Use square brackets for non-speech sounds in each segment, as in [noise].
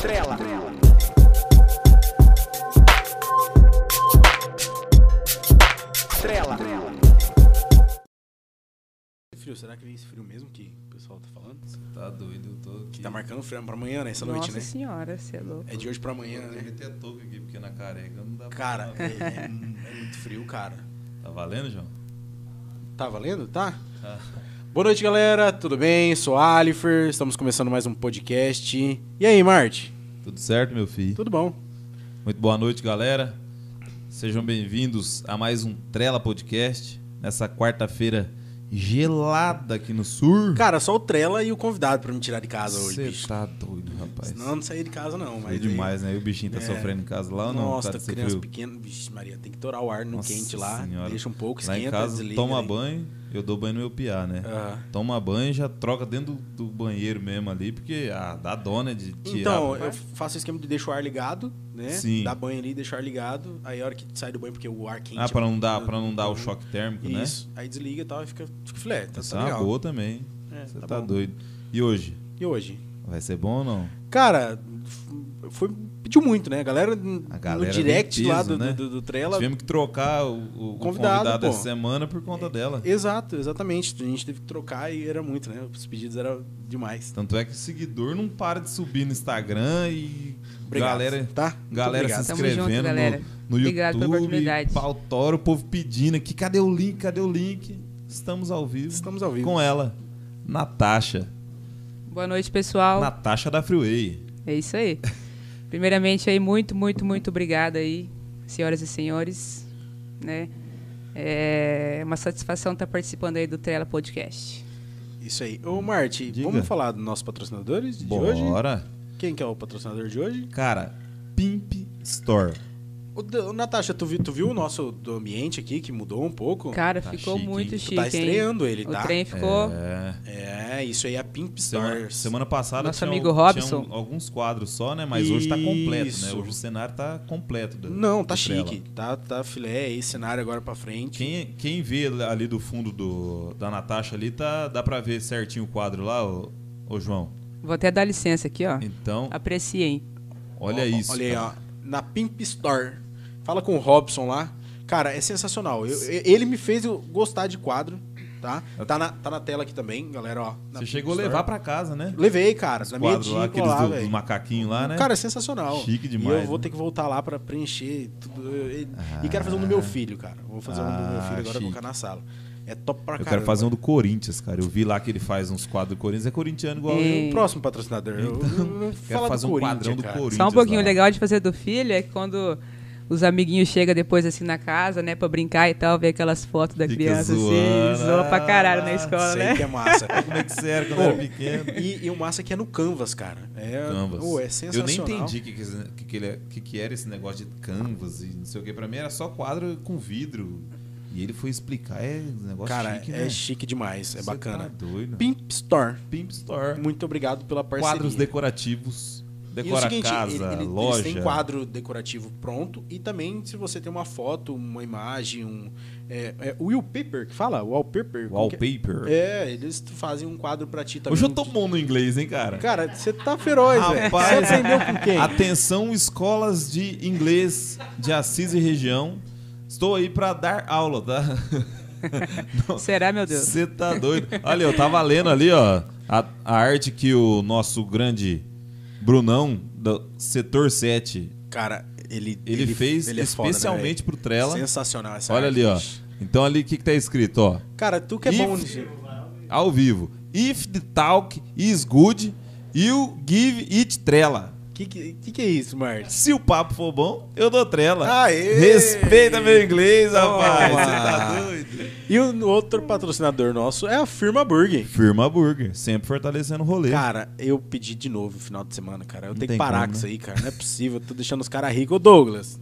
Trela. Trela. Frio, será que vem esse frio mesmo que o pessoal tá falando? Tá doido, eu tô aqui. Tá marcando frio pra amanhã, né? Essa Nossa noite, né? senhora, você é louco. É de hoje pra amanhã, Eu né? meter a touca aqui, porque na careca não dá pra... Cara, é, é- é muito frio, cara. Tá valendo, João? Tá valendo? Tá? Tá. Boa noite, galera. Tudo bem? Sou Alifer. Estamos começando mais um podcast. E aí, Marte? Tudo certo, meu filho? Tudo bom? Muito boa noite, galera. Sejam bem-vindos a mais um Trela Podcast. Nessa quarta-feira gelada aqui no sul. Cara, só o Trela e o convidado pra me tirar de casa hoje, Você bicho. tá doido, rapaz. Senão eu não saí de casa, não. Foi Mas demais, né? E o bichinho tá É. sofrendo em casa lá ou não? Nossa, Tá de ser criança frio? pequena. Vixe, Maria, tem que torar o ar no Nossa quente lá. Senhora. Deixa um pouco, Lá esquenta, em casa, desliga. toma né? banho, eu dou banho no meu piá, né? Aham. Toma banho e já troca dentro do, do banheiro mesmo ali, porque ah, dá dona de tirar. Então, eu faço o esquema de deixar o ar ligado, né? Sim. Dá banho ali, deixar o ar ligado. Aí a hora que sai do banho, porque o ar quente. Ah, pra não dar, do- pra não dar o choque térmico, né? Isso. Aí desliga e tal, e fica, fica filé. Tá, tá legal. boa também. É, Você tá tá, doido. E hoje? E hoje? Vai ser bom ou não? Cara, f- foi, pediu muito, né? A galera, A galera no direct em lá do, né? do, do Trela. Tivemos que trocar o, o- Convidado, convidado, essa semana por conta dela. Exato, exatamente. A gente teve que trocar e era muito, né? Os pedidos eram demais. Tanto é que o seguidor não para de subir no Instagram e Obrigado, galera, tá? Galera se. Tamo junto, inscrevendo galera. no, no Obrigado pela YouTube, oportunidade. o povo pedindo aqui, cadê o link, cadê o link? Estamos ao vivo Estamos ao vivo. com ela, Natasha. Boa noite, pessoal. Natasha da Freeway. É isso aí. [laughs] Primeiramente aí, muito, muito, muito obrigada aí, senhoras e senhores. Né? É uma satisfação estar participando aí do Trela Podcast. Isso aí. Ô, Marte, Diga. vamos falar dos nossos patrocinadores de hoje? Bora. Quem que é o patrocinador de hoje? Cara, Pimp Store. Ô, ô, Natasha, tu, vi- tu viu o nosso do ambiente aqui, que mudou um pouco? Cara, Tá ficou chique, muito hein? tu chique, tá hein? estreando ele, O tá? trem ficou... É. É, isso aí é a Pimp Semana, Stars. semana passada Nosso tinha, amigo Robson. um- alguns quadros só, né? Mas hoje tá completo, né? Isso. Hoje o cenário tá completo. do- Não, tá chique. Tá, tá filé, esse cenário agora pra frente. Quem, quem vê ali do fundo do, da Natasha ali, tá, dá pra ver certinho o quadro lá, ô, ô João. Vou até dar licença aqui, ó. Então, Apreciem. olha Ó, isso. Olha aí, ó. Na Pimp Store. Fala com o Robson lá. Cara, é sensacional. Eu- eu- ele me fez eu gostar de quadro, tá? Tá na, tá na tela aqui também, galera, ó. na Você chegou a levar pra casa, né? Levei, cara. Os na minha quadros lá, dica aqueles lá, do, dos macaquinhos lá, né? Cara, é sensacional. Chique E demais, eu vou né? ter que voltar lá pra preencher tudo. E, e quero fazer um do meu filho, cara. Vou fazer um do meu Ah, filho agora chique. colocar na sala. É top pra eu caramba. quero fazer um do Corinthians, cara. Eu vi lá que ele faz uns quadros do Corinthians. É corintiano igual É. eu. O próximo patrocinador. eu, eu, eu Então, Quero fazer do um quadrão do cara. Corinthians. Só um pouquinho lá. legal de fazer do filho é que quando os amiguinhos chegam depois assim na casa, né, pra brincar e tal, ver aquelas fotos da Fica criança zoando. assim, zoa pra caralho na escola, Sei né? que é massa. [laughs] Como é que você era quando Pô, era pequeno? E, e o massa que é no Canvas, cara. É, Canvas. Pô, é eu sensacional. nem entendi o que, que, que, que, ele- que, que era esse negócio de canvas e não sei o que. Pra mim era só quadro com vidro. E ele foi explicar. É um negócio Cara, chique, é né? chique demais. É Você bacana. Tá doido. Pimp Store. Pimp Store. Muito obrigado pela parceria. Quadros decorativos. E o Decora seguinte, casa, ele- ele- loja. eles têm quadro decorativo pronto e também se você tem uma foto, uma imagem, um é, é, wallpaper, que fala? Wallpaper? é? Wallpaper. É, eles fazem um quadro pra ti também. Hoje eu tô bom no inglês, hein, cara? Cara, você tá feroz, velho. Você Rapaz, aprendeu com quem? Atenção, escolas de inglês de Assis e região. Estou aí pra dar aula, tá? [laughs] Será, meu Deus? Você tá doido. Olha, eu tava lendo ali, ó, a, a arte que o nosso grande Brunão, do setor 7, Cara, ele, ele, fez ele é foda, né, especialmente pro velho? Trela. Sensacional essa Olha arte, ali, ó. Então ali o que, que tá escrito, ó? Cara, tu que é If- bom nisso. Ao vivo. If the talk is good, you give it trela. Que, que que é isso, Marte? Se o papo for bom, eu dou trela. Aê! Respeita meu inglês, rapaz. Você tá [laughs] doido? E o outro patrocinador nosso é a Firma Burger. Firma Burger, sempre fortalecendo o rolê. Cara, eu pedi de novo no final de semana, cara. Eu Não tenho que parar como, com né? isso aí, cara. Não é possível. Eu tô deixando os caras ricos. Ô, Douglas.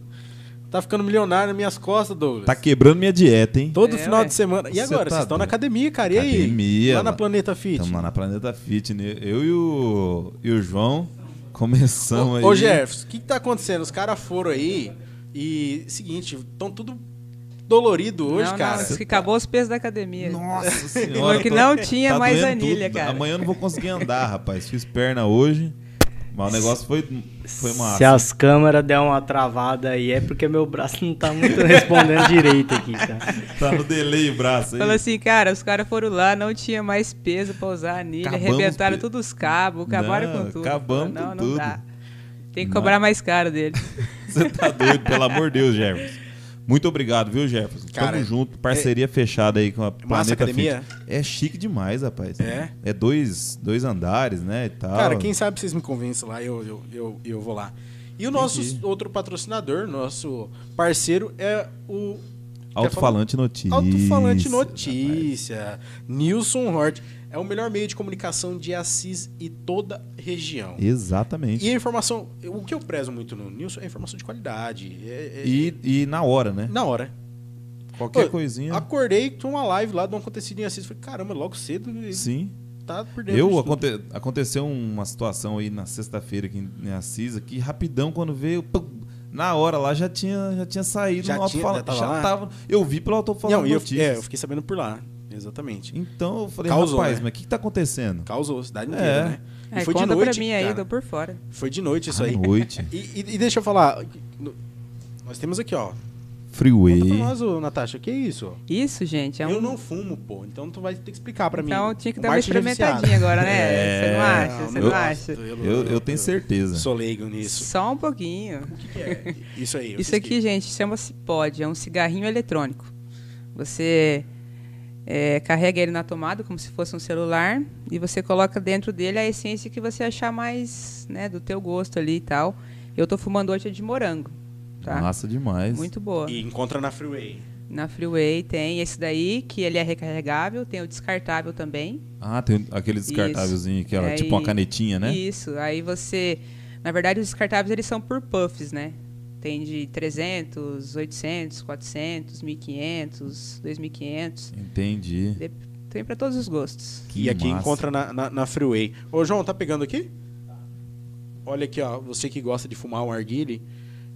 Tá ficando milionário nas minhas costas, Douglas. Tá quebrando minha dieta, hein? Todo É, final ué. de semana. E agora? tá Vocês estão na academia, cara. E aí? Academia, Lá na Planeta Fit. Estamos lá na Planeta Fit, né? Eu e o, e o João começamos aí. Ô, Jefferson, o que, que tá acontecendo? Os caras foram aí e. Seguinte, estão tudo dolorido hoje, não, cara. Não, que acabou os pesos da academia. Nossa [laughs] senhora. Falou que tô- não tinha mais doendo anilha, tudo. cara. Amanhã eu não vou conseguir andar, rapaz. Fiz perna hoje, Mas o negócio foi, foi massa. Se as câmeras der uma travada aí, é porque meu braço não tá muito [laughs] respondendo direito aqui, cara. Tá no delay o braço aí. Falou assim, cara, os caras foram lá, não tinha mais peso pra usar a anilha, Acabamos arrebentaram pe- todos os cabos, acabaram Não, com tudo. acabamos não, com não tudo. dá. Tem que cobrar mais caro dele. [laughs] Você tá doido, pelo amor de Deus, Jefferson. Muito obrigado, viu, Jefferson? Cara, Tamo junto, parceria fechada aí com a massa Planeta academia? Fit. É chique demais, rapaz. É? É dois, dois andares, né, e tal. Cara, quem sabe vocês me convencem lá, eu, eu, eu, eu vou lá. E o nosso Entendi. outro patrocinador, nosso parceiro, é o. Alto-falante notícia. Alto-falante Notícia. Nilson Hort. É o melhor meio de comunicação de Assis e toda região. Exatamente. E a informação. O que eu prezo muito no Nilson é a informação de qualidade. É, é- E, e na hora, né? na hora. Qualquer Ô, coisinha. Acordei, tinha uma live lá de um acontecido em Assis. Falei, caramba, logo cedo Sim. tá por dentro. Eu, aconte- aconteceu uma situação aí na sexta-feira aqui em Assis, aqui, rapidão, quando veio, pum, na hora lá já tinha, já tinha saído Já no alto-falante. já Já, tava. Eu vi pelo alto-falante Não, eu, é, eu fiquei sabendo por lá. Exatamente. Então eu falei, Causou, rapaz, né? mas o que, que tá acontecendo? Causou, cidade É. inteira, né? E Aí, foi de noite, pra mim aí, cara. por fora. Foi de noite isso aí. noite. [laughs] E, e- e deixa eu falar. Nós temos aqui, ó. Conta Freeway. pra nós, ô, Natasha, que é isso? Isso, gente, é um... Eu não fumo, pô. Então tu vai ter que explicar pra mim. Então tinha que O dar uma é viciado. experimentadinha agora, né? É, Você não acha? Você eu não gosto, acha? Eu, eu tenho certeza. Sou leigo nisso. Só um pouquinho. O que, que é? [laughs] Isso aí. eu Isso aqui, que- gente, chama-se pod, é um cigarrinho eletrônico. Você é, carrega ele na tomada como se fosse um celular e você coloca dentro dele a essência que você achar mais, né, do teu gosto ali e tal. Eu tô fumando hoje a de morango, tá? Massa demais. Muito boa. E encontra na Freeway. Na Freeway tem esse daí, que ele é recarregável, tem o descartável também. Ah, tem aquele descartávelzinho que é Aí- tipo uma canetinha, né? Isso, aí você... Na verdade, os descartáveis, eles são por puffs, né? Tem de 300, 800, 400, 1500, 2500. Entendi. De- Tem pra todos os gostos. Que e aqui massa. encontra na, na, na Freeway. Ô, João, tá pegando aqui? Olha aqui, ó. Você que gosta de fumar um arguile.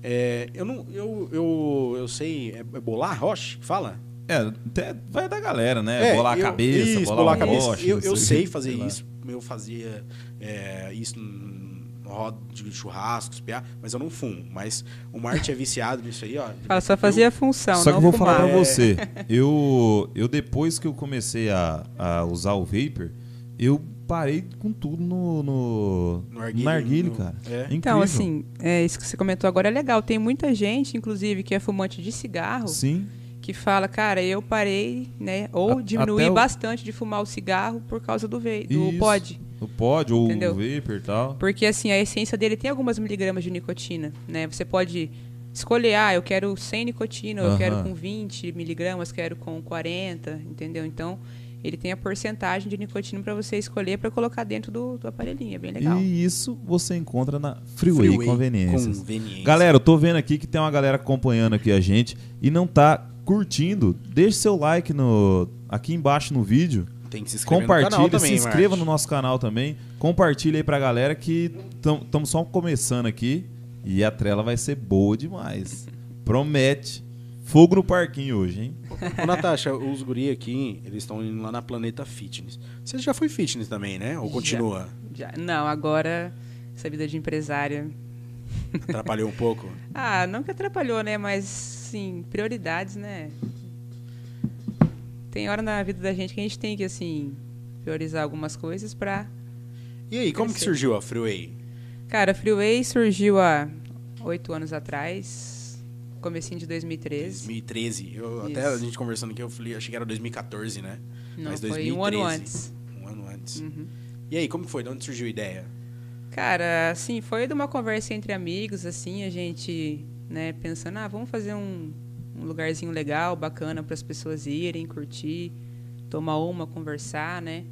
É, eu não. Eu, eu, eu sei. É, é bolar roche? Fala? É, até vai da galera, né? bolar a cabeça, isso, bolar, a um cabeça. roche, Eu, eu sei, [laughs] fazer isso. Eu fazia é, isso no roda de churrascos, piá, mas eu não fumo. Mas o Marte é viciado nisso aí, ó. Fala, só fazia a função, Só que eu vou fumar. falar pra É. você. Eu, eu depois que eu comecei a, a usar o Vapor, eu parei com tudo no, no, No narguilé, no- cara. é. Incrível. Então, assim, é, isso que você comentou agora é legal. Tem muita gente, inclusive, que é fumante de cigarro, Sim. que fala, cara, eu parei, né? Ou A- diminui até o- bastante de fumar o cigarro por causa do, ve- do Isso. pod. O pod ou Entendeu? o Vapor e tal. Porque assim, a essência dele tem algumas miligramas de nicotina, né? Você pode escolher, ah, eu quero sem nicotina, eu Aham. quero com 20 miligramas, quero com 40, entendeu? Então, ele tem a porcentagem de nicotina para você escolher para colocar dentro do, do aparelhinho, é bem legal. E isso você encontra na Freeway, Freeway Conveniências. Conveniências. Galera, eu tô vendo aqui que tem uma galera acompanhando aqui a gente e não tá curtindo. Deixe seu like no, aqui embaixo no vídeo. Tem que se inscrever no Compartilhe, canal também, se inscreva Marte. no nosso canal também. Compartilhe aí pra galera que estamos só começando aqui e a trela vai ser boa demais. [laughs] Promete. Fogo no parquinho hoje, hein? Ô, Natasha, os guri aqui, eles estão indo lá na Planeta Fitness. Você já foi fitness também, né? Ou Já. continua? Já- não, agora essa vida de empresária. Atrapalhou um pouco? [laughs] Ah, não que atrapalhou, né? Mas, sim, prioridades, né? Tem hora na vida da gente que a gente tem que, assim, priorizar algumas coisas pra. E aí, como que Crescer. surgiu a Freeway? Cara, a Freeway surgiu há oito anos atrás, comecinho de 2013. 2013. Eu, Isso. até a gente conversando aqui, eu falei, achei que era 2014, né? Não, Mas foi um ano 2013. antes. Um ano antes. Uhum. E aí, como foi? De onde surgiu a ideia? Cara, assim, foi de uma conversa entre amigos, assim, a gente, né, pensando, ah, vamos fazer um, um lugarzinho legal, bacana para as pessoas irem, curtir, tomar uma, conversar, né?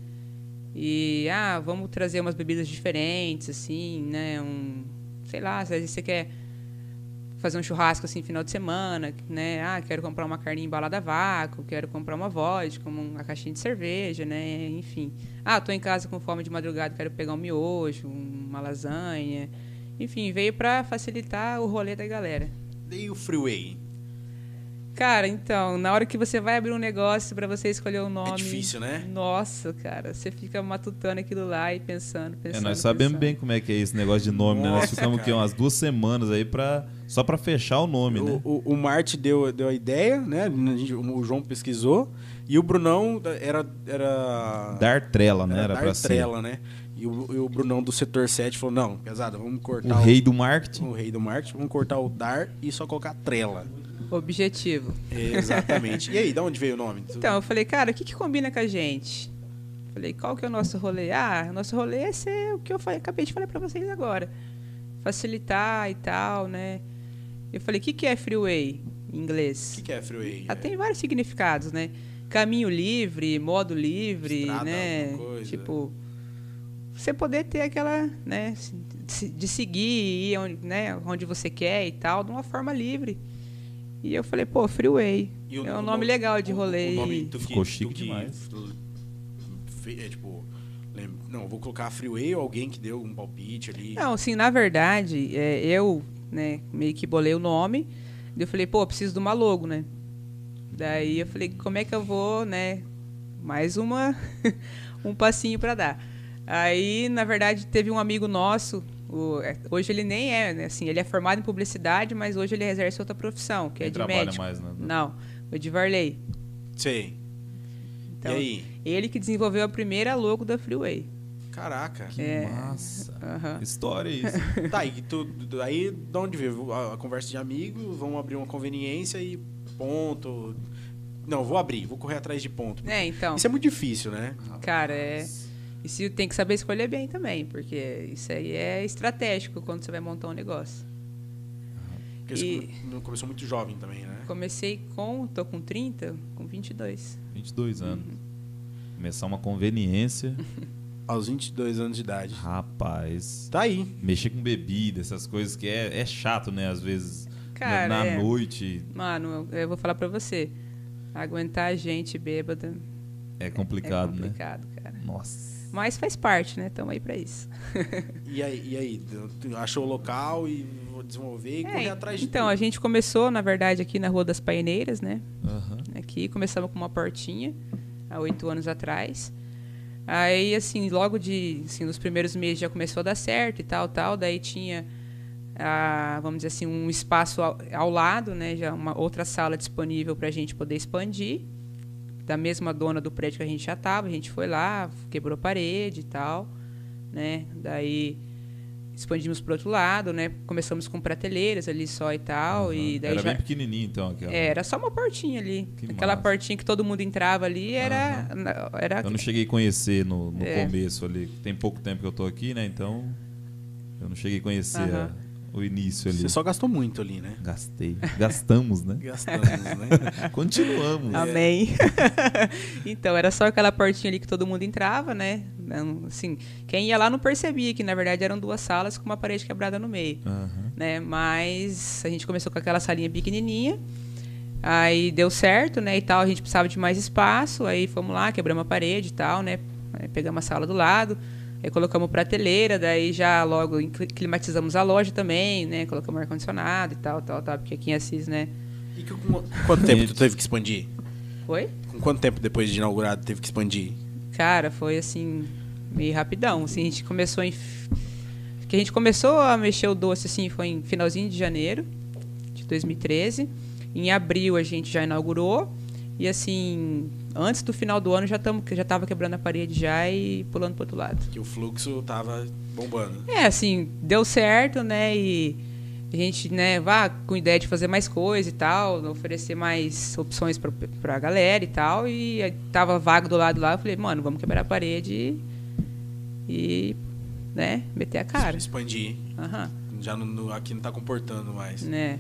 E, ah, vamos trazer umas bebidas diferentes, assim, né? Um, sei lá, se você quer fazer um churrasco assim final de semana, né? Ah, quero comprar uma carninha embalada a vácuo, quero comprar uma vodka, uma caixinha de cerveja, né? Enfim. Ah, tô em casa com fome de madrugada, quero pegar um miojo, uma lasanha. Enfim, veio para facilitar o rolê da galera. E o Freeway? Cara, então, na hora que você vai abrir um negócio pra você escolher o nome. É difícil, né? Nossa, cara, você fica matutando aquilo lá e pensando, É, pensando. nós sabemos pensando. bem como é que é esse negócio de nome, né? Nós Nossa, ficamos aqui umas duas semanas aí pra, só pra fechar o nome, né? O, o, o Marte deu, deu a ideia, né? O João pesquisou. E o Brunão era. era Dar trela, né? Era, dar pra ser. trela, né? E o, e o Brunão do setor 7 falou: não, pesada, vamos cortar O rei do marketing. o rei do marketing, vamos cortar o dar e só colocar trela. Objetivo. Exatamente. e aí, de onde veio o nome? Então, eu falei, cara, o que, que combina com a gente? Falei, qual que é o nosso rolê? Ah, o nosso rolê é ser o que eu falei, acabei de falar pra vocês agora. Facilitar e tal, né? Eu falei, o que, que é freeway em O inglês? que, que é freeway? Ah, tem vários significados, né? Caminho livre, modo livre, Estrada, né? Tipo, você poder ter aquela, né? De seguir, ir onde, né, onde você quer e tal, de uma forma livre. E eu falei, pô, freeway. E o- é um o nome legal de rolê. O nome e- tu que- Ficou tu chique que demais. É tipo. Não, vou colocar freeway ou alguém que deu um palpite ali. Não, assim, na verdade, é, eu, né, meio que bolei o nome. daí Eu falei, pô, preciso de uma logo, né? Daí eu falei, como é que eu vou, né? Mais uma, [laughs] um passinho pra dar. Aí, na verdade, teve um amigo nosso. O- é, hoje ele nem é, né, assim, ele é formado em publicidade, mas hoje ele exerce outra profissão, que é Nem de trabalha médico. mais, né? Não, o de Varley. Sei. Então, e aí? ele que desenvolveu a primeira logo da Freeway. Caraca. Que É. massa. Aham. História isso. [laughs] Tá, e tu, aí de onde veio? A, a conversa de amigos, vamos abrir uma conveniência e ponto. Não, vou abrir, vou correr atrás de ponto. É, então. Isso é muito difícil, né? Cara, é. E se tem que saber escolher bem também, porque isso aí é estratégico quando você vai montar um negócio. Porque E- você come- começou muito jovem também, né? Comecei com, tô com 30, com 22. 22 anos. Começar uma conveniência. [laughs] Aos 22 anos de idade. Rapaz. Tá aí. Mexer com bebida, essas coisas que é, é chato, né? Às vezes. Cara, na, na é. noite Mano, eu vou falar pra você. Aguentar a gente bêbada é é complicado, né? complicado, cara. Nossa. Mas faz parte, né? Tamo aí pra isso. E aí, e aí? Tu achou o local e vou desenvolver e É, correr atrás de então, tudo. a gente começou, na verdade, aqui na Rua das Paineiras, né? Aham. Aqui começamos com uma portinha há oito anos atrás. Aí, assim, logo de, assim, nos primeiros meses já começou a dar certo e tal, tal. Daí tinha, ah, vamos dizer assim, um espaço ao, ao lado, né? Já uma outra sala disponível para a gente poder expandir. Da mesma dona do prédio que a gente já estava. A gente foi lá, quebrou parede e tal, né? Daí expandimos para outro lado, né? Começamos com prateleiras ali só e tal. E daí Era já... bem pequenininho, então. Aquela. É, era só uma portinha ali. Que Aquela massa. portinha que todo mundo entrava ali era. na- era Eu não cheguei a conhecer no, no É. começo ali. Tem pouco tempo que eu tô aqui, né? Então. Eu não cheguei a conhecer Aham. a- o início ali. Você só gastou muito ali, né? Gastei. Gastamos, né? [laughs] Gastamos, né? [laughs] Continuamos. Amém. [laughs] então, era só aquela portinha ali que todo mundo entrava, né? Não- Assim, quem ia lá não percebia que, na verdade, eram duas salas com uma parede quebrada no meio. Aham. né? Mas a gente começou com aquela salinha pequenininha. Aí deu certo, né, e tal, a gente precisava de mais espaço, aí fomos lá, quebramos a parede e tal, né? Pegamos a sala do lado, aí colocamos prateleira, daí já logo climatizamos a loja também, né? Colocamos ar condicionado e tal, tal, tal, porque aqui em Assis, né? E que- com quanto tempo tu teve que expandir? Foi? Com quanto tempo depois de inaugurado teve que expandir? Cara, foi assim, meio rapidão. Assim, a gente começou em. Que a gente começou a mexer o doce assim, foi em finalzinho de janeiro de 2013. Em abril a gente já inaugurou. E assim, antes do final do ano já tamo, já tava quebrando a parede já e pulando pro outro lado. Que o fluxo tava bombando. É, assim, deu certo, né? E a gente, né, vá com ideia de fazer mais coisa e tal, oferecer mais opções pra, pra galera e tal. E tava vago do lado lá, eu falei, mano, vamos quebrar a parede e, e né, meter a cara. Expandir. Aham, Já não- aqui não tá comportando mais. né?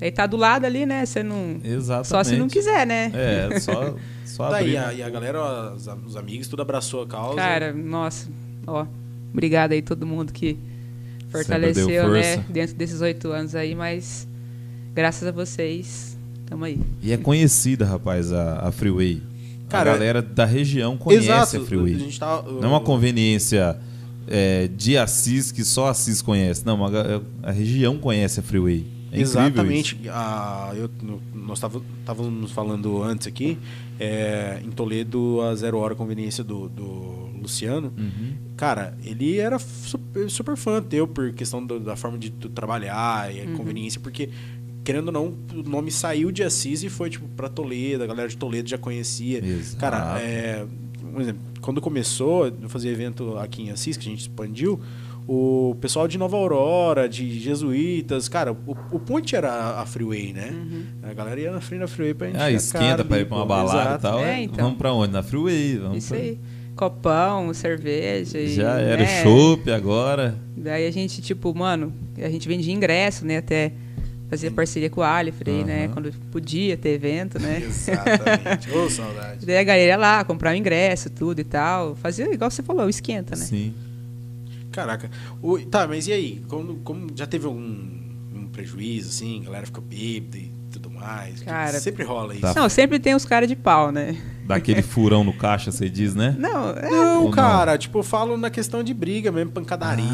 Aí tá do lado ali, né? Você não. Exatamente. Só se não quiser, né? É, só, só Daí abrir. a, né? e a galera, ó, os, os amigos, tudo abraçou a causa. Cara, nossa, ó, obrigada aí todo mundo que fortaleceu, né, dentro desses oito anos aí, mas graças a vocês, tamo aí. E é conhecida, rapaz, a, a Freeway. Cara, a galera da região conhece Exato. a Freeway. A gente tá, Não é uma conveniência é, de Assis que só Assis conhece. Não, a, a região conhece a Freeway. É Exatamente. Ah, eu, nós tava- estávamos falando antes aqui, é, em Toledo, a Zero Hora Conveniência do, do Luciano. Uhum. Cara, ele era super, super fã teu por questão do- da forma de tu trabalhar e a conveniência, porque, querendo ou não, o nome saiu de Assis e foi, tipo, pra Toledo, a galera de Toledo já conhecia. Exato. Cara, é, um exemplo, quando começou, eu fazia evento aqui em Assis, que a gente expandiu, o pessoal de Nova Aurora, de Jesuítas, cara, o, o ponte era a Freeway, né? A galera ia na frente da Freeway pra gente Ah, esquenta pra ir pra uma balada e tal. É, é, então. Vamos pra onde? Na Freeway. Vamos Isso pra- aí. Copão, cerveja. e, Já era né, chopp agora. Daí a gente, tipo, mano, a gente vendia ingresso, né? Até fazer parceria com o Alifrey, né? Aham. Quando podia ter evento, né? [laughs] Exatamente. Ô, saudade. Daí a galera ia lá, comprar o ingresso, tudo e tal. Fazia igual você falou, esquenta, né? Sim. Caraca. O- tá, mas e aí? Como, como já teve algum um prejuízo, assim? A galera ficou bêbada e tudo mais? Cara, sempre rola isso. Tá. Não, sempre tem os caras de pau, né? Daquele [laughs] furão no caixa, você diz, né? Não, é, Não, cara, tipo, eu falo na questão de briga mesmo, pancadaria.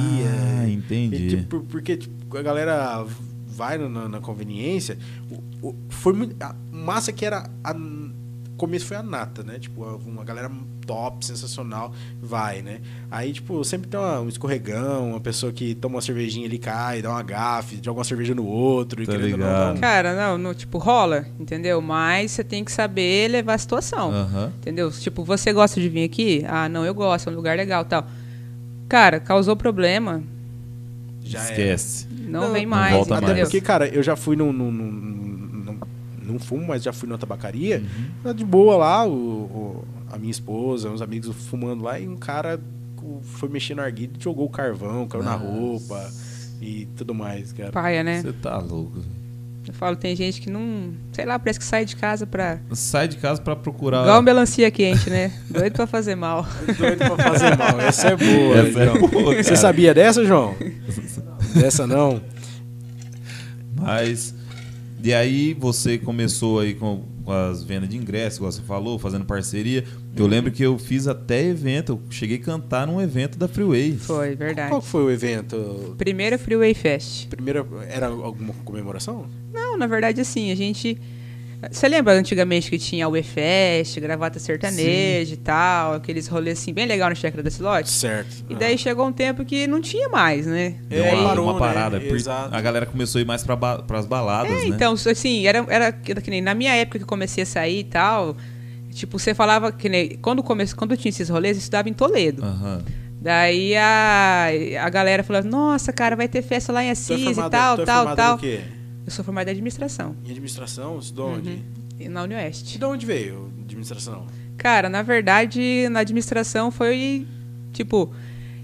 Ah, E, entendi. tipo, porque tipo, a galera vai no- na, na conveniência. o- o- foi muito. A massa que era. A, começo foi a nata, né? Tipo, uma galera top, sensacional, vai, né? Aí, tipo, sempre tem uma- um escorregão, uma pessoa que toma uma cervejinha ali cai, dá uma gafe, joga uma cerveja no outro. e Tá não, ligado. dá um- cara, não, não, tipo, rola, entendeu? Mas você tem que saber levar a situação. Aham. Entendeu? Tipo, você gosta de vir aqui? Ah, não, eu gosto, é um lugar legal tal. Cara, causou problema, já. Esquece. não, Não, vem não mais, volta Até mais. entendeu? porque, cara, eu já fui num, num, num- não fumo, mas já fui numa tabacaria. Uhum. Tá de boa lá, o, o- a minha esposa, uns amigos fumando lá, e um cara foi mexer no arguilho, jogou o carvão, caiu na Nossa. roupa e tudo mais, cara. Paia, né? Você tá louco. Eu falo, tem gente que não. Sei lá, parece que sai de casa pra. Sai de casa pra procurar. Igual um melancia quente, né? Doido pra fazer mal. [laughs] Doido pra fazer mal. Essa é boa, Essa é boa, Você sabia dessa, João? [laughs] dessa não? Mas. E aí você começou aí com, com as vendas de ingressos, igual você falou, fazendo parceria. Eu lembro que eu fiz até evento, eu cheguei a cantar num evento da Freeway. Foi, verdade. Qual foi o evento? Primeiro Freeway Fest. Primeira, era alguma comemoração? Não, na verdade, assim, a gente. Você lembra antigamente que tinha o E-Fest, gravata sertaneja e tal, aqueles rolês assim, bem legal no Chácara da Silote? Certo. E daí chegou um tempo que não tinha mais, né? É, Deu uma, parou, uma né? parada. Exato. A galera começou a ir mais pra ba pras baladas, É, né? então, assim, era, era que nem na minha época que eu comecei a sair e tal, tipo, você falava que nem, quando, come, quando tinha esses rolês, eu estudava em Toledo. Aham. Daí a, a galera falava, nossa, cara, vai ter festa lá em é Assis e tal, é tal, tal. Eu sou formada em administração, Em administração? De onde? Uhum. e na Unioeste. De onde veio administração? Cara, na verdade, na administração foi, tipo,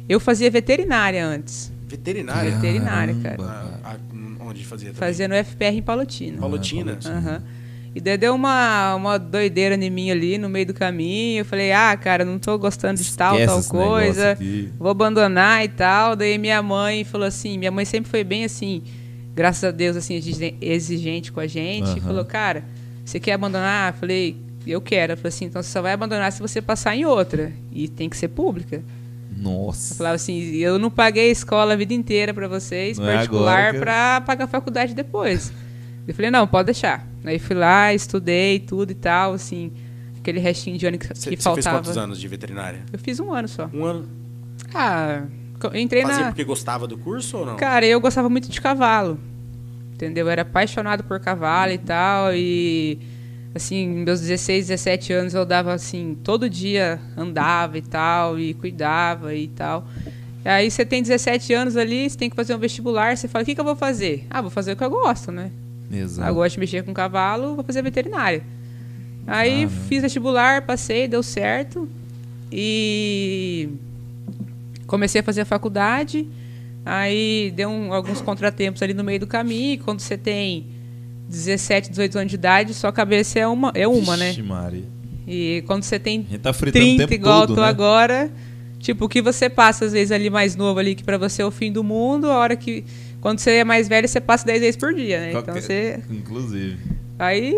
eu fazia veterinária antes. Veterinária? Veterinária, cara. Caramba. Ah, ah, onde fazia também? Fazia no FPR em Palotina. Palotina? Aham. E daí deu uma, uma doideira em mim ali no meio do caminho. Eu falei, ah, cara, não tô gostando de tal, Esquece tal negócio coisa. aqui. Vou abandonar e tal. Daí minha mãe falou assim, minha mãe sempre foi bem assim, graças a Deus, assim, exige- exigente com a gente. E falou, cara, você quer abandonar? Eu falei, eu quero. Ela falou assim, então você só vai abandonar se você passar em outra. E tem que ser pública. Eu Nossa. falava assim, eu não paguei a escola a vida inteira pra vocês, Não é particular, agora que- pra pagar a faculdade depois. Eu falei, não, pode deixar. Aí fui lá, estudei tudo e tal, assim, aquele restinho de ano que, Você que você fez faltava. quantos anos de veterinária? Eu fiz um ano só. Um ano. Ah, eu entrei Fazia na. porque gostava do curso ou não? Cara, eu gostava muito de cavalo. Entendeu? Eu era apaixonado por cavalo e tal. E assim, meus 16, 17 anos eu dava assim, todo dia andava e tal, e cuidava e tal. E aí você tem 17 anos ali, você tem que fazer um vestibular, você fala, o que, que eu vou fazer? Ah, vou fazer o que eu gosto, né? Ah, eu Exato. gosto de mexer com cavalo, vou fazer veterinária. Aí Caramba. fiz vestibular, passei, deu certo. E comecei a fazer a faculdade. Aí deu um- alguns contratempos ali no meio do caminho. Quando você tem 17, 18 anos de idade, sua cabeça é uma, é uma né? Vixe, Maria. E quando você tem tá fritando o 30 tempo igual todo, eu tô né? agora, tipo, o que você passa às vezes ali mais novo ali, que pra você é o fim do mundo, a hora que. Quando você é mais velho, você passa 10 vezes por dia, né? Então Qualquer- você. Inclusive. Aí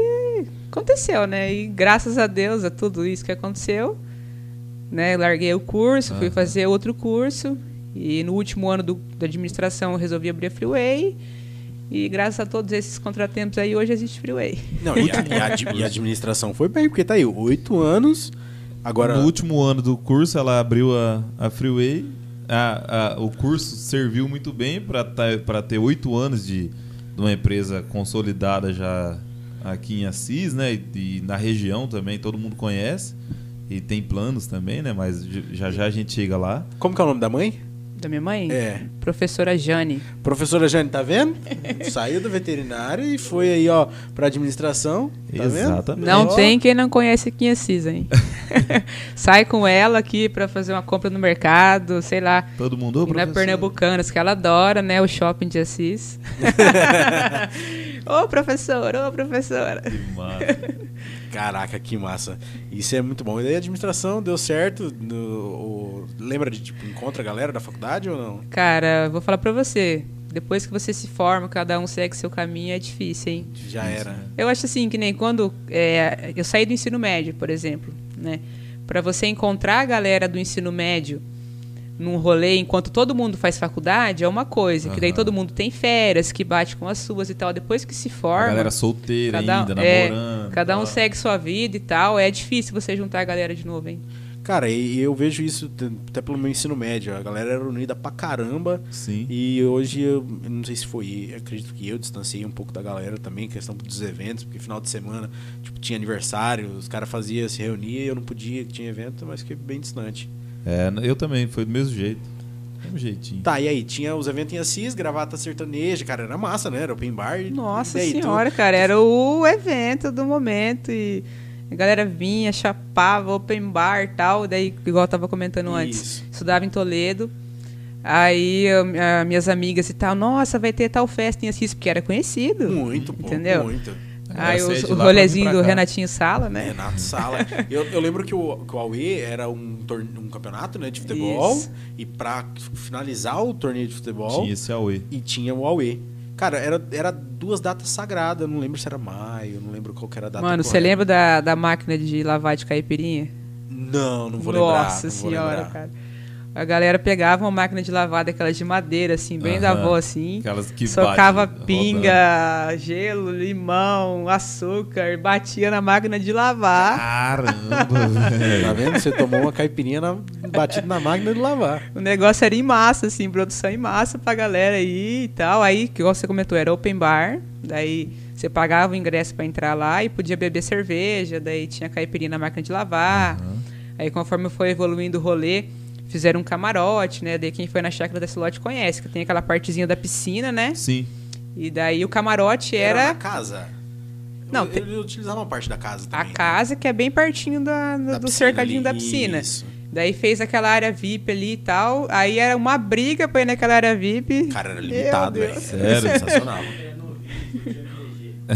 aconteceu, né? E graças a Deus a tudo isso que aconteceu, né? Larguei o curso, fui Aham. fazer outro curso. E no último ano do, da administração eu resolvi abrir a Freeway. E graças a todos esses contratempos aí, hoje existe freeway. Não, e a, e a ad- e a administração foi bem, porque tá aí, oito anos. Agora. No último ano do curso, ela abriu a, a Freeway. A- a- o curso serviu muito bem para ter oito anos de, de uma empresa consolidada já aqui em Assis, né? E, e na região também, todo mundo conhece. E tem planos também, né? Mas já já a gente chega lá. Como que é o nome da mãe? Da minha mãe? É. Professora Jane. Professora Jane, tá vendo? [laughs] Saiu do veterinário e foi aí, ó, pra administração. Tá vendo? Exatamente. Não Ó. tem quem não conhece aqui em Assis, hein? Sai com ela aqui pra fazer uma compra no mercado, sei lá. Todo mundo, ô, na. Pernambucanas, que ela adora, né? O shopping de Assis. [laughs] [laughs] ô, professor, ô, professora. Que massa. Caraca, que massa. Isso é muito bom. E daí a administração deu certo. No, o- lembra de, tipo, encontra a galera da faculdade ou não? Cara, vou falar pra você. Depois que você se forma, cada um segue seu caminho, é difícil, hein? Já era. Eu acho assim, que nem quando é, eu saí do ensino médio, por exemplo, né? Para você encontrar a galera do ensino médio num rolê enquanto todo mundo faz faculdade é uma coisa, que daí todo mundo tem férias, que bate com as suas e tal. Depois que se A forma, galera solteira cada, ainda, é, namorando. cada um segue sua vida e tal. É difícil você juntar a galera de novo, hein? Cara, e eu vejo isso até pelo meu ensino médio. A galera era unida pra caramba. Sim. E hoje, eu eu não sei se foi, acredito que eu distanciei um pouco da galera também, questão dos eventos, porque final de semana, tipo, tinha aniversário, os caras faziam, se reuniam, eu não podia, que tinha evento, mas fiquei bem distante. É, eu também, foi do mesmo jeito. Mesmo jeitinho. Tá, e aí, tinha os eventos em Assis, gravata sertaneja, cara, era massa, né? Era open bar. Nossa e daí, tu- senhora, cara, era o evento do momento e a galera vinha, chapava, open bar e tal. Daí, igual eu tava comentando antes, Isso. estudava em Toledo. Aí eu- a- minhas amigas e tal, nossa, vai ter tal festa em Assis, porque era conhecido. Muito, pô, Entendeu? muito. Os- sede o rolezinho do. Renatinho Sala, né? Renato Sala. [laughs] eu, eu lembro que o, que o Aue era um, torne- um campeonato né, de futebol. Isso. E pra finalizar o torneio de futebol, Tinha esse Aue. e tinha o Aue. Cara, era, era duas datas sagradas. eu Não lembro se era maio, não lembro qual que era a data. Mano, você lembra da, da máquina de lavar de caipirinha? Não, não vou lembrar. Nossa não vou senhora, lembrar. cara. A galera pegava uma máquina de lavar daquelas de madeira, assim, bem da Aham. avó, assim. Aquelas que Socava bate, pinga, gelo, limão, açúcar, batia na máquina de lavar. Caramba, [laughs] Tá vendo? Você tomou uma caipirinha na, batida na máquina de lavar. O negócio era em massa, assim, produção em massa pra galera aí e tal. Aí, que você comentou, era open bar. Daí você pagava o ingresso pra entrar lá e podia beber cerveja. Daí tinha caipirinha na máquina de lavar. Aí conforme foi evoluindo o rolê, fizeram um camarote, né? Daí quem foi na chácara da Silote conhece, que tem aquela partezinha da piscina, né? Sim. E daí o camarote Era era, casa? Não, eu utilizava uma parte da casa a também. né? casa que é bem pertinho da, do, Da do cercadinho ali, da piscina. isso. Daí fez aquela área VIP ali e tal. Aí era uma briga pra ir naquela área VIP. Cara, era limitado, velho. Era Sério? Sensacional.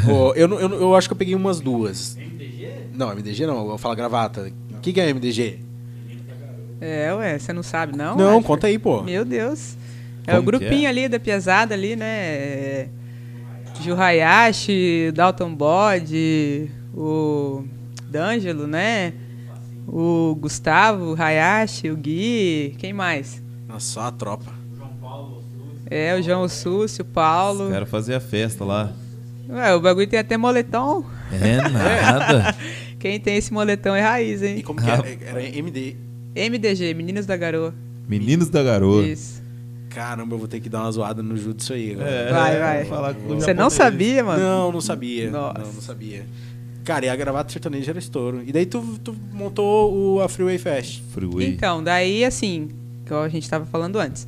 Pô, eu, não- eu, eu acho que eu peguei umas duas. Não, MDG não, eu falo gravata. O que, que é MDG? É, ué, você não sabe, não? Não, Acho- conta aí, pô. Meu Deus. É Como o que grupinho é? ali da piazada ali, né? É, Gil Hayashi, Dalton Bode, o D'Angelo, né? O Gustavo Hayashi, o Gui, quem mais? Nossa, só a tropa. É, o João Súcio, o Paulo. Quero fazer a festa lá. Ué, o bagulho tem até moletom. É nada. [laughs] Quem tem esse moletom é raiz, E hein? como que era? Era MD. MDG, Meninos da Garoa. Meninos da Garoa. Isso. Caramba, eu vou ter que dar uma zoada no Júlio disso aí. agora. É, Vai, vai. falar com Você não sabia, mano? Não, não sabia. Nossa. Não, não sabia. Cara, e a gravata sertaneja era estouro. E daí tu, tu montou o, a Freeway Fest. Freeway. Então, daí assim, que a gente tava falando antes.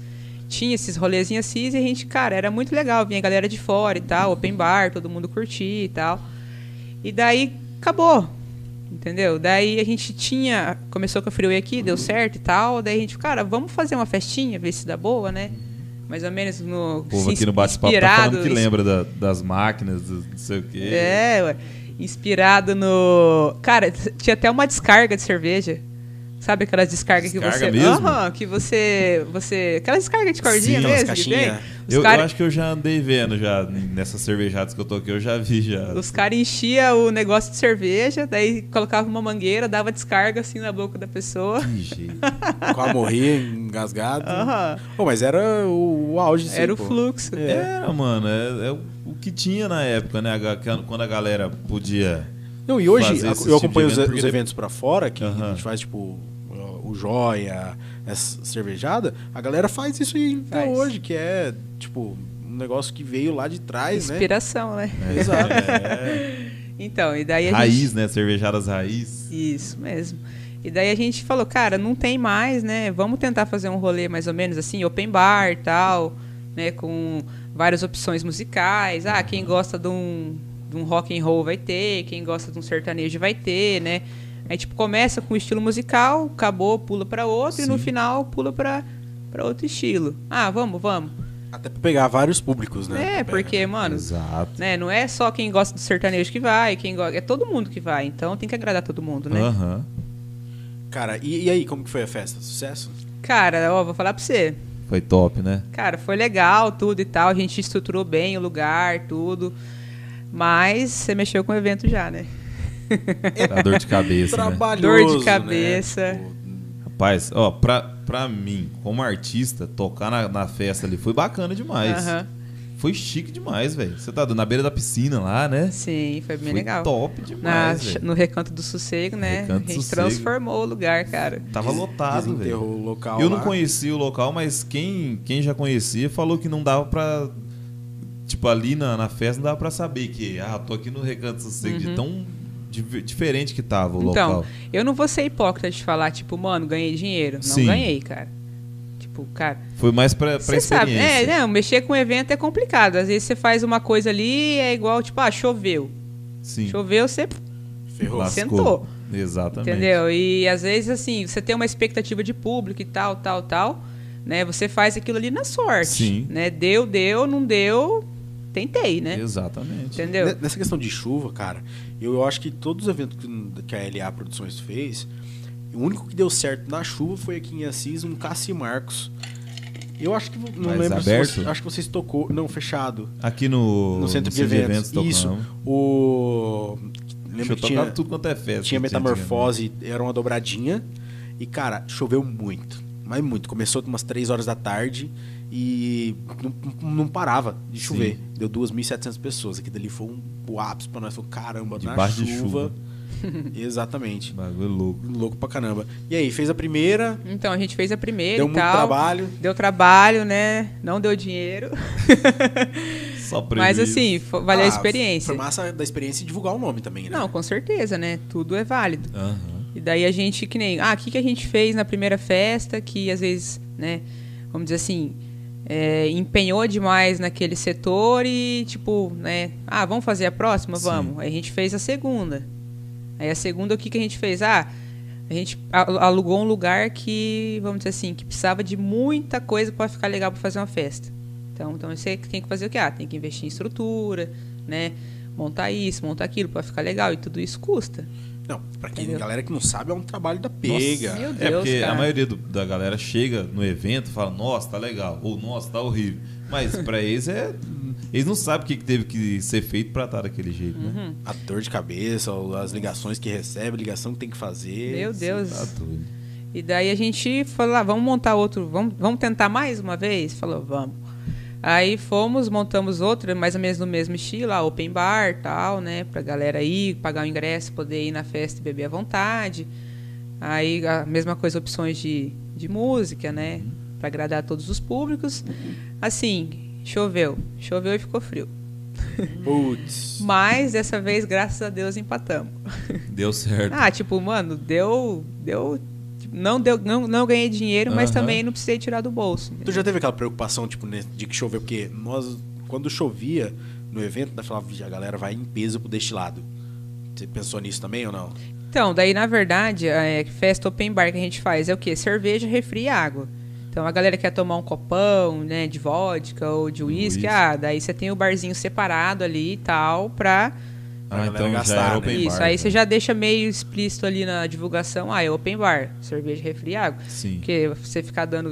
Tinha esses rolezinhos assim e a gente, cara, era muito legal. Vinha a galera de fora e tal, open bar, todo mundo curtia e tal. E daí acabou. Entendeu? Daí a gente tinha. Começou com a Freeway aqui, deu certo e tal. Daí a gente, cara, vamos fazer uma festinha, ver se dá boa, né? Mais ou menos no. O povo aqui no bate-papo tá falando que lembra da- das máquinas, do não sei o quê. É, ué. Inspirado no. Cara, tinha até uma descarga de cerveja. Sabe aquelas descargas que Descarga você. mesmo? Aham, que você. você. Aquela descarga de cordinha Sim, mesmo. que tem. caixinhas. Os Eu, cara- eu acho que eu já andei vendo já nessas cervejadas que eu tô aqui, eu já vi já. Os caras enchiam o negócio de cerveja, daí colocava uma mangueira, dava descarga assim na boca da pessoa. Que [laughs] jeito. Quase morria, engasgado. Aham. Pô, mas era o, o auge disso Era aí, o pô. fluxo. É. Era, mano, é, é o que tinha na época, né? A Quando a galera podia. Não, e hoje a- eu tipo acompanho os, evento, os porque- eventos pra fora, que a Aham. gente faz, tipo, o Joia, essa cervejada, a galera faz isso aí até Faz. hoje, que é, tipo, um negócio que veio lá de trás, né? Inspiração, né? É, Exato. é, [laughs] Então, e daí a raiz, gente... né? Cervejadas raiz. Isso mesmo. E daí a gente falou, cara, não tem mais, né? Vamos tentar fazer um rolê mais ou menos assim, open bar tal, né? Com várias opções musicais. Ah, quem gosta de um, de um rock and roll vai ter, quem gosta de um sertanejo vai ter, né? Aí tipo começa com um estilo musical, acabou, pula para outro e no Sim. final pula para para outro estilo. Ah, vamos, vamos. Até pra pegar vários públicos, né? É, porque, né? mano, Exato. né, não é só quem gosta do sertanejo que vai, quem gosta, é todo mundo que vai, então tem que agradar todo mundo, né? Aham. Cara, e, e aí, como que foi a festa? Sucesso? Cara, ó, vou falar pra você. Foi top, né? Cara, foi legal tudo e tal. A gente estruturou bem o lugar, tudo. Mas você mexeu com o evento já, né? A [laughs] dor de cabeça, né? Trabalhoso, Dor de né? cabeça. Tipo, Rapaz, ó, pra, pra mim, como artista, tocar na, na festa ali foi bacana demais. Foi chique demais, velho. Você tá na beira da piscina lá, né? Sim, foi bem foi legal. top Na- demais, velho. no Recanto do Sossego, né? Recanto a do gente Sossego. transformou o lugar, cara. Tava lotado, velho. desenterrou o local Eu não lá. conhecia o local, mas quem, quem já conhecia falou que não dava pra. Tipo, ali na, na festa não dava pra saber que, ah, tô aqui no Recanto Sossego, de tão diferente que tava o. Então, local. eu não vou ser hipócrita de falar, tipo, mano, ganhei dinheiro. Não Sim. ganhei, cara. Tipo, cara, Foi mais pra, pra Você sabe, experiência. é, não, mexer com evento é complicado. Às vezes você faz uma coisa ali, é igual, tipo, ah, choveu. Sim. Choveu, você Ferrou. Sentou. Exatamente. Entendeu? E às vezes, assim, você tem uma expectativa de público e tal, tal, tal, né? Você faz aquilo ali na sorte. Sim. Né? Deu, deu, não deu, tentei, né? Exatamente. Entendeu? Ne- Nessa questão de chuva, cara, eu, acho que todos os eventos que, a LA Produções fez, o único que deu certo na chuva foi aqui em Assis, um Cassi Marcos. Eu acho que não Mas lembro aberto? se você, acho que vocês tocou, não fechado, Aqui no, no centro de eventos. tocamos. Isso. O eu que tinha tudo quanto é festa. tinha metamorfose, era uma dobradinha. E, cara, choveu muito. Mas muito. Começou umas 3 horas da tarde e não, não parava de chover. Sim. Deu 2.700 pessoas. Aqui dali foi um ápice pra nós. Foi caramba, Debaixo na de chuva. [laughs] Exatamente. Bagulho louco. Louco pra caramba. E aí, fez a primeira, Então, a gente fez a primeira deu e muito tal. trabalho. Deu trabalho, né? Não deu dinheiro. [laughs] Só Mas assim, valeu a Ah, experiência. Foi massa da experiência e divulgar o nome também, né? Não, com certeza, né? Tudo é válido. Aham. E daí a gente, que nem, ah, o que, que a gente fez na primeira festa, que às vezes, né, vamos dizer assim, é, empenhou demais naquele setor e, tipo, né, ah, vamos fazer a próxima? Sim. Vamos. Aí a gente fez a segunda. Aí a segunda, o que, que a gente fez? Ah, a gente alugou um lugar que, vamos dizer assim, que precisava de muita coisa para ficar legal para fazer uma festa. Então, então você tem que fazer o quê? Ah, tem que investir em estrutura, né? Montar isso, montar aquilo para ficar legal e tudo isso custa. Não, pra quem, Entendeu? galera que não sabe, é um trabalho da pega. Meu É Deus, porque cara. a maioria do- da galera chega no evento e fala, nossa, tá legal, ou nossa, tá horrível. Mas [laughs] pra eles é. Eles não sabem o que teve que ser feito pra estar daquele jeito, Uhum. né? A dor de cabeça, as ligações que recebe, a ligação que tem que fazer. Meu Deus. Tá. E daí a gente falou, ah, vamos montar outro, vamos, vamos tentar mais uma vez? Falou, vamos. Aí fomos, montamos outro, mais ou menos no mesmo estilo, lá, open bar tal, né? Pra galera ir, pagar o ingresso, poder ir na festa e beber à vontade. Aí a mesma coisa, opções de, de música, né? Pra agradar todos os públicos. Assim, choveu. Choveu e ficou frio. [laughs] Putz. Mas dessa vez, graças a Deus, empatamos. Deu certo. Ah, tipo, mano, deu. deu não, deu não, não ganhei dinheiro, mas Aham. também não precisei tirar do bolso. Tu já teve aquela preocupação, tipo, né, de que choveu? Porque nós, quando chovia no evento, nós falava, "Vixe, a galera vai em peso pro destilado. Você pensou nisso também ou não? Então, daí, na verdade, a é, festa open bar que a gente faz é o quê? Cerveja, refri e água. Então, a galera quer tomar um copão, né, de vodka ou de uísque, ah, daí você tem o barzinho separado ali e tal, pra... Ah, então gastar, já era né? open Isso, bar. aí você já deixa meio explícito ali na divulgação, ah, é open bar, cerveja, refri e água. Sim. Porque você ficar dando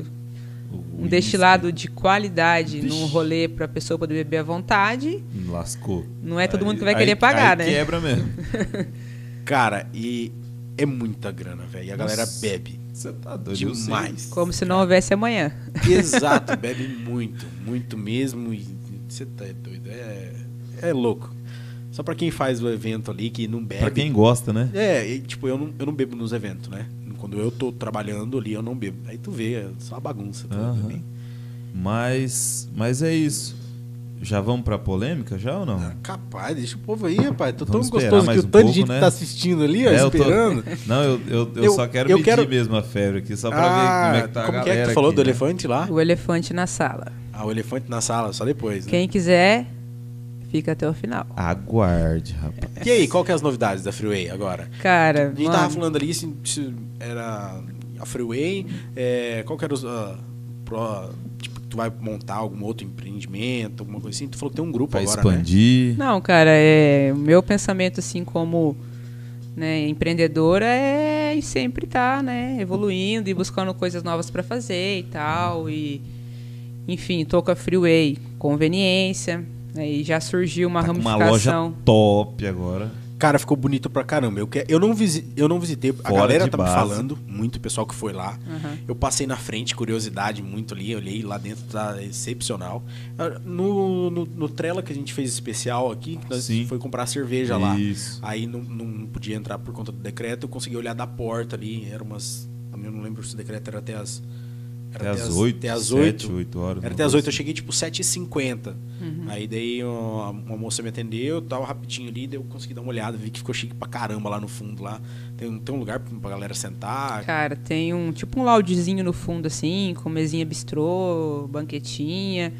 O um uísque destilado de qualidade Vixe. num rolê pra pessoa poder beber à vontade, Lascou. não é todo Aí- mundo que vai aí- querer pagar, aí né? quebra mesmo. [laughs] Cara, e é muita grana, velho. E a galera Nossa. bebe Você tá doido. demais. Como se não houvesse amanhã. Exato, [laughs] bebe muito, muito mesmo. E você tá doido. É, é louco. Só pra quem faz o evento ali, que não bebe. Pra quem gosta, né? É, e, tipo, eu não, eu não bebo nos eventos, né? Quando eu tô trabalhando ali, eu não bebo. Aí tu vê, é só uma bagunça. Tá também. Mas, mas é isso. Já vamos pra polêmica já ou não? Ah, capaz, deixa o povo aí, rapaz. Tô tão Vamos esperar gostoso que o um tanto de gente né? que tá assistindo ali, ó, É, eu tô- esperando. [laughs] Não, eu, eu, eu Eu- só quero eu medir quero- mesmo a febre aqui, só pra ah, ver como é que tá a como que é que tu falou aqui, do né? elefante lá? O elefante na sala. Ah, o elefante na sala, só depois, né? Quem quiser, fica até o final. Aguarde, rapaz. E aí, qual que é as novidades da Freeway agora? Cara, A gente tava mano, falando ali se, se era a Freeway, é, qual que era os. ah, pro- tipo, tu vai montar algum outro empreendimento, alguma coisa assim? Tu falou que tem um grupo Vai agora, né? expandir. Não, cara, é o meu pensamento assim como né, empreendedora é sempre estar, né, evoluindo e buscando coisas novas para fazer e tal e enfim, tô com a Freeway, conveniência, né, e já surgiu uma Tá com uma ramificação. loja top agora. Cara, ficou bonito pra caramba. Eu, que, eu, não, visi, eu não visitei. A Fora galera de tá me base. falando, muito pessoal que foi lá. Aham. Eu passei na frente, curiosidade muito ali. Olhei lá dentro, tá excepcional. Ah, No, no, no Trela que a gente fez especial aqui, que nós Sim. foi comprar cerveja lá. Isso. Aí não, não podia entrar por conta do decreto. Eu consegui olhar da porta ali. Era umas. Eu não lembro se o decreto era até as. Era Até as 8, Até as 7, 8. 8 horas. Era uma até as coisa 8, eu assim. cheguei tipo 7h50. Aí daí ó, uma moça me atendeu, tava rapidinho ali, daí eu consegui dar uma olhada, vi que ficou chique pra caramba lá no fundo lá. Tem, um- tem um lugar pra galera sentar. Cara, tem um tipo um loungezinho no fundo assim, com mesinha bistrô, banquetinha,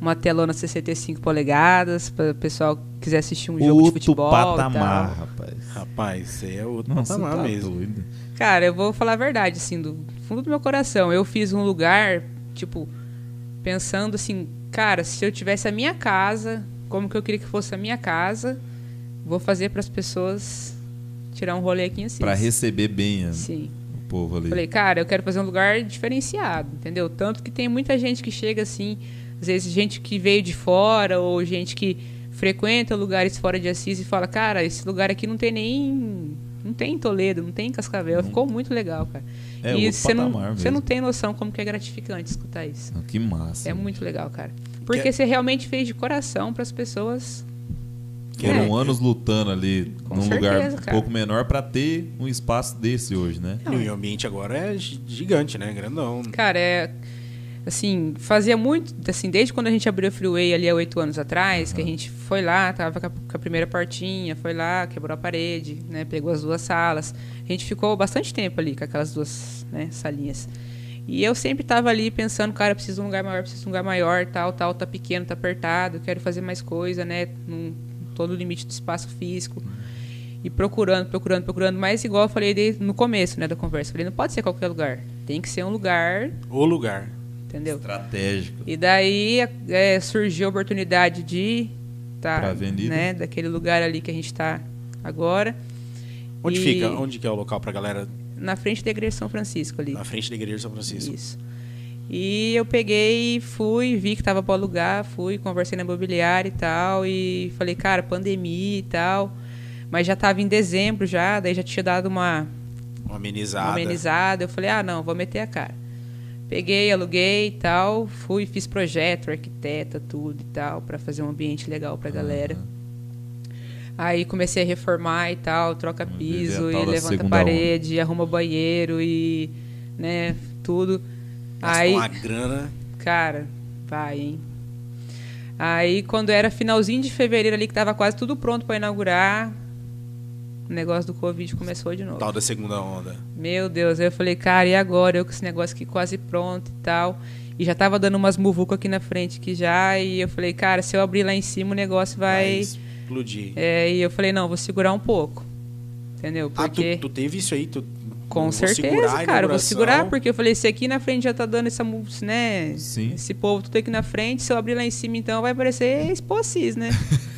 uma telona 65 polegadas para o pessoal que quiser assistir um jogo de Outro futebol patamar, e tal. rapaz. Rapaz, isso aí é outro Nossa, patamar tá mesmo. doido. Cara, eu vou falar a verdade, assim, do fundo do meu coração. Eu fiz um lugar, tipo, pensando assim, cara, se eu tivesse a minha casa, como que eu queria que fosse a minha casa, vou fazer para as pessoas tirar um rolê aqui em Assis. Pra receber bem a- Sim. o povo ali. Falei, cara, eu quero fazer um lugar diferenciado, entendeu? Tanto que tem muita gente que chega assim, às vezes gente que veio de fora ou gente que frequenta lugares fora de Assis e fala, cara, esse lugar aqui não tem nem. Não tem em Toledo, não tem em Cascavel. Ficou muito legal, cara. É e você não, você não tem noção como que é gratificante escutar isso. Que massa. É muito legal, cara. Porque Que- você realmente fez de coração para as pessoas. Foram É. anos lutando ali Com num certeza, lugar um cara. pouco menor pra ter um espaço desse hoje, né? E o ambiente agora é gi- gigante, né? Grandão. Cara, é. Assim, fazia muito. Assim, desde quando a gente abriu a Freeway ali há oito anos atrás, que a gente foi lá, tava com a, com a primeira portinha, foi lá, quebrou a parede, né? Pegou as duas salas. A gente ficou bastante tempo ali com aquelas duas né, salinhas. E eu sempre tava ali pensando, cara, preciso de um lugar maior, preciso de um lugar maior, tal, tal, tá pequeno, tá apertado, quero fazer mais coisa, né? Não tô no limite do espaço físico. E procurando, procurando, procurando, mas igual eu falei no começo, né, da conversa, falei, não pode ser qualquer lugar. Tem que ser um lugar, O lugar. Entendeu? Estratégico. E daí é, surgiu a oportunidade de Pra tá, avenida. né, daquele lugar ali que a gente está agora. Onde E fica? Onde que é o local pra galera? Na frente da igreja de São Francisco ali. Na frente da igreja de São Francisco. Isso. E eu peguei, fui, vi que tava para alugar, fui, conversei na imobiliária e tal, e falei, cara, pandemia e tal. Mas já tava em dezembro já, daí já tinha dado uma, Uma amenizada. uma amenizada. Eu falei, ah, não, vou meter a cara. Peguei, aluguei e tal, fui, fiz projeto, arquiteta, tudo e tal, para fazer um ambiente legal pra galera. Aí comecei a reformar e tal, troca piso a e levanta parede, arruma banheiro e, né, tudo. Gastou Aí, uma grana. cara, vai, hein? Aí quando era finalzinho de fevereiro ali que tava quase tudo pronto para inaugurar, o negócio do Covid começou de novo. Tal da segunda onda. Meu Deus, aí eu falei, cara, e agora? Eu com esse negócio aqui quase pronto e tal. E já tava dando umas muvucas aqui na frente que já. E eu falei, cara, se eu abrir lá em cima o negócio vai. explodir. É, e eu falei, não, vou segurar um pouco. Entendeu? Ah, Porque. tu, tu teve isso aí? Tu, Com certeza, cara, eu vou segurar, porque eu falei, se aqui na frente já tá dando essa, né? Sim. Esse povo tudo aqui na frente, se eu abrir lá em cima, então vai parecer Expo Assis, né? [laughs]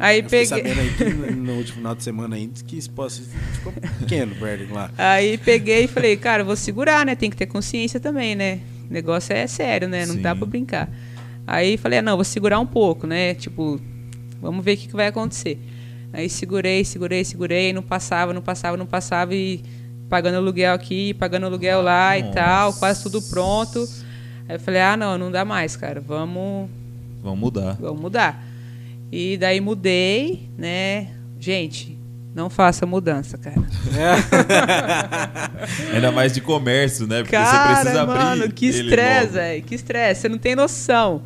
Aí Eu peguei. sabendo aí que no último final de semana aí que esse posto ficou pequeno perto lá. Aí peguei e falei, cara, vou segurar, né? Tem que ter consciência também, né? O negócio é sério, né? Não dá Sim. pra brincar. Aí falei, ah, não, vou segurar um pouco, né? Tipo, vamos ver o que, que vai acontecer. Aí segurei, segurei, segurei, não passava, não passava, não passava e pagando aluguel aqui, pagando aluguel lá e tal, Nossa. quase tudo pronto. Aí eu falei, ah, não, não dá mais, cara, vamos, Vamos mudar. vamos mudar. E daí mudei, né? Gente, não faça mudança, cara. [laughs] Ainda mais de comércio, né? Porque cara, você precisa abrir. mano, que estresse, velho. Que estresse. Você não tem noção.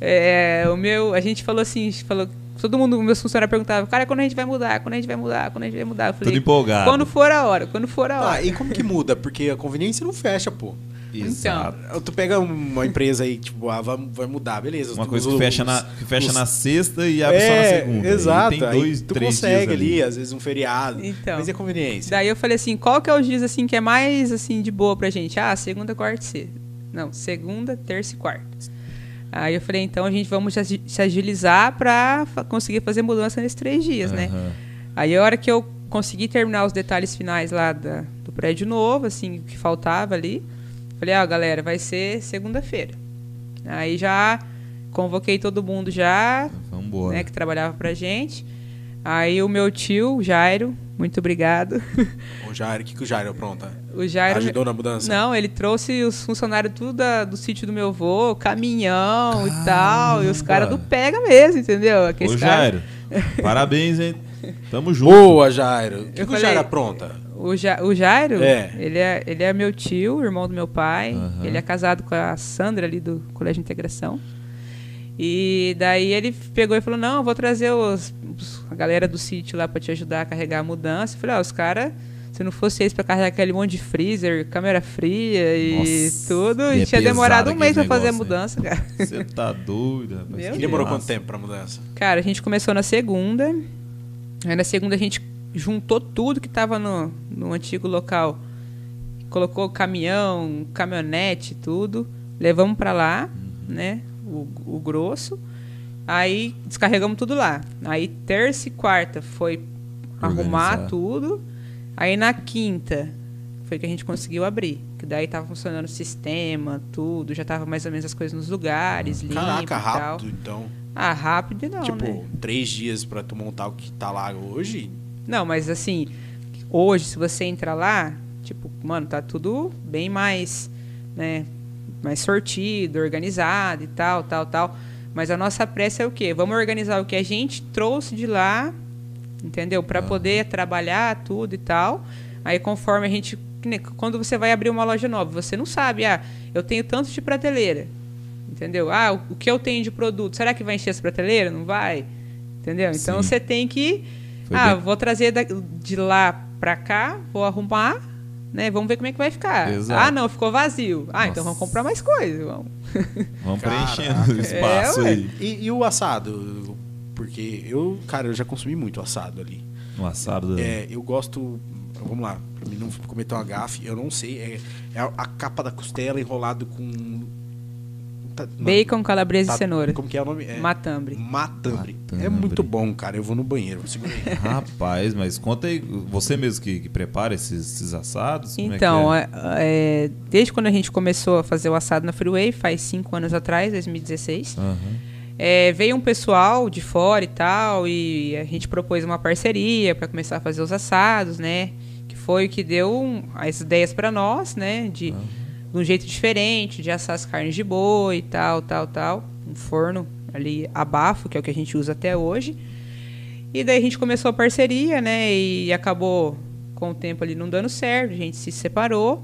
É, o meu, a gente falou assim, falou, todo mundo, meus funcionários perguntavam, cara, quando a gente vai mudar? Quando a gente vai mudar? Quando a gente vai mudar? Eu falei, Tudo empolgado. quando for a hora, quando for a hora. Ah, e como que muda? Porque a conveniência não fecha, pô. Exato. Tu pega uma empresa aí, tipo, ah, vai, mudar, beleza. Uma coisa que os- fecha, na, que fecha os- na sexta e abre só na É, segunda. exato. Tem dois, aí tu três consegue dias ali, às vezes um feriado. Então. Mas a conveniência? Daí eu falei assim, qual que é os dias assim que é mais assim de boa pra gente? Ah, segunda, quarta e sexta. Não, segunda, terça e quarta. Aí eu falei, então a gente vamos se agi- se agilizar pra fa- conseguir fazer mudança nesses três dias, né? Aham. Aí a hora que eu consegui terminar os detalhes finais lá da- do prédio novo, assim, o que faltava ali, falei, ó, galera, vai ser segunda-feira. Aí já convoquei todo mundo já, Vambora. né, que trabalhava pra gente. Aí o meu tio, o Jairo, muito obrigado. O Jairo, o que, que o Jairo apronta? O Jairo. Ajudou na mudança? Não, ele trouxe os funcionários tudo da- do sítio do meu avô, caminhão e tal. E os caras do pega mesmo, entendeu? Ô, Aqueles. Jairo, [laughs] parabéns, hein? Tamo junto. Boa, Jairo. O que, que Eu o falei- Jairo apronta? O, ja, o Jairo, É. Ele, é, ele é meu tio, irmão do meu pai. Aham. Ele é casado com a Sandra ali do Colégio de Integração. E daí ele pegou e falou: Não, eu vou trazer os, os- a galera do sítio lá pra te ajudar a carregar a mudança. Eu falei: Ó, os caras, se não fosse eles pra carregar aquele monte de freezer, câmera fria e Nossa, tudo, e é tinha demorado um mês aquele fazer a negócio, mudança, cara. Você tá doido, rapaz. E demorou quanto tempo pra mudança? Cara, a gente começou na segunda. Aí na segunda a gente juntou tudo que tava no, no antigo local. Colocou caminhão, caminhonete, tudo. Levamos pra lá, né? O, o grosso. Aí descarregamos tudo lá. Aí terça e quarta foi arrumar Organizar. tudo. Aí na quinta foi que a gente conseguiu abrir. Que daí tava funcionando o sistema, tudo. Já tava mais ou menos as coisas nos lugares, limpo Caraca, tal. rápido, então. Ah, rápido não, tipo, né? três dias pra tu montar o que tá lá hoje. Não, mas assim, hoje, se você entrar lá, tipo, mano, tá tudo bem mais, né, mais sortido, organizado e tal, tal, tal. Mas a nossa pressa é o quê? Vamos organizar o que a gente trouxe de lá, entendeu? Para poder trabalhar tudo e tal. Aí conforme a gente, quando você vai abrir uma loja nova, você não sabe, ah, eu tenho tanto de prateleira. Entendeu? Ah, o, o que eu tenho de produto, será que vai encher essa prateleira? Não vai. Entendeu? Então Sim. você tem que Foi ah, bem- vou trazer de lá pra cá, vou arrumar, né? Vamos ver como é que vai ficar. Exato. Ah, não, ficou vazio. Ah, então Nossa. vamos comprar mais coisa. Vamos. Vamos preenchendo o espaço É, aí. E, e o assado? Porque eu, cara, eu já consumi muito assado ali. No assado. É, eu gosto. Vamos lá, pra mim não cometer uma gafe, eu não sei. É, é a, a capa da costela enrolado com. Tá- Bacon, calabresa tá- e cenoura. Como que é o nome? É, Matambre. Matambre. Matambre. É muito bom, cara. Eu vou no banheiro. Aí. [laughs] Rapaz, mas conta aí, você mesmo que, que prepara esses, esses assados? Como é que Então, é? é- é, desde quando a gente começou a fazer o assado na Freeway, faz cinco anos atrás, 2016, Aham. é, veio um pessoal de fora e tal, e a gente propôs uma parceria para começar a fazer os assados, né? Que foi o que deu as ideias para nós, né? De, de um jeito diferente, de assar as carnes de boi e tal, tal, tal. Um forno ali a bafo, que é o que a gente usa até hoje. E daí a gente começou a parceria, né? E acabou com o tempo ali não dando certo, a gente se separou.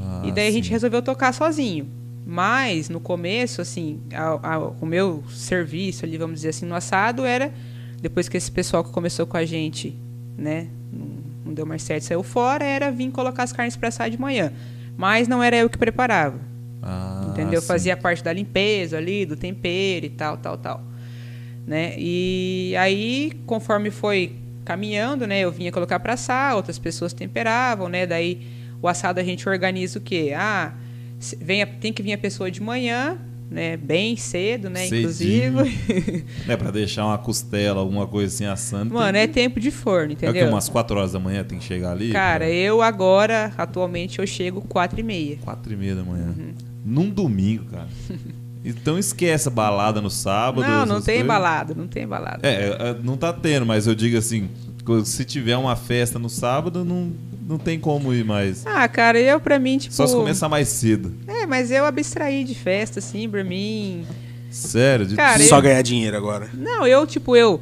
Ah, E daí a gente sim. resolveu tocar sozinho. Mas no começo, assim, a- a- o meu serviço ali, vamos dizer assim, no assado era depois que esse pessoal que começou com a gente, né, não, não deu mais certo, saiu fora, era vir colocar as carnes para assar de manhã. Mas não era eu que preparava. Ah, entendeu? sim. Fazia parte da limpeza ali, do tempero e tal, tal, tal. Né? E aí, conforme foi caminhando, né, eu vinha colocar para assar, outras pessoas temperavam, né? Daí o assado a gente organiza o quê? Ah, vem a- tem que vir a pessoa de manhã, né, bem cedo, né, Cedinho. inclusive. [laughs] É pra deixar uma costela, alguma coisa assim assando. Mano, tem é tempo de forno, É o que, entendeu? umas 4 horas da manhã tem que chegar ali? Cara, eu agora, atualmente, eu chego quatro e meia. 4 e meia da manhã. Uhum. Num domingo, cara. [laughs] Então esquece a balada no sábado. Não, não tem coisas. balada, não tem balada. É, é, não tá tendo, mas eu digo assim, se tiver uma festa no sábado, não, não tem como ir mais. Ah, cara, eu pra mim, tipo... Só se começar mais cedo. É, mas eu abstraí de festa, assim, pra mim. Sério? De Cara? Só ganhar dinheiro agora. Não, eu, tipo, eu.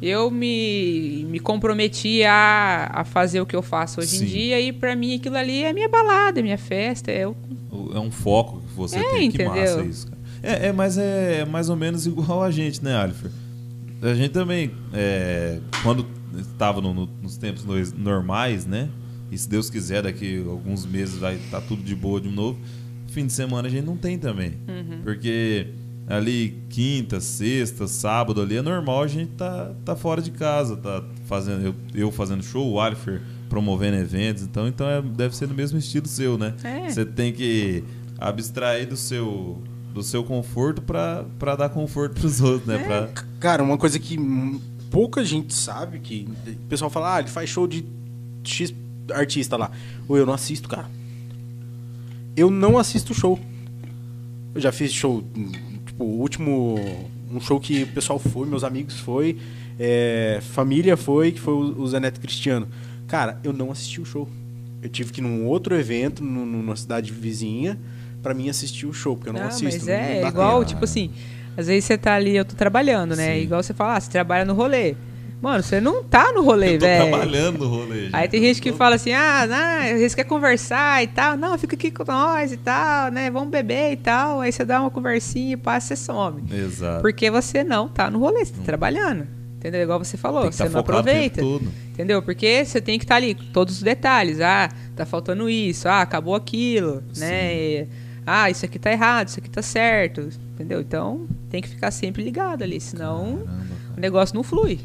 Eu me, me comprometi a, a fazer o que eu faço hoje Sim. em dia e pra mim aquilo ali é minha balada, é minha festa. É o É um foco que você É, tem. Que entendeu? massa isso, cara. É, é, mas é mais ou menos igual a gente, né, Alifer? A gente também, é, quando estava no- no- nos tempos nois- normais, né? E se Deus quiser, daqui a alguns meses vai estar tudo de boa de novo. Fim de semana a gente não tem também. Porque ali quinta, sexta, sábado ali é normal a gente tá, tá fora de casa, tá fazendo eu, eu fazendo show, o Alifer promovendo eventos, então então é- deve ser do mesmo estilo seu, né? É. Você tem que abstrair do seu do seu conforto pra pra dar conforto pros outros, né? Pra- Cara, uma coisa que pouca gente sabe, que o pessoal fala, ah, ele faz show de X artista lá. Ou eu não assisto, cara. Eu não assisto show. Eu já fiz show, hum, tipo, o último. Um show que o pessoal foi, meus amigos foi, é, família foi, que foi o, Zé Neto Cristiano. Cara, eu não assisti o show. Eu tive que ir num outro evento, num- numa cidade vizinha, pra mim assistir o show, porque eu não Ah, assisto. mas não- é não dá igual, tempo. tipo assim, às vezes você tá ali, eu tô trabalhando, né? Sim. Igual você fala, ah, você trabalha no rolê. Mano, você não tá no rolê, eu tô velho. trabalhando no rolê. Aí tem gente que fala assim, ah, não, eles querem conversar e tal. Não, fica aqui com nós e tal, né? Vamos beber e tal. Aí você dá uma conversinha e passa, você some. Exato. Porque você não tá no rolê, você tá trabalhando. Entendeu? Igual você falou, você tá não aproveita. todo. Entendeu? Porque você tem que estar ali, todos os detalhes. Ah, tá faltando isso, ah, acabou aquilo, né? E, ah, isso aqui tá errado, isso aqui tá certo. Entendeu? Então tem que ficar sempre ligado ali, senão Caramba, cara. o negócio não flui.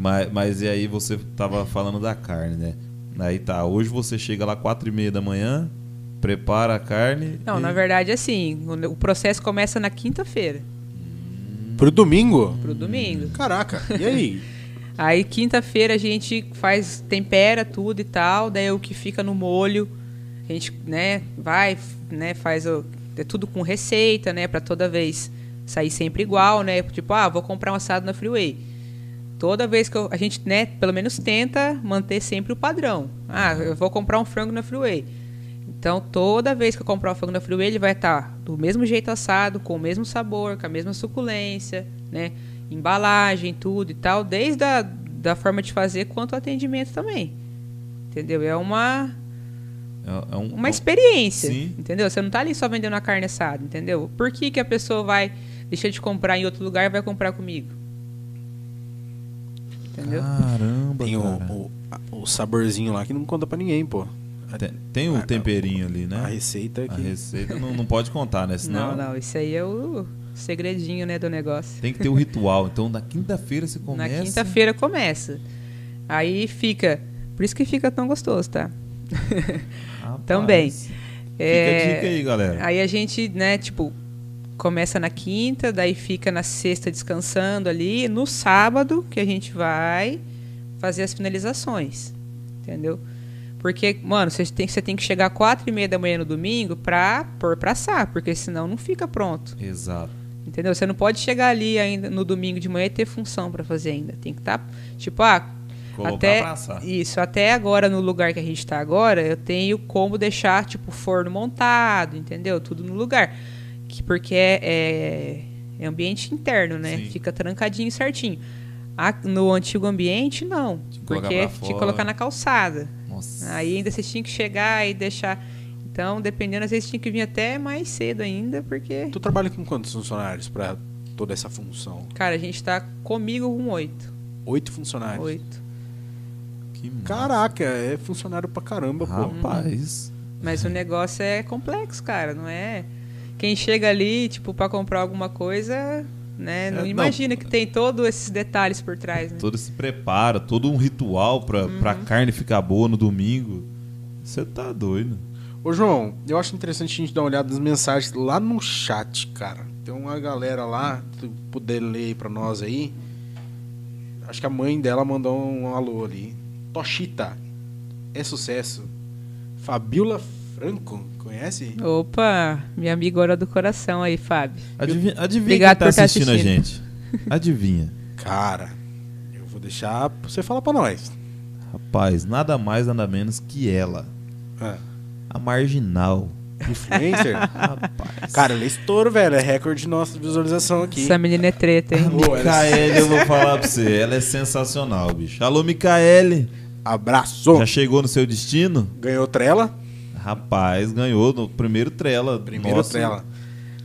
Mas, mas e aí você tava falando da carne, né? Aí tá, hoje você chega lá quatro e meia da manhã, prepara a carne. Não, e... na verdade, assim, o, o processo começa na quinta-feira, Pro domingo? pro domingo. Caraca, e aí? [laughs] Aí quinta-feira a gente faz, tempera tudo e tal, daí o que fica no molho, a gente, né, vai, né, faz o, é tudo com receita, né, para toda vez sair sempre igual, né? Tipo, ah, vou comprar um assado na Freeway. Toda vez que eu- a gente, né, pelo menos tenta manter sempre o padrão. Ah, eu vou comprar um frango na Freeway. Então, toda vez que eu comprar o frango na Freeway, ele vai estar do mesmo jeito assado, com o mesmo sabor, com a mesma suculência, né? Embalagem, tudo e tal, desde a da forma de fazer quanto o atendimento também. Entendeu? É uma, É, é um, uma experiência, Sim. entendeu? Você não tá ali só vendendo a carne assada, entendeu? Por que, que a pessoa vai deixar de comprar em outro lugar e vai comprar comigo? Entendeu? Caramba, Tem o, cara. o, a- o saborzinho lá que não conta pra ninguém, pô. Tem, tem o temperinho ali, né? A receita A que. receita não, não pode contar, né? Senão Não, não, isso aí é o segredinho, né, do negócio. tem que ter o ritual. Então, na quinta-feira você começa. Na quinta-feira começa. Aí fica. Por isso que fica tão gostoso, tá? [laughs] Rapaz, Também. Fica É, a dica aí, galera. Aí a gente, né, tipo, começa na quinta, daí fica na sexta descansando ali. No sábado que a gente vai fazer as finalizações. Entendeu? Porque, mano, você tem, você tem que chegar às quatro e meia da manhã no domingo pra pôr pra assar, porque senão não fica pronto. Exato. Entendeu? Você não pode chegar ali ainda no domingo de manhã e ter função pra fazer ainda. Tem que estar, tipo, ah, Colocar até isso, até agora no lugar que a gente tá agora, eu tenho como deixar tipo forno montado, entendeu? Tudo no lugar. Que, porque é, é, é ambiente interno, né? Sim. Fica trancadinho certinho. A- no antigo ambiente, não. Porque tinha que colocar na calçada. Nossa. Aí ainda você tinha que chegar e deixar. Então, dependendo, às vezes tinha que vir até mais cedo ainda, porque. Tu trabalha com quantos funcionários pra toda essa função? Cara, a gente tá comigo com oito. Oito funcionários. Oito. Que massa. Caraca, é funcionário pra caramba, pô. Rapaz. Mas o negócio é complexo, cara. Não é. Quem chega ali, tipo, pra comprar alguma coisa, né? Não É, não. imagina que tem todos esses detalhes por trás, né? Todo esse preparo, todo um ritual pra, pra Uhum. carne ficar boa no domingo. Você tá doido. Ô, João, eu acho interessante a gente dar uma olhada nas mensagens lá no chat, cara. Tem uma galera lá, se tu puder ler aí pra nós aí. Acho que a mãe dela mandou um alô ali. Toshita, é sucesso. Fabiola Franco, conhece? Opa, minha amigona do coração aí, Fábio. Adivinha, adivinha Obrigado quem tá por tá assistindo, a assistindo. gente. Adivinha. Cara, eu vou deixar pra você falar pra nós. Rapaz, nada mais, nada menos que ela. Ah, A marginal. Influencer? [laughs] Cara, ele é estouro, velho. É recorde nossa de visualização aqui. Essa menina é treta, hein? [laughs] Pô, ela é- Micaele, eu vou falar pra você, [laughs] ela é sensacional, bicho. Alô, Micaele, Abraço. já chegou no seu destino? Ganhou trela? Rapaz, ganhou no primeiro trela. Primeiro Nossa, trela.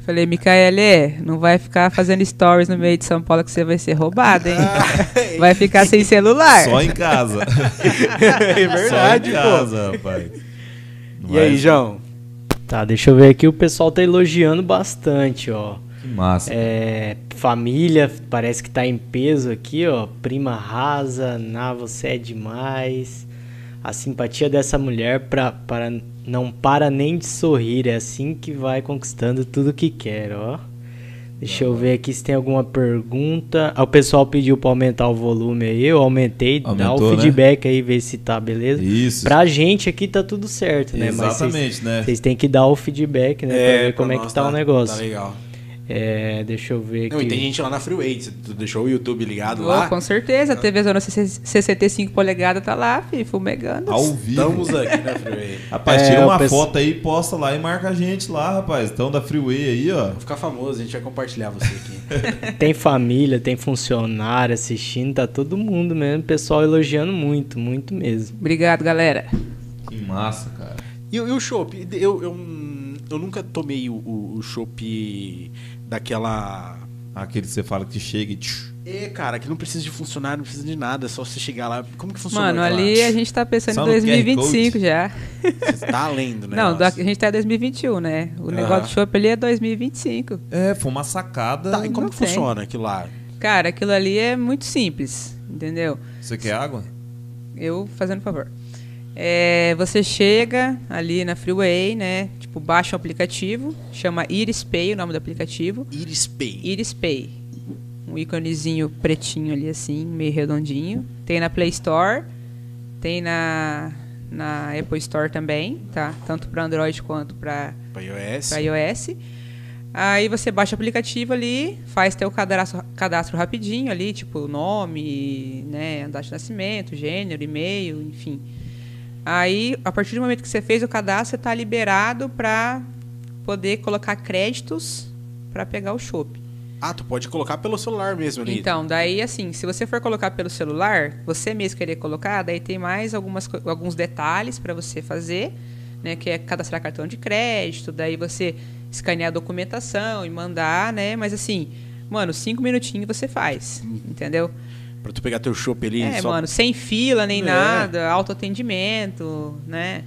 Falei, Micaele, não vai ficar fazendo stories no meio de São Paulo que você vai ser roubado, hein? [laughs] Vai ficar sem celular. Só em casa. [laughs] é verdade, Só em pô. casa, rapaz. E aí, João? Tá, deixa eu ver aqui. O pessoal tá elogiando bastante, ó. Que massa. É, família, parece que tá em peso aqui, ó. Prima rasa, Ná, você é demais. A simpatia dessa mulher pra, para, não para nem de sorrir. É assim que vai conquistando tudo que quer, ó. Deixa eu ver aqui se tem alguma pergunta. Ah, o pessoal pediu pra aumentar o volume aí. Eu aumentei. dá Aumentou, o né? feedback aí, ver se tá beleza. Isso. Pra gente aqui tá tudo certo, né? Mas vocês- Exatamente, né? vocês têm que dar o feedback, né? pra ver como é que nós tá, o negócio. Tá legal. É, deixa eu ver Não, e tem gente lá na Freeway. Tu deixou o YouTube ligado Ô, lá? com certeza, a TV Zona 65 polegadas tá lá, fi, fumegando. Ao vivo. Estamos aqui na Freeway. [laughs] Rapaz, É, tira uma foto aí, posta lá e marca a gente lá, rapaz. Então da Freeway aí, ó. Vou ficar famoso, a gente vai compartilhar você aqui. [laughs] Tem família, tem funcionário assistindo, tá todo mundo mesmo. Pessoal elogiando muito, muito mesmo. Obrigado, galera. Que massa, cara. E, o- e o chopp? Eu, eu, eu nunca tomei o, o, o chopp daquela... Aquele que você fala que chega e. tch, É, cara, que não precisa de funcionário, não precisa de nada, é só você chegar lá. Como que funciona? Mano, ali a gente tá pensando Só em no QR 2025 Code. já. Você tá além do Não, a gente tá em 2021, né? O negócio do shopping ali é 2025. É, foi uma sacada. Tá, e como Não que tem. funciona aquilo lá? Cara, aquilo ali é muito simples, entendeu? Você quer água? Eu fazendo favor. É, você chega ali na Freeway, né? Tipo, baixa um aplicativo, chama Iris Pay, o nome do aplicativo. Iris Pay. Iris Pay. Um íconezinho pretinho ali assim, meio redondinho. Tem na Play Store, tem na, na Apple Store também, tá? Tanto para Android quanto para Pra iOS. iOS. Aí você baixa o aplicativo ali, faz teu cadastro, cadastro rapidinho ali, tipo nome, né, data de nascimento, gênero, e-mail, enfim. Aí, a partir do momento que você fez o cadastro, você está liberado para poder colocar créditos para pegar o chopp. Ah, tu pode colocar pelo celular mesmo ali. Então, daí assim, se você for colocar pelo celular, você mesmo querer colocar, daí tem mais algumas, alguns detalhes para você fazer, né? Que é cadastrar cartão de crédito, daí você escanear a documentação e mandar, né? Mas assim, mano, cinco minutinhos você faz, entendeu? Pra tu pegar teu chopp ali. É, só... mano, sem fila nem É. nada, autoatendimento, né?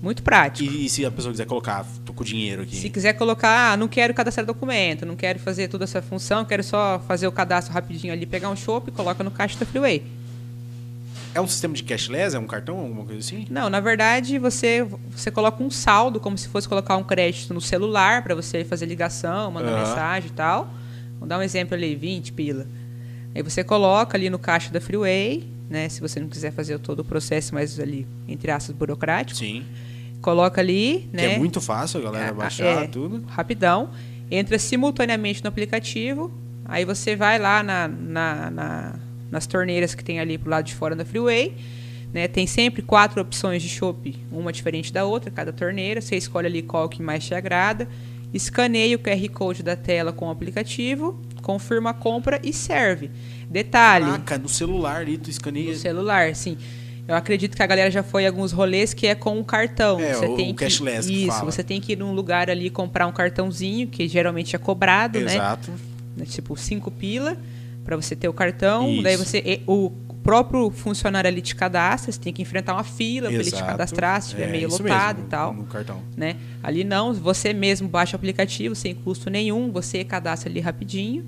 Muito prático. E, e se a pessoa quiser colocar, tô com dinheiro aqui. Se quiser colocar, ah, não quero cadastrar documento, não quero fazer toda essa função, quero só fazer o cadastro rapidinho ali, pegar um chopp e coloca no caixa da Freeway. É um sistema de cashless? É um cartão? Alguma coisa assim? Não, na verdade, você, você coloca um saldo, como se fosse colocar um crédito no celular para você fazer ligação, mandar Aham. mensagem e tal. Vou dar um exemplo ali, 20 pila. Aí você coloca ali no caixa da Freeway, né? Se você não quiser fazer todo o processo mais ali, entre aspas, burocrático. Sim. Coloca ali, Que né? é muito fácil a galera É, baixar é, tudo. Rapidão. Entra simultaneamente no aplicativo. Aí você vai lá na, na- na- nas torneiras que tem ali pro lado de fora da Freeway. Né? Tem sempre quatro opções de chopp, uma diferente da outra, cada torneira. Você escolhe ali qual que mais te agrada. Escaneia o QR Code da tela com o aplicativo, confirma a compra e serve. Detalhe, Caraca, no celular ali, tu escaneia. no celular, sim. Eu acredito que a galera já foi em alguns rolês que é com um cartão. É, você o- tem o cashless que Isso, fala. você tem que ir num lugar ali comprar um cartãozinho, que geralmente é cobrado, né? Exato. né? Tipo, cinco pila para você ter o cartão. Isso. Daí você. O próprio funcionário ali te cadastra, você tem que enfrentar uma fila para ele te Exato. cadastrar, se estiver É, meio lotado mesmo, e tal. No cartão. Né? Ali não, você mesmo baixa o aplicativo sem custo nenhum, você cadastra ali rapidinho,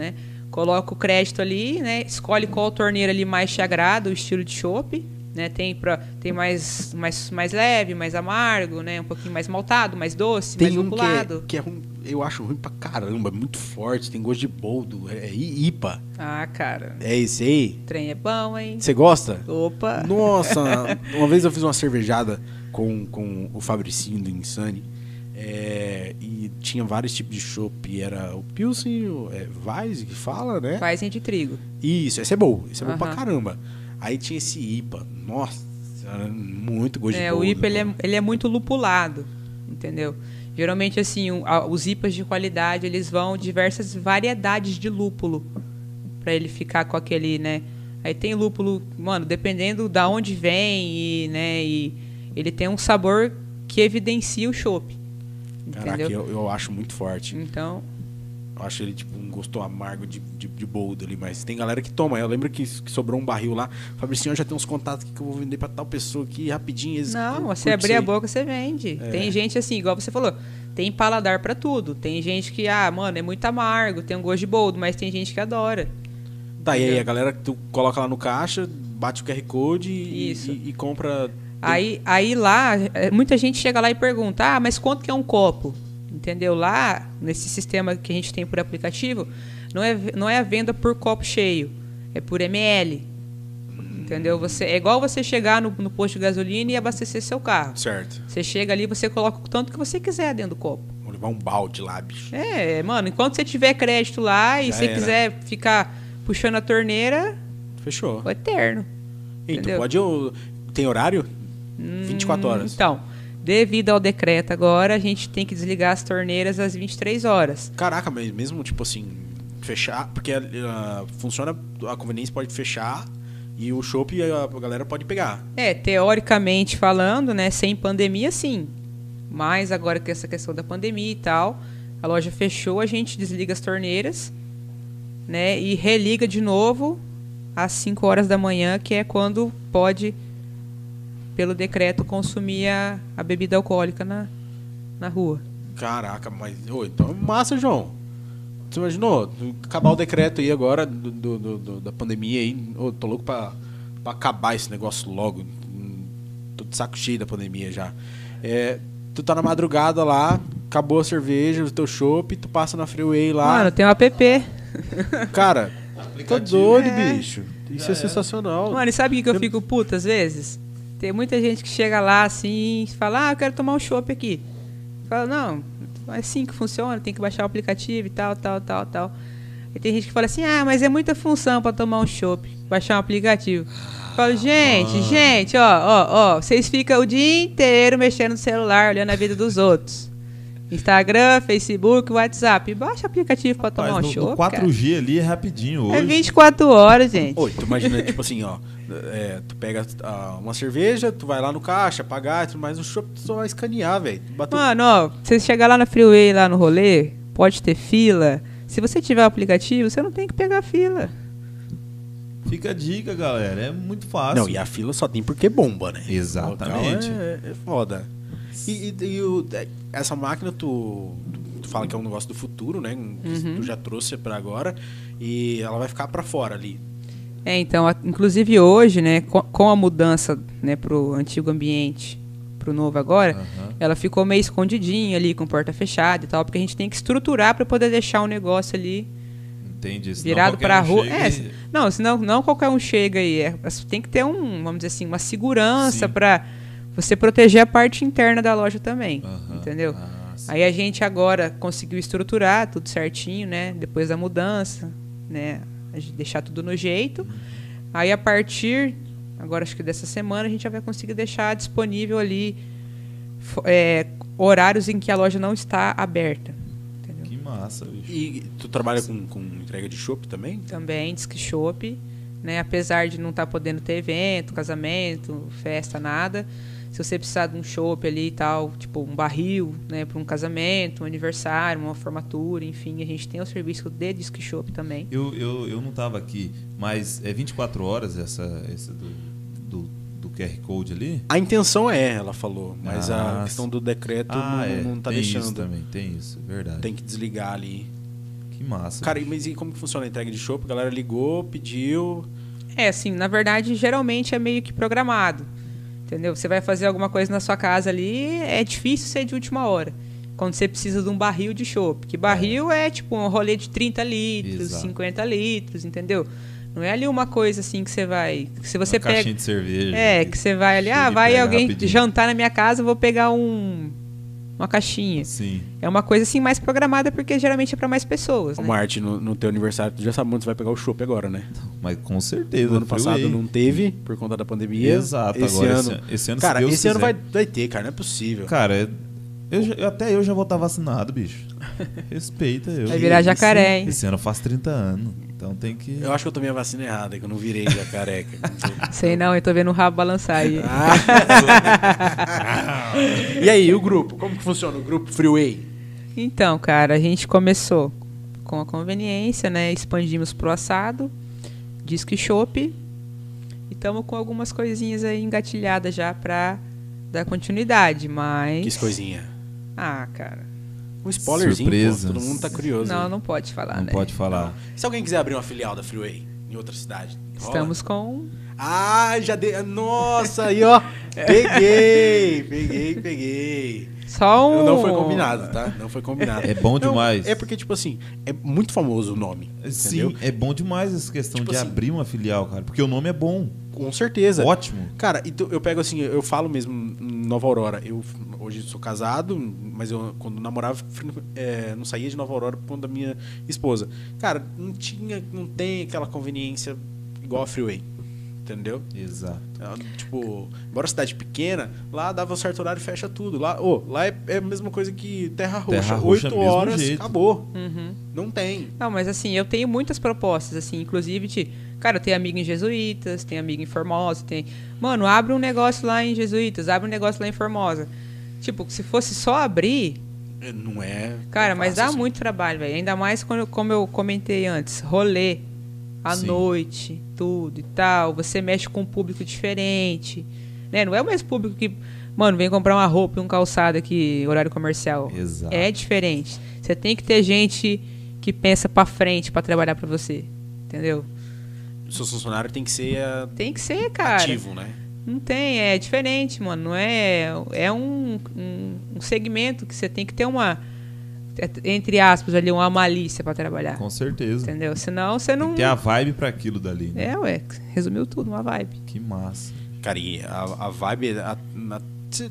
né? Coloca o crédito ali, né? Escolhe qual torneira ali mais te agrada, o estilo de chopp, né? Tem pra, tem mais, mais mais leve, mais amargo, né? Um pouquinho mais maltado, mais doce, mais Tem um que é, que é ruim, eu acho ruim pra caramba, muito forte, tem gosto de boldo, é, é IPA. Ah, cara, É esse aí? o trem é bom, hein? Você gosta? Opa. Nossa, [laughs] uma vez eu fiz uma cervejada com, com o Fabricinho do Insane. É, e tinha vários tipos de chopp. Era o Pilsen, o é, que fala, né? Fazem de trigo. Isso, esse é bom. Esse é bom pra caramba. Aí tinha esse IPA. Nossa, muito gosto de É, o IPA ele é, ele é muito lupulado. entendeu? Geralmente, assim, um, a- os IPAs de qualidade, eles vão diversas variedades de lúpulo para ele ficar com aquele, né? Aí tem lúpulo, mano, dependendo da onde vem e, né, e ele tem um sabor que evidencia o chopp. Caraca, eu, eu acho muito forte. Então, Eu acho ele tipo um gosto amargo de, de, de boldo ali, mas tem galera que toma. Eu lembro que, que sobrou um barril lá. Fabricinho, já tem uns contatos que eu vou vender pra tal pessoa aqui rapidinho. Eles Não, você abrir a boca, você vende. É. Tem gente assim, igual você falou, tem paladar pra tudo. Tem gente que, ah, mano, é muito amargo, tem um gosto de boldo, mas tem gente que adora. Tá, e aí a galera que tu coloca lá no caixa, bate o QR Code e, e, e compra. Aí, aí lá, eh, muita gente chega lá e pergunta, ah, mas quanto que é um copo? Entendeu? Lá, nesse sistema que a gente tem por aplicativo, não é, não é a venda por copo cheio, é por ml. Entendeu? Você, é igual você chegar no, no posto de gasolina e abastecer seu carro. Certo. Você chega ali, você coloca o tanto que você quiser dentro do copo. Vou levar um balde lá, bicho. É, mano, enquanto você tiver crédito lá e Já você era. quiser ficar puxando a torneira, Fechou. é eterno. E entendeu? pode. Tem horário? 24 horas. Então, devido ao decreto agora, a gente tem que desligar as torneiras às 23 horas. Caraca, mas mesmo tipo assim, fechar. Porque ah, funciona. A conveniência pode fechar e o shopping a, galera pode pegar. É, teoricamente falando, né, sem pandemia sim. Mas agora com essa questão da pandemia e tal, a loja fechou, a gente desliga as torneiras, né, e religa de novo às 5 horas da manhã, que é quando pode pelo decreto consumir a, bebida alcoólica na, na rua. Caraca, mas. Ô, então é massa, João. Você imaginou? Acabar o decreto aí agora do, do- do- da pandemia aí. Ô, tô louco pra, pra acabar esse negócio logo. Tô de saco cheio da pandemia já. É, tu tá na madrugada lá, acabou a cerveja, o teu chopp, tu passa na freeway lá. Mano, tem um app. [laughs] Cara, tô doido, É. bicho. Isso é sensacional. Mano, e sabe o que, que eu fico puta às vezes? Tem muita gente que chega lá assim e fala, ah, eu quero tomar um chopp aqui. Fala, não, é assim que funciona, tem que baixar o aplicativo e tal, tal, tal, tal. E tem gente que fala assim, ah, mas é muita função pra tomar um chopp, baixar um aplicativo. Eu Falo, gente, gente, ó, ó, ó, vocês ficam o dia inteiro mexendo no celular, olhando a vida dos outros. Instagram, Facebook, WhatsApp. Baixa o aplicativo pra tomar um no, chopp. no cara. 4G ali é rapidinho hoje. É 24 horas, gente. Oi, tu imagina, [laughs] tipo assim, ó. é, tu pega ah, uma cerveja, tu vai lá no caixa, pagar, e tudo mais, o chopp tu só vai escanear, velho. Bateu- Mano, ó, você chegar lá na Freeway, lá no rolê, pode ter fila. Se você tiver o aplicativo, você não tem que pegar fila. Fica a dica, galera. É muito fácil. Não, e a fila só tem porque bomba, né? Exatamente. O local É, é foda. E, e- e o- é, essa máquina, tu, tu fala que é um negócio do futuro, né? Que Tu já trouxe pra agora. E ela vai ficar pra fora ali. É, então, a- inclusive hoje, né, com, com a mudança, né, pro antigo ambiente, pro novo agora, Aham. ela ficou meio escondidinha ali, com porta fechada e tal, porque a gente tem que estruturar para poder deixar o negócio ali Entendi. Senão virado pra um rua. É, e- não, senão não qualquer um chega aí. É, tem que ter um, vamos dizer assim, uma segurança para você proteger a parte interna da loja também. Aham. Entendeu? Ah. Aí a gente agora conseguiu estruturar tudo certinho, né? Depois da mudança, né? A gente deixar tudo no jeito. Aí a partir, agora acho que dessa semana, a gente já vai conseguir deixar disponível ali é, horários em que a loja não está aberta. Entendeu? Que massa, bicho. E tu trabalha com, com entrega de chopp também? Também diz que chopp, né? Apesar de não estar podendo ter evento, casamento, festa, nada. Se você precisar de um chopp ali e tal, tipo um barril, né, para um casamento, um aniversário, uma formatura, enfim, a gente tem o serviço de disque chopp também. Eu, eu, eu não tava aqui, mas é 24 horas essa, essa do, do, do QR Code ali? A intenção é, ela falou. Mas Ah, a questão do decreto ah, não, é. não tá tem deixando. isso também, tem isso, verdade. Tem que desligar ali. Que massa. Cara, mas e como que funciona a entrega de chopp? A galera ligou, pediu. É, assim, na verdade, geralmente é meio que programado. Entendeu? Você vai fazer alguma coisa na sua casa ali, é difícil ser de última hora. Quando você precisa de um barril de chopp. Que barril é, tipo um rolê de 30 litros, Exato. 50 litros, entendeu? Não é ali uma coisa assim que você vai. Que se você Uma pega. de cerveja. É, que você vai ali, ah, vai alguém rapidinho. jantar na minha casa, vou pegar um. Uma caixinha. Sim. É uma coisa assim mais programada porque geralmente é para mais pessoas, né? Marte, no, no teu aniversário, tu já sabe onde você vai pegar o chopp agora, né? Mas com certeza. No ano passado Freeway. não teve, por conta da pandemia. Exato, esse agora ano. esse, esse ano cara, se Deus esse ano quiser. vai, vai ter, cara, não é possível. Cara, é- Eu, já- até eu já vou estar vacinado, bicho. [laughs] Respeita eu. Vai virar jacaré, hein? Esse ano faz 30 anos. Então tem que. Eu acho que eu tomei a vacina errada, que eu não virei jacareca. [laughs] Sei não, eu tô vendo o rabo balançar aí. Ah. [laughs] e aí, o grupo? Como que funciona o grupo Freeway? Então, cara, a gente começou com a conveniência, né? Expandimos pro assado, disque shop. E estamos com algumas coisinhas aí engatilhadas já pra dar continuidade, mas... Que coisinha. Ah, cara. Um spoilerzinho, pô, Surpresas. todo mundo tá curioso. Não, não pode falar, Não né? pode falar. Se alguém quiser abrir uma filial da Freeway em outra cidade, rola? Estamos com... Ah, já dei. Nossa, aí ó. [laughs] Peguei, peguei, peguei. Só um... Não foi combinado, tá? Não foi combinado. É bom Não, demais. É porque, tipo assim, é muito famoso o nome. Sim, Entendeu? é bom demais essa questão Tipo de assim- abrir uma filial, cara. Porque o nome é bom. Com certeza. Ótimo. Cara, então eu pego assim, eu falo mesmo em Nova Aurora. Eu hoje sou casado, mas eu quando namorava é, não saía de Nova Aurora por conta da minha esposa. Cara, não tinha, não tem aquela conveniência igual a Freeway. Entendeu? Exato. Ah, Tipo, embora cidade pequena, lá dava um certo horário e fecha tudo. Lá, ô, lá é, é a mesma coisa que Terra Roxa. Terra Roxa, Oito horas, jeito. acabou. Uhum. Não tem. Não, mas assim, eu tenho muitas propostas, assim, inclusive de. Cara, eu tenho amigo em Jesuítas, tenho amigo em Formosa, tem. Mano, abre um negócio lá em Jesuítas, abre um negócio lá em Formosa. Tipo, se fosse só abrir, É, Não é. cara, mas dá assim. muito trabalho, velho. Ainda mais quando, como eu comentei antes, rolê à Sim. noite, tudo e tal. Você mexe com um público diferente. Né? Não é o mesmo público que, mano, vem comprar uma roupa e um calçado aqui, horário comercial. Exato. É diferente. Você tem que ter gente que pensa pra frente pra trabalhar pra você. Entendeu? O seu funcionário tem que ser ah, Tem que ser, cara. ativo, né? Não tem, é diferente, mano. Não é. É um, um, um segmento que você tem que ter uma. Entre aspas, ali, uma malícia pra trabalhar. Com certeza. Entendeu? Senão você Tem não. ter a vibe pra aquilo dali. Né? É, ué, resumiu tudo, uma vibe. Que massa. Cara, e a, a vibe a- se-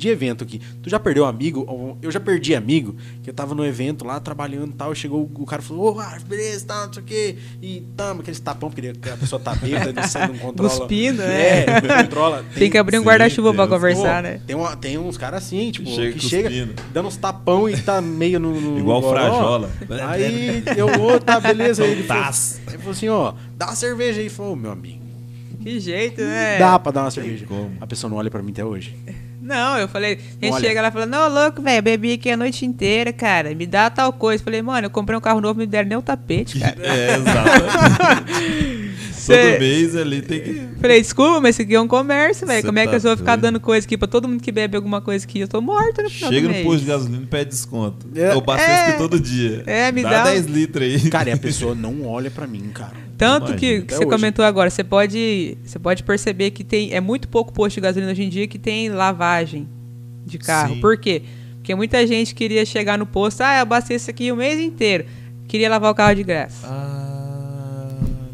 de evento aqui. Tu já perdeu amigo? Ou- Eu já perdi amigo, que eu tava no evento lá trabalhando e tal. Chegou o cara e falou: Ô, ah, beleza, tá, não sei o quê. E tamo, aqueles tapão, porque a pessoa tá bêbada, não, não controla. Cuspindo, é. né? não controla. [laughs] Tem, que abrir um guarda-chuva pra conversar, Pô, né? Tem, uma- tem uns caras assim, tipo, Chega que chega cuspindo. dando uns tapão e tá meio no. no Igual goró. frajola. Aí eu, ô, tá, beleza. Aí ele falou, ele falou assim: ó, dá uma cerveja aí. Ele falou: ô, meu amigo. Que jeito, né? Dá pra dar uma cerveja. como. A pessoa não olha pra mim até hoje. Não, eu falei, a gente Olha. chega lá e fala, não, louco, velho, bebi aqui a noite inteira, cara. Me dá tal coisa. Falei, mano, eu comprei um carro novo, me deram nem o tapete, cara. [laughs] É, exato. [laughs] Cê- Todo mês ali tem que. Falei, desculpa, mas isso aqui é um comércio, velho. Como é que tá eu vou ficar doido. dando coisa aqui pra todo mundo que bebe alguma coisa aqui? Eu tô morto no final Chega do no mês. posto de gasolina e pede desconto. É. Eu basto É. aqui todo dia. É, me dá, dá um- 10 litros aí. Cara, e a pessoa não olha pra mim, cara. Tanto que, que você hoje. comentou agora, você pode, você pode perceber que tem é muito pouco posto de gasolina hoje em dia que tem lavagem de carro. Sim. Por quê? Porque muita gente queria chegar no posto, ah, eu abasteço aqui o mês inteiro. Queria lavar o carro de graça. Ah,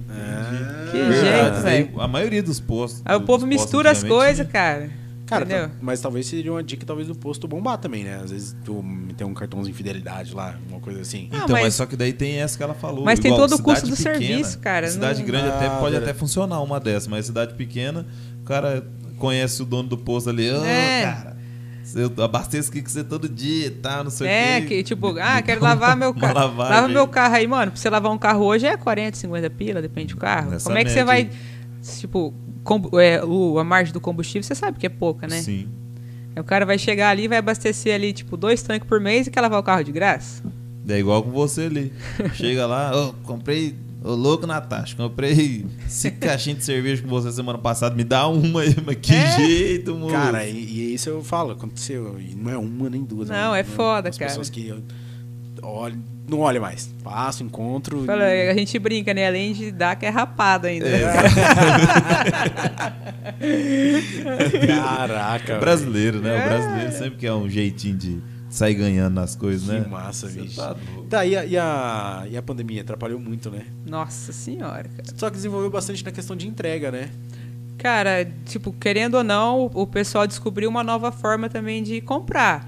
entendi. Que jeito, velho. A maioria dos postos. Aí o povo mistura as coisas, cara. Cara, tá- mas talvez seria uma dica talvez do posto bombar também, né? Às vezes tu tem um cartãozinho de fidelidade lá, uma coisa assim. Não, Então, mas... mas- só que daí tem essa que ela falou. Mas tem igual todo o custo cidade do pequena, serviço, cara, Cidade não- grande até Ah, pode verdade. até funcionar uma dessa, mas cidade pequena, o cara conhece o dono do posto ali. Ô, É. cara, eu abasteço aqui com você todo dia tal, não sei É, o quê. que tipo, ah, quero lavar [laughs] meu carro. Lava meu carro aí, mano. Pra você lavar um carro hoje é 40, 50 pila, depende do carro. Nessa Como é que você vai. Tipo, combu- é, o, a margem do combustível, você sabe que é pouca, né? Sim. Aí O cara vai chegar ali e vai abastecer ali, tipo, dois tanques por mês e quer lavar o carro de graça? É igual com você ali. Chega lá, ô, comprei, ô louco Natasha, comprei cinco caixinhas de cerveja com você semana passada, me dá uma aí, mas que É. jeito, moço. Cara, e, e isso eu falo, aconteceu. E não é uma nem duas. Não, né? é foda, As cara. pessoas que olho, não olha mais. Passo, encontro. Fala, e- a gente brinca, né? Além de dar, que é rapado ainda. É, [laughs] Caraca, É brasileiro, né? É. O brasileiro sempre quer um jeitinho de sair ganhando nas coisas, velho. né? Que massa, Você bicho. tá. Tá, e a, e, a, e a pandemia atrapalhou muito, né? Nossa senhora, cara. Só que desenvolveu bastante na questão de entrega, né? Cara, tipo, querendo ou não, o- o pessoal descobriu uma nova forma também de comprar.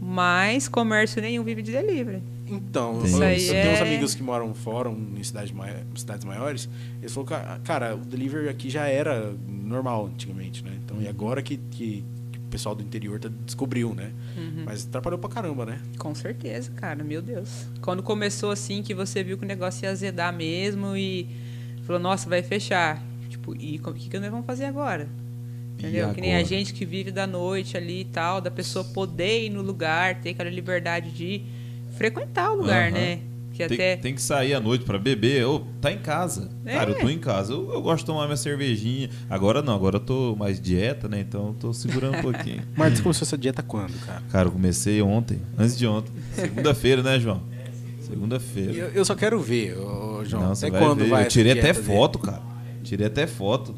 Mas comércio nenhum vive de delivery. Então, Tem eu, eu tenho uns é- amigos que moram fora, em cidades, mai- cidades maiores, eles falaram, "Ca- cara, o delivery aqui já era normal antigamente, né? Então, e agora que, que, que pessoal do interior tá- descobriu, né? Uhum. Mas atrapalhou pra caramba, né? Com certeza, cara, meu Deus. Quando começou assim, que você viu que o negócio ia azedar mesmo e falou, nossa, vai fechar. Tipo, e o que, que nós vamos fazer agora? Entendeu? Que nem a gente que vive da noite ali e tal, da pessoa poder ir no lugar, ter aquela liberdade de frequentar o lugar, Aham. né? Que Tem, até. tem que sair à noite pra beber. Ô, tá em casa. É. Cara, eu tô em casa. Eu, eu gosto de tomar minha cervejinha. Agora não, agora eu tô mais dieta, né? Então eu tô segurando um [laughs] pouquinho. Marcos, começou essa dieta quando, cara? Cara, eu comecei ontem, antes de ontem. Segunda-feira, né, João? Segunda-feira. Eu, eu só quero ver, ô, João. Não, até você vai quando ver. vai Eu tirei até dieta dele? foto, cara. Tirei até foto.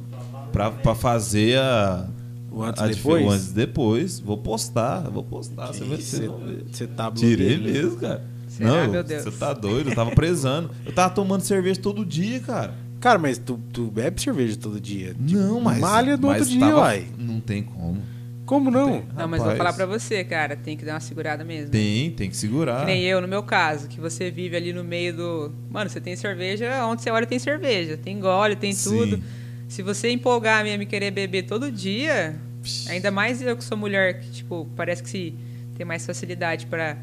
Pra, pra fazer a. O antes a e dife- depois? o antes e depois. Vou postar, vou postar. Você vai Você ver. você tá Tirei blogueiro. mesmo, cara. Será, não, meu Deus? você tá doido, eu tava prezando. Eu tava tomando cerveja todo dia, cara. Cara, mas tu, tu bebe cerveja todo dia? Não, mas. malha no mas outro dia, uai. Não tem como. Como não? Tem. Não, mas vou falar pra você, cara, tem que dar uma segurada mesmo. Tem, tem que segurar. Que nem eu, no meu caso, que você vive ali no meio do. Mano, você tem cerveja, onde você olha tem cerveja. Tem gole, tem Sim. tudo. Se você empolgar mesmo e querer beber todo dia, ainda mais eu que sou mulher, que, tipo, parece que se tem mais facilidade pra,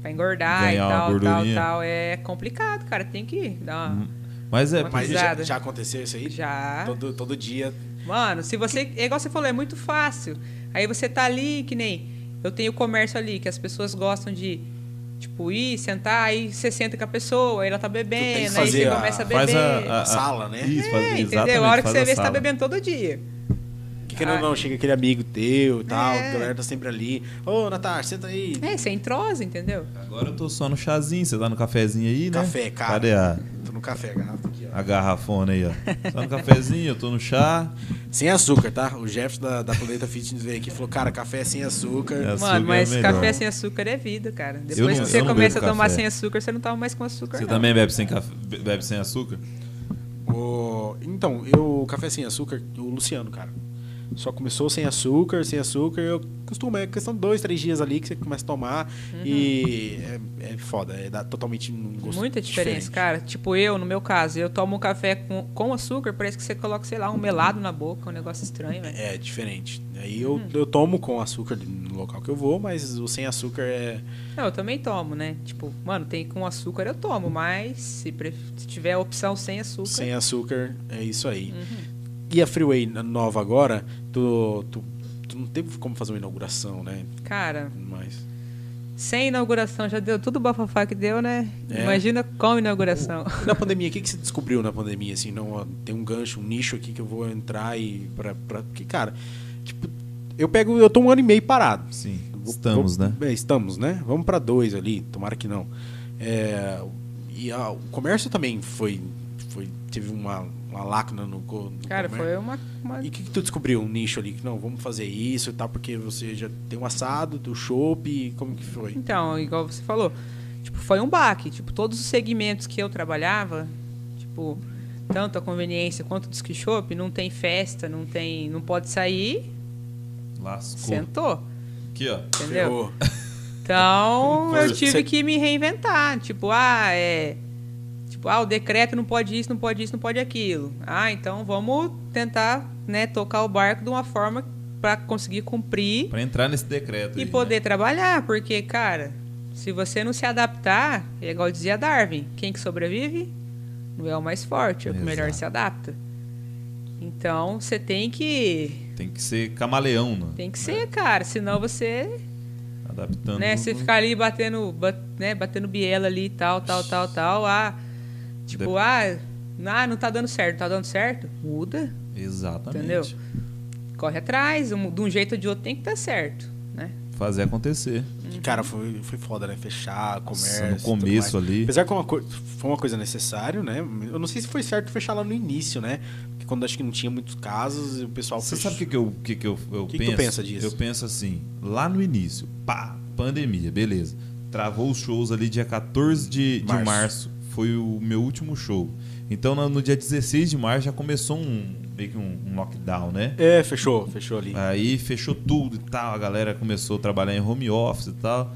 pra engordar Ganhar e tal, tal, tal. É complicado, cara. Tem que dar uma. Mas é. Uma Mas já, já aconteceu isso aí? Já. Todo, todo dia. Mano, se você. É igual você falou, é muito fácil. Aí você tá ali, que nem. Eu tenho comércio ali, que as pessoas gostam de. Tipo, ir, sentar, aí você senta com a pessoa, aí ela tá bebendo, aí você a- começa a Faz beber. a, a, a- sala, né? Isso, faz, É, entendeu? A hora que faz você vê, você tá sala. bebendo todo dia. Que querendo ou não, chega aquele amigo teu e tal, É. a galera tá sempre ali. Ô, Natasha, senta aí. É, você entrosa, entendeu? Agora eu tô só no chazinho, você tá no cafezinho aí, né? Café, cara. Cadê a, Tô no café, a garrafa aqui, ó. a garrafona aí, ó? Só no cafezinho, eu tô no chá. Sem açúcar, tá? O Jefferson da, da Planeta Fitness veio aqui e falou, cara, café sem açúcar. É. Açúcar Mano, mas é café sem açúcar é vida, cara. Depois não- que você começa a bebo tomar café. sem açúcar, você não toma mais com açúcar. Você não. também bebe sem, café, bebe sem açúcar? O- Então, eu, café sem açúcar, o Luciano, cara. Só começou sem açúcar, sem açúcar, eu costumo, é questão de dois, três dias ali que você começa a tomar e é, é foda, é dá totalmente um gosto Muita diferença, diferente. cara. Tipo, eu, no meu caso, eu tomo um café com, com açúcar, parece que você coloca, sei lá, um melado na boca, um negócio estranho, velho. É diferente. Aí eu, eu tomo com açúcar no local que eu vou, mas o sem açúcar é. Não, eu também tomo, né? Tipo, mano, tem com açúcar eu tomo, mas se, pref- se tiver a opção sem açúcar. Sem açúcar, é isso aí. Uhum. E a Freeway nova agora, tu, tu, tu não teve como fazer uma inauguração, né? Cara, Mas. sem inauguração já deu tudo o bafafá que deu, né? É. Imagina com inauguração. Na pandemia, o que, que você descobriu na pandemia? Assim, não, ó, tem um gancho, um nicho aqui que eu vou entrar e. Pra, pra, porque, cara, tipo, eu pego. Eu tô um ano e meio parado. Sim. Vou- Estamos, vou- né? é, estamos, né? Vamos pra dois ali, tomara que não. É, e a- o comércio também foi. foi teve uma, uma lacuna no, co- no Cara, comércio. foi uma. uma- E o que, que tu descobriu? Um nicho ali que não, vamos fazer isso e tal, porque você já tem um assado, do chopp, como que foi? Então, igual você falou, tipo, foi um baque. Tipo, todos os segmentos que eu trabalhava, tipo, tanto a conveniência quanto o disc shop, não tem festa, não tem. não pode sair, Lascou. sentou. Aqui, ó. Entendeu? Ferrou. Então, eu tive você- que me reinventar. Tipo, ah, é. Tipo, ah, o decreto não pode isso, não pode isso, não pode aquilo. Ah, então vamos tentar, né, tocar o barco de uma forma para conseguir cumprir Pra entrar nesse decreto e aí, poder né? trabalhar, porque, cara, se você não se adaptar, é igual dizia Darwin, quem que sobrevive não é o mais forte, é o que melhor se adapta. Então, você tem que Tem que ser camaleão, né? tem que ser, cara, senão você Adaptando. né? Você ficar ali batendo, bat- né? batendo biela ali, tal, tal, tal, tal. Ah, tipo, De- ah, ah, não tá dando certo, tá dando certo? Muda, Exatamente. Entendeu? corre atrás, um- de um jeito ou de outro tem que dar certo, né? Fazer acontecer. Que, cara, foi, foi foda, né? Fechar, comércio. Nossa, no começo ali. Apesar que uma coi- foi uma coisa necessária, né? Eu não sei se foi certo fechar lá no início, né? Porque quando acho que não tinha muitos casos, o pessoal Você fechou. sabe o que, que eu, que que eu, eu Que que tu penso? pensa disso? Eu penso assim, lá no início, pá, pandemia, beleza. Travou os shows ali dia 14 de de Março. Foi o meu último show. Então no, no dia 16 de março já começou um meio que um, um lockdown, né? É, fechou, fechou ali. Aí fechou tudo e tal, a galera começou a trabalhar em home office e tal.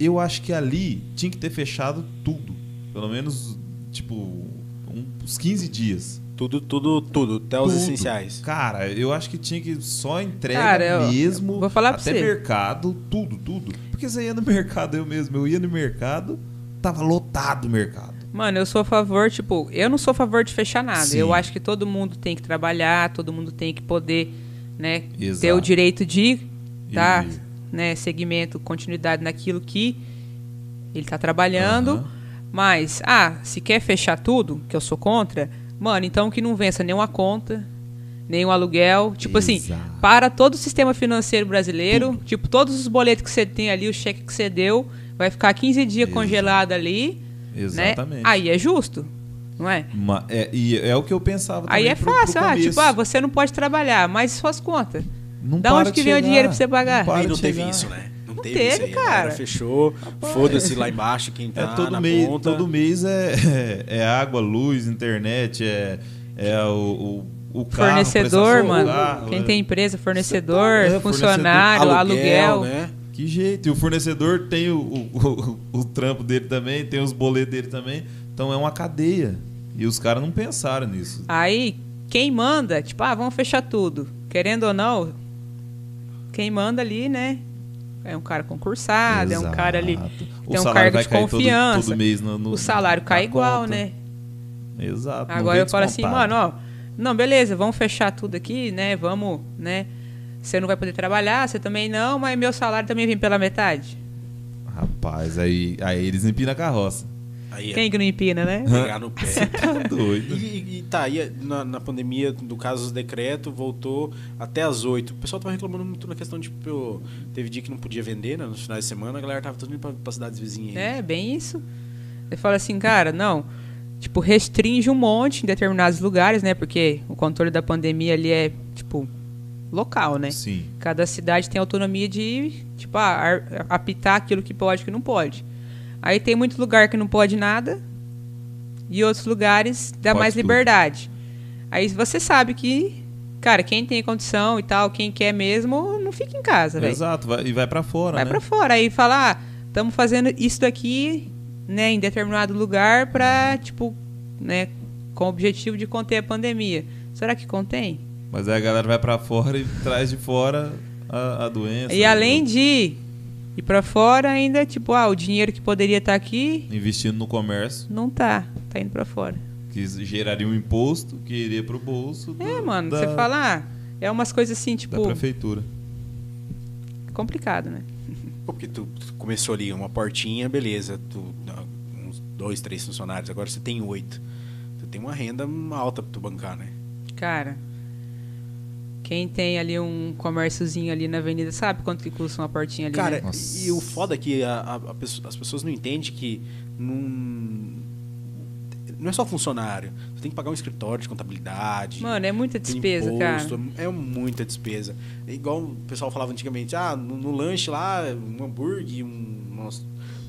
Eu acho que ali tinha que ter fechado tudo. Pelo menos, tipo, um- uns 15 dias. Tudo, tudo, tudo, até os Tudo. essenciais. Cara, eu acho que tinha que só entrega Cara, eu- mesmo. vou falar pra até você. mercado, tudo, tudo. Porque você ia no [laughs] mercado, eu mesmo, eu ia no mercado, tava lotado o mercado. Mano, eu sou a favor, tipo, eu não sou a favor de fechar nada. Sim. Eu acho que todo mundo tem que trabalhar, todo mundo tem que poder, né, ter Exato. o direito de dar, E- né, segmento, continuidade naquilo que ele tá trabalhando. Mas, ah, se quer fechar tudo, que eu sou contra, mano, então que não vença nenhuma conta, nenhum aluguel. Tipo assim, Exato. para todo o sistema financeiro brasileiro, tipo, todos os boletos que você tem ali, o cheque que você deu, vai ficar 15 dias Exato. congelado ali, Exatamente. né? Aí é justo, não é? Ma- é, e é o que eu pensava Aí é pro- pro fácil, ah, começo. tipo, ah, você não pode trabalhar, mas suas contas. Não da para onde de que vem o dinheiro pra você pagar? para de não teve chegar. isso, né? Não, Não teve, teve, isso aí. Cara. fechou, foda-se lá embaixo quem tá É todo na mês, ponta. todo mês é, [laughs] é água, luz, internet, é, é o, o, o carro, fornecedor, mano. carro, Quem é. tem empresa, fornecedor, É, funcionário, aluguel. né? Que jeito. E o fornecedor tem o, o, o, o trampo dele também, tem os boletos dele também. Então é uma cadeia. E os caras não pensaram nisso. Aí, quem manda, tipo, ah, vamos fechar tudo. Querendo ou não, quem manda ali, né? É um cara concursado, é um cara ali. Exato. O Tem um cargo de cair todo- confiança. todo mês no- no- o salário cai igual, conta. né? Exato. Agora eu falo assim, mano, ó, não, beleza, vamos fechar tudo aqui, né? Vamos, né? Você não vai poder trabalhar, você também não, mas meu salário também vem pela metade. Rapaz, aí, aí eles empinam a carroça. Aí é Quem que não empina, né? pegar no pé. [laughs] Tá doido. E, e tá, e na, na pandemia, do caso do decreto, voltou até as 8. O pessoal tava reclamando muito na questão de, tipo, teve dia que não podia vender, né, nos finais de semana, a galera tava tudo indo pra, pra cidades vizinhas. aí. É, bem isso. Ele fala assim, cara, não, tipo, restringe um monte em determinados lugares, né? Porque o controle da pandemia ali é, tipo, local, né? Sim. Cada cidade tem autonomia de, tipo, ah, ar- apitar aquilo que pode e que não pode. Aí tem muito lugar que não pode nada e outros lugares dá Pode mais tudo. liberdade. Aí você sabe que, cara, quem tem condição e tal, quem quer mesmo, não fica em casa, velho. Exato. Vai, e vai pra fora, Vai né? pra fora. Aí fala, ah, estamos fazendo isso daqui, né, em determinado lugar pra, tipo, né, com o objetivo de conter a pandemia. Será que contém? Mas aí a galera vai pra fora e traz de fora a, a doença. E além de ir pra fora, ainda, tipo, ah, o dinheiro que poderia estar aqui, Investindo no comércio, não tá. Tá indo pra fora. que geraria um imposto que iria pro bolso do- É, mano, da, você fala, ah, é umas coisas assim, da tipo, prefeitura. complicado, né? [laughs] Porque tu, tu começou ali uma portinha, beleza, tu, ah, uns dois, três funcionários, agora você tem oito. Tu tem uma renda alta pra tu bancar, né? Cara, quem tem ali um comérciozinho ali na avenida, sabe quanto que custa uma portinha ali, Cara, né? E o foda é que a, a- a pessoa- as pessoas não entendem que não, não é só funcionário. Tu tem que pagar um escritório de contabilidade. Mano, é muita despesa, imposto, cara. É muita despesa. É igual o pessoal falava antigamente, ah, no, no lanche lá, um hambúrguer, um,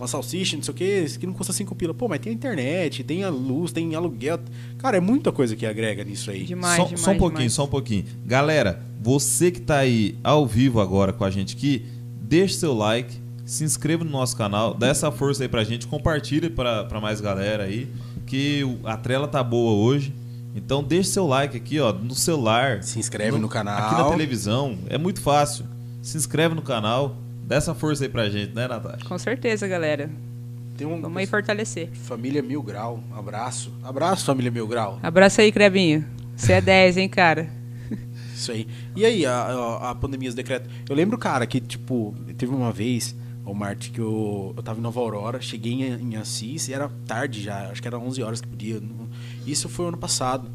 uma salsicha, não sei o que, isso aqui não custa 5 pila. Pô, mas tem a internet, tem a luz, tem aluguel. Cara, é muita coisa que agrega nisso aí. Demais, só, demais, só um pouquinho, demais. só um pouquinho. Galera, você que tá aí ao vivo agora com a gente aqui, deixe seu like, se inscreva no nosso canal, dá essa força aí pra gente, compartilha pra, pra mais galera aí, que a trela tá boa hoje. Então deixe seu like aqui, ó, no celular. Se inscreve no canal. Aqui na televisão, é muito fácil. Se inscreve no canal, dá essa força aí pra gente, né, Natasha? Com certeza, galera. Tem um, Vamos aí fortalecer. Família Mil Grau, abraço. Abraço, família Mil Grau. Abraço aí, Crebinho. Você é 10, hein, cara? Isso aí. E aí, a, a, a pandemia, os decretos. Eu lembro, cara, que, tipo, teve uma vez, o Marte, que eu, eu tava em Nova Aurora, cheguei em, em Assis, e era tarde já, acho que era 11 horas que podia. Isso foi ano passado.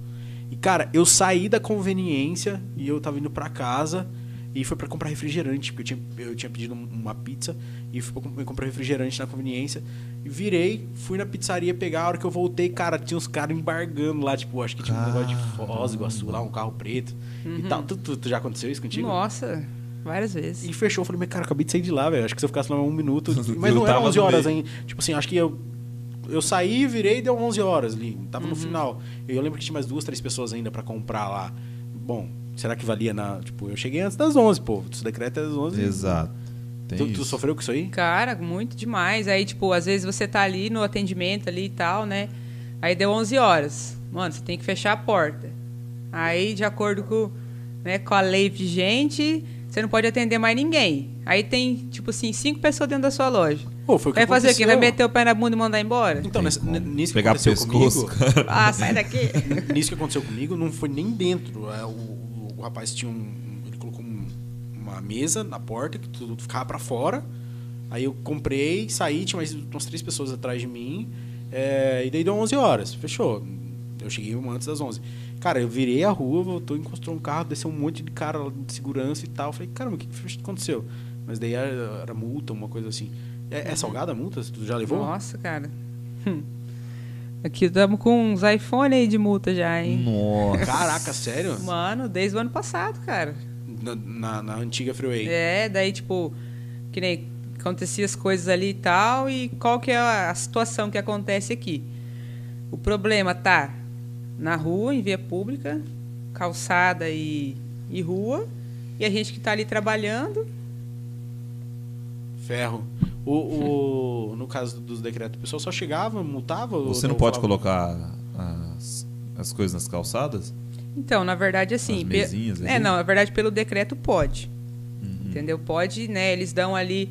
E, cara, eu saí da conveniência e eu tava indo pra casa e foi pra comprar refrigerante, porque eu tinha, eu tinha pedido um- uma pizza e fui pra com- comprar refrigerante na conveniência. E virei, fui na pizzaria pegar, a hora que eu voltei, cara, tinha uns caras embargando lá, tipo, acho que tinha um negócio de Foz, Iguaçu lá, um carro preto e tal. Tu, tu- tu já aconteceu isso contigo? Nossa, várias vezes. E fechou, eu falei, mas cara, acabei de sair de lá, velho. Acho que se eu ficasse lá um minuto. [laughs] Mas não era tava 11 no horas ainda. Tipo assim, acho que eu. Eu saí, virei e deu 11 horas ali. Tava Uhum. no final. E eu lembro que tinha mais duas, três pessoas ainda pra comprar lá. Bom, será que valia na. Tipo, eu cheguei antes das 11, pô. O decreto é das 11. Exato. Tem Tu, tu isso. sofreu com isso aí? Cara, muito demais. Aí, tipo, às vezes você tá ali no atendimento ali e tal, né? Aí deu 11 horas. Mano, você tem que fechar a porta. Aí, de acordo com, né, com a lei vigente, você não pode atender mais ninguém. Aí tem, tipo assim, cinco pessoas dentro da sua loja. Pô, foi o que Vai fazer o quê? Vai meter o pé na bunda e mandar embora? Então, nessa- nisso que Pegar aconteceu pescoço, comigo, cara. Ah, sai daqui. [laughs] nisso que aconteceu comigo, não foi nem dentro. É, O, o- rapaz tinha um. Ele colocou um- uma mesa na porta que tudo ficava pra fora. Aí eu comprei, saí, tinha mais umas três pessoas atrás de mim. é, e daí deu 11 horas. Fechou. Eu cheguei uma antes das 11. Cara, eu virei a rua, voltou, encostou um carro, desceu um monte de cara de segurança e tal. Falei, caramba, o que, que aconteceu? Mas daí era, era multa, uma coisa assim. É, é salgada a multa? Tu já levou? Nossa, cara. Hum. Aqui estamos com uns iPhone aí de multa já, hein? Nossa. Caraca, sério? Mano, desde o ano passado, cara. Na, na, na antiga Freeway. É, daí, tipo, que nem acontecia as coisas ali e tal, e qual que é a, situação que acontece aqui? O problema tá na rua, em via pública, calçada e, e rua, e a gente que tá ali trabalhando, Ferro. O, o- no caso dos decretos, o pessoal só chegava, multava? Você não pode falava? colocar as, as coisas nas calçadas? Então, na verdade, assim. As mesinhas É, não, na verdade, pelo decreto pode. Uhum. Entendeu? Pode, né? Eles dão ali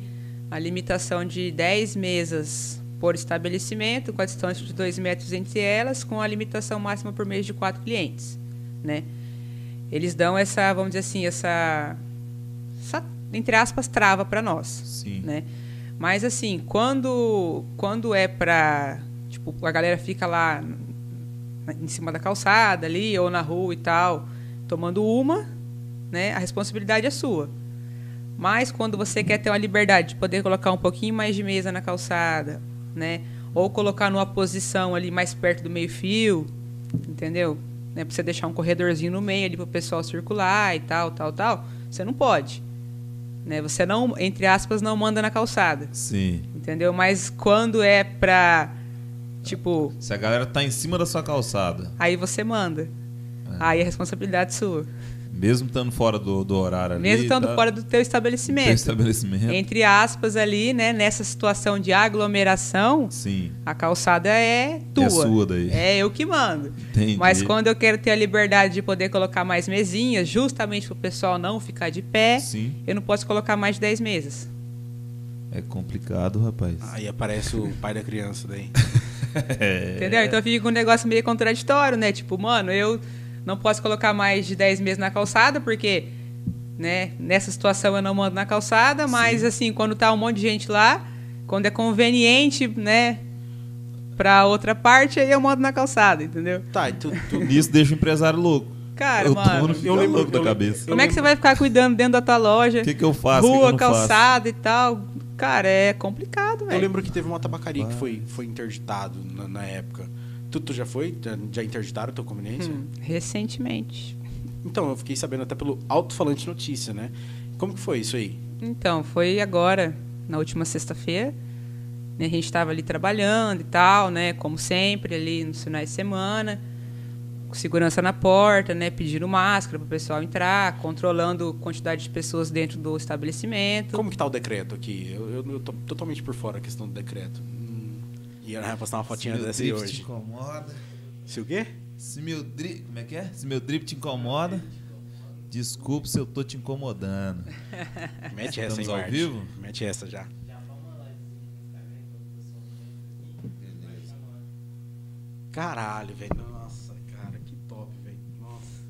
a limitação de 10 mesas por estabelecimento, com a distância de 2 metros entre elas, com a limitação máxima por mês de 4 clientes, né? Eles dão essa, vamos dizer assim, essa, essa entre aspas, trava para nós Sim. né? Mas assim, quando quando é pra, tipo, a galera fica lá em cima da calçada ali ou na rua e tal, tomando uma, né? A responsabilidade é sua. Mas quando você quer ter uma liberdade de poder colocar um pouquinho mais de mesa na calçada, né? Ou colocar numa posição ali mais perto do meio-fio, entendeu? Né? Pra você deixar um corredorzinho no meio ali pro pessoal circular e tal, tal, tal, você não pode. Né? Você não, entre aspas, não manda na calçada, Sim. entendeu? Mas quando é pra, tipo, Se a galera tá em cima da sua calçada, aí você manda. Aí é responsabilidade sua. Mesmo estando fora do, do horário ali. Mesmo estando tá? fora do teu Teu estabelecimento. estabelecimento. Entre aspas ali, né, nessa situação de aglomeração, Sim. a calçada é tua. É sua daí. É eu que mando. Entendi. Mas quando eu quero ter a liberdade de poder colocar mais mesinhas, justamente para o pessoal não ficar de pé, Sim. eu não posso colocar mais de 10 mesas. É complicado, rapaz. Aí aparece o pai da criança daí. [laughs] É. Entendeu? Então fica um negócio meio contraditório, né? Tipo, mano, eu não posso colocar mais de 10 meses na calçada, porque, né, nessa situação eu não mando na calçada, mas assim, quando tá um monte de gente lá, quando é conveniente, né, pra outra parte, aí eu mando na calçada, entendeu? Tá, e tu, tu, Nisso deixa o empresário louco. Cara, o mano, eu lembro- louco da eu cabeça. como é que você vai ficar cuidando dentro da tua loja? O que, que eu faço? O que que eu Rua, não faço? calçada e tal. Cara, é complicado, eu velho. lembro que teve uma tabacaria que foi, foi interditado na, na época. Tu, tu já foi? Já, interditaram a tua conveniência? Hum, recentemente. Então, eu fiquei sabendo até pelo alto-falante notícia, né? Como que foi isso aí? Então, foi agora, na última sexta-feira. né, A gente estava ali trabalhando e tal, né? Como sempre, ali nos finais de semana. Com segurança na porta, né? Pedindo máscara para o pessoal entrar, controlando a quantidade de pessoas dentro do estabelecimento. Como que tá o decreto aqui? Eu, eu, eu tô totalmente por fora a questão do decreto. E eu ia postar uma fotinha Se meu dessa aí drip te hoje. incomoda. Se o quê? Se meu drip. Como é que é? Se meu drip te incomoda, desculpe se eu tô te incomodando. [laughs] Mete essa, hein, Estamos ao Marte? vivo? Mete essa já. Caralho, velho. Nossa, cara, que top, velho. Nossa.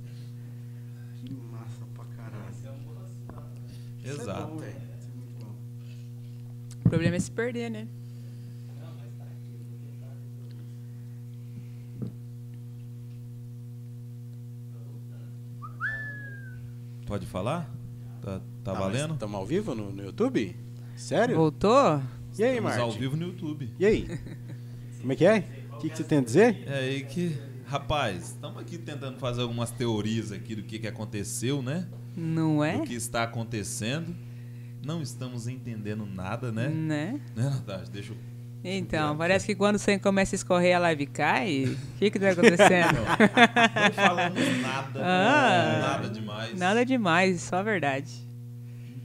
Que massa pra caralho. Isso é Exato. é bom. O problema é se perder, né? Pode falar? Tá, tá valendo? Estamos ao vivo no, no YouTube? Sério? Voltou? E aí, Estamos Marte? ao vivo no YouTube. E aí? Como é que é? O que, que você tem a dizer? É aí que. Rapaz, estamos aqui tentando fazer algumas teorias aqui do que, que aconteceu, né? Não é? Do que está acontecendo. Não estamos entendendo nada, né? Né? Né, Natasha? Deixa eu. Então, parece que quando você começa a escorrer a live cai. O que que tá acontecendo? Não falamos nada. [laughs] Ah. nada demais. Nada demais, só a verdade.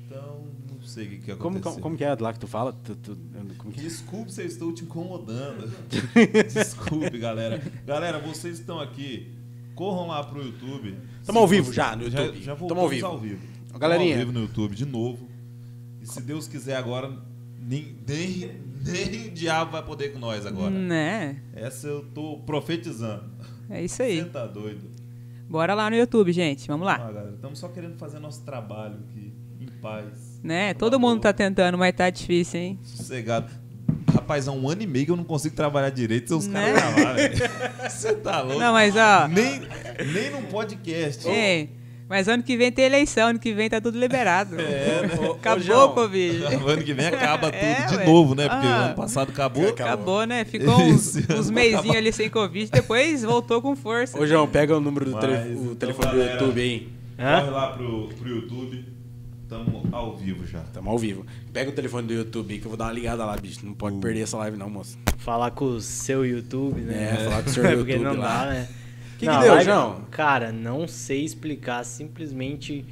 Então, não sei o que, que aconteceu. como, como que é lá que tu fala? Tu, tu- como que é? Desculpe se eu estou te incomodando. [laughs] Desculpe, galera. Galera, vocês estão aqui Corram lá pro YouTube. Tamo ao vivo já no Já, YouTube. já voltamos ao vivo. ao vivo. Galerinha. Tamo ao vivo no YouTube de novo. E se Deus quiser agora, nem, nem, nem o diabo vai poder com nós agora. Né? Essa eu tô profetizando. É isso aí. Você tá doido. Bora lá no YouTube, gente. Vamos lá. Ah, estamos só querendo fazer nosso trabalho aqui, em paz. Né? Todo mundo tá tentando, mas tá difícil, hein? Sossegado. Rapaz, há um ano e meio que eu não consigo trabalhar direito sem os Né? caras gravar, velho. [laughs] Você tá louco? Não, mas ó. Nem, nem num podcast. Ei, mas ano que vem tem eleição, ano que vem tá tudo liberado. [laughs] É, né? [laughs] Acabou João. o Covid. [laughs] ano que vem acaba tudo É, de ué. novo, né? Porque Ah. ano passado acabou. Acabou, né? Ficou uns, uns meizinhos ali sem Covid, depois voltou com força. Ô, João, pega o número do Mas, tele- o então, telefone do galera. YouTube aí. Hã? Corre lá pro, pro YouTube. Tamo ao vivo já. Tamo ao vivo. Pega o telefone do YouTube aí que eu vou dar uma ligada lá, bicho. Não pode perder essa live não, moço. Falar com o seu YouTube, né? É, falar com o seu Porque YouTube não lá. dá, né? Que Não, que deu, live- João? Cara, não sei explicar. Simplesmente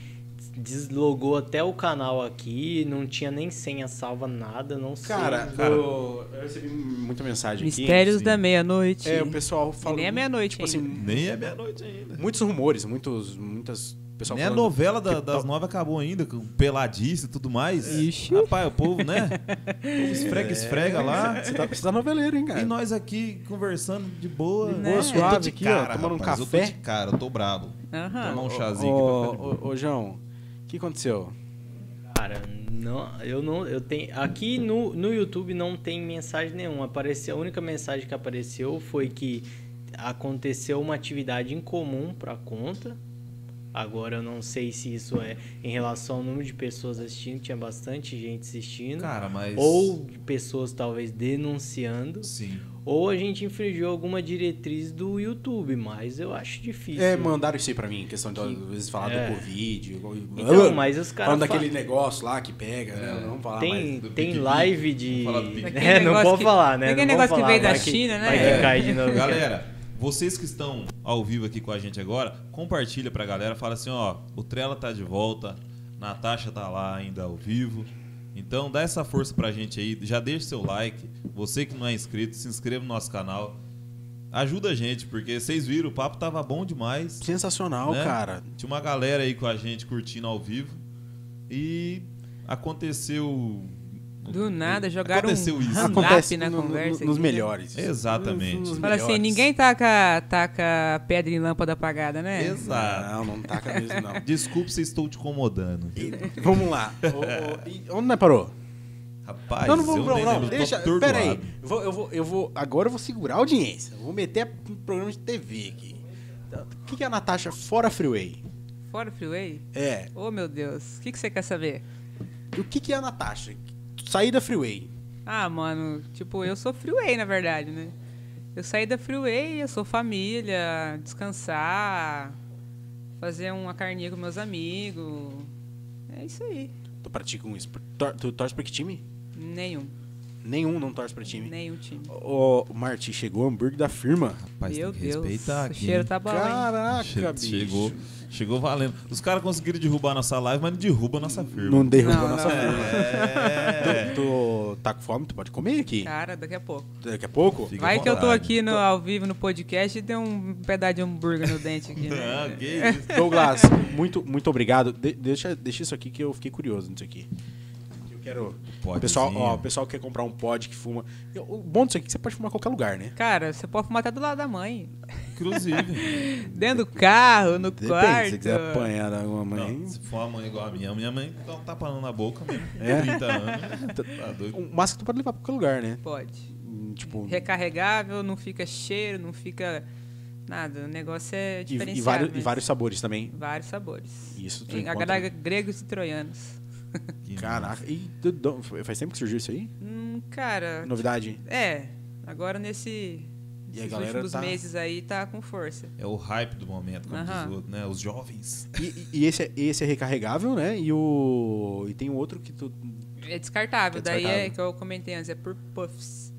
deslogou até o canal aqui, não tinha nem senha salva, nada, não sei. Cara, Cara. eu, eu recebi muita mensagem aqui. Mistérios sim. da meia-noite. É, o pessoal fala. nem é meia-noite Tipo assim, Nem é meia-noite ainda. muitos rumores, muitos. Muitas. Pessoal Nem a falando novela da- que das nove acabou ainda, com peladice e tudo mais. Ixi. Rapaz, o povo, né? O [laughs] povo esfrega, esfrega lá. Você tá, você tá noveleiro, hein, cara? E nós aqui conversando de boa. De boa, Eu suave tô de aqui, ó, cara, tomando um rapaz, Eu café. tô de cara, eu tô brabo. Aham. Tomar um Ô, chazinho aqui Ô, boa. ô, ô, João, o que aconteceu? Cara, não, eu não, eu tenho aqui no, no YouTube não tem mensagem nenhuma. Apareceu, a única mensagem que apareceu foi que aconteceu uma atividade em comum para conta. Agora eu não sei se isso é em relação ao número de pessoas assistindo, tinha bastante gente assistindo, Cara, mas. ou pessoas talvez denunciando, Sim. ou a gente infringiu alguma diretriz do YouTube, mas eu acho difícil. É, mandaram isso aí pra mim, questão de às vezes falar É. do Covid. Então, mas os caras Falando fa- daquele negócio lá que pega, né? Não vamos falar tem, mais. do tem live de. Aquele [laughs] É, não pode que- falar, né? aquele Não negócio que veio da vai que- China, né? Vai que É. cai de novo. Galera, vocês que estão ao vivo aqui com a gente agora, compartilha pra galera, fala assim, ó, o Trela tá de volta, Natasha tá lá ainda ao vivo. Então dá essa força pra gente aí, já deixa seu like. Você que não é inscrito, se inscreva no nosso canal. Ajuda a gente, porque vocês viram, o papo tava bom demais. Sensacional, né? cara. Tinha uma galera aí com a gente curtindo ao vivo. E aconteceu. Do nada, jogaram Aconteceu um isso. Acontece na no- no- conversa. nos aqui, né? melhores. Exatamente. Nos Fala assim, melhores. ninguém taca, taca pedra em lâmpada apagada, né? Exato. Não, não taca mesmo, não. [laughs] Desculpe se estou te incomodando. E- Vamos lá. [laughs] Ô, e onde nós parou? Rapaz, não, não vamos, eu não, não. Deixa. atordoado. Pera aí. Eu vou, eu, vou, eu vou. Agora eu vou segurar a audiência. Eu vou meter um programa de TV aqui. Então, O que, que é a Natasha fora Freeway? Fora o freeway? É. Oh, meu Deus. O que, que você quer saber? O que, que é a Natasha? Sair da Freeway. Ah, mano, tipo, eu sou freeway, na verdade, né? Eu saí da freeway, eu sou família, descansar, fazer uma carninha com meus amigos. É isso aí. Tu pratica um esporte. Tor tu torce pra que time? Nenhum. Nenhum não torce pra time. Nenhum time. Ô, Marti, chegou o hambúrguer da firma. Rapaz, Meu tem que Deus. respeitar o aqui. cheiro hein? tá bom? Caraca, bicho. Chegou, chegou valendo. Os caras conseguiram derrubar nossa live, mas não derruba a nossa firma. Não derruba Não, a nossa não. firma. É. Tu, tu tá com fome? Tu pode comer aqui. Cara, daqui a pouco. Daqui a pouco? Fica Vai que eu tô aqui no, ao vivo no podcast e tem um pedaço de hambúrguer no dente aqui, né? [laughs] Ah, que isso. Douglas, muito, muito obrigado. De- deixa, deixa isso aqui que eu fiquei curioso nisso aqui. Quero. Podzinho. Pessoal, ó, o pessoal quer comprar um pod que fuma. O bom disso aqui é que você pode fumar em qualquer lugar, né? Cara, você pode fumar até do lado da mãe. Inclusive. [laughs] Dentro do carro, no Depende, quarto. se você quiser apanhar da alguma mãe. Não, se for uma mãe igual a minha, minha mãe dá um tapando na boca mesmo. É? 30 anos. [laughs] Tá doido. Um máscara tu pode levar pra qualquer lugar, né? Pode. Hum, Tipo. Recarregável, não fica cheiro, não fica nada. O negócio é E, diferenciado. e vários, e vários sabores também. Vários sabores. Isso tu E encontra. gregos e troianos. Que Caraca. E tu- tu- faz tempo que surgiu isso aí? Hum, cara, Novidade? é. Agora nesse. E galera últimos tá- meses aí tá com força. É o hype do momento, como Aham. diz o outro, né? Os jovens. E, e esse, é, esse é recarregável, né? E o. E tem o outro que tu. É descartável, É daí é descartável. que eu comentei antes, é por puffs.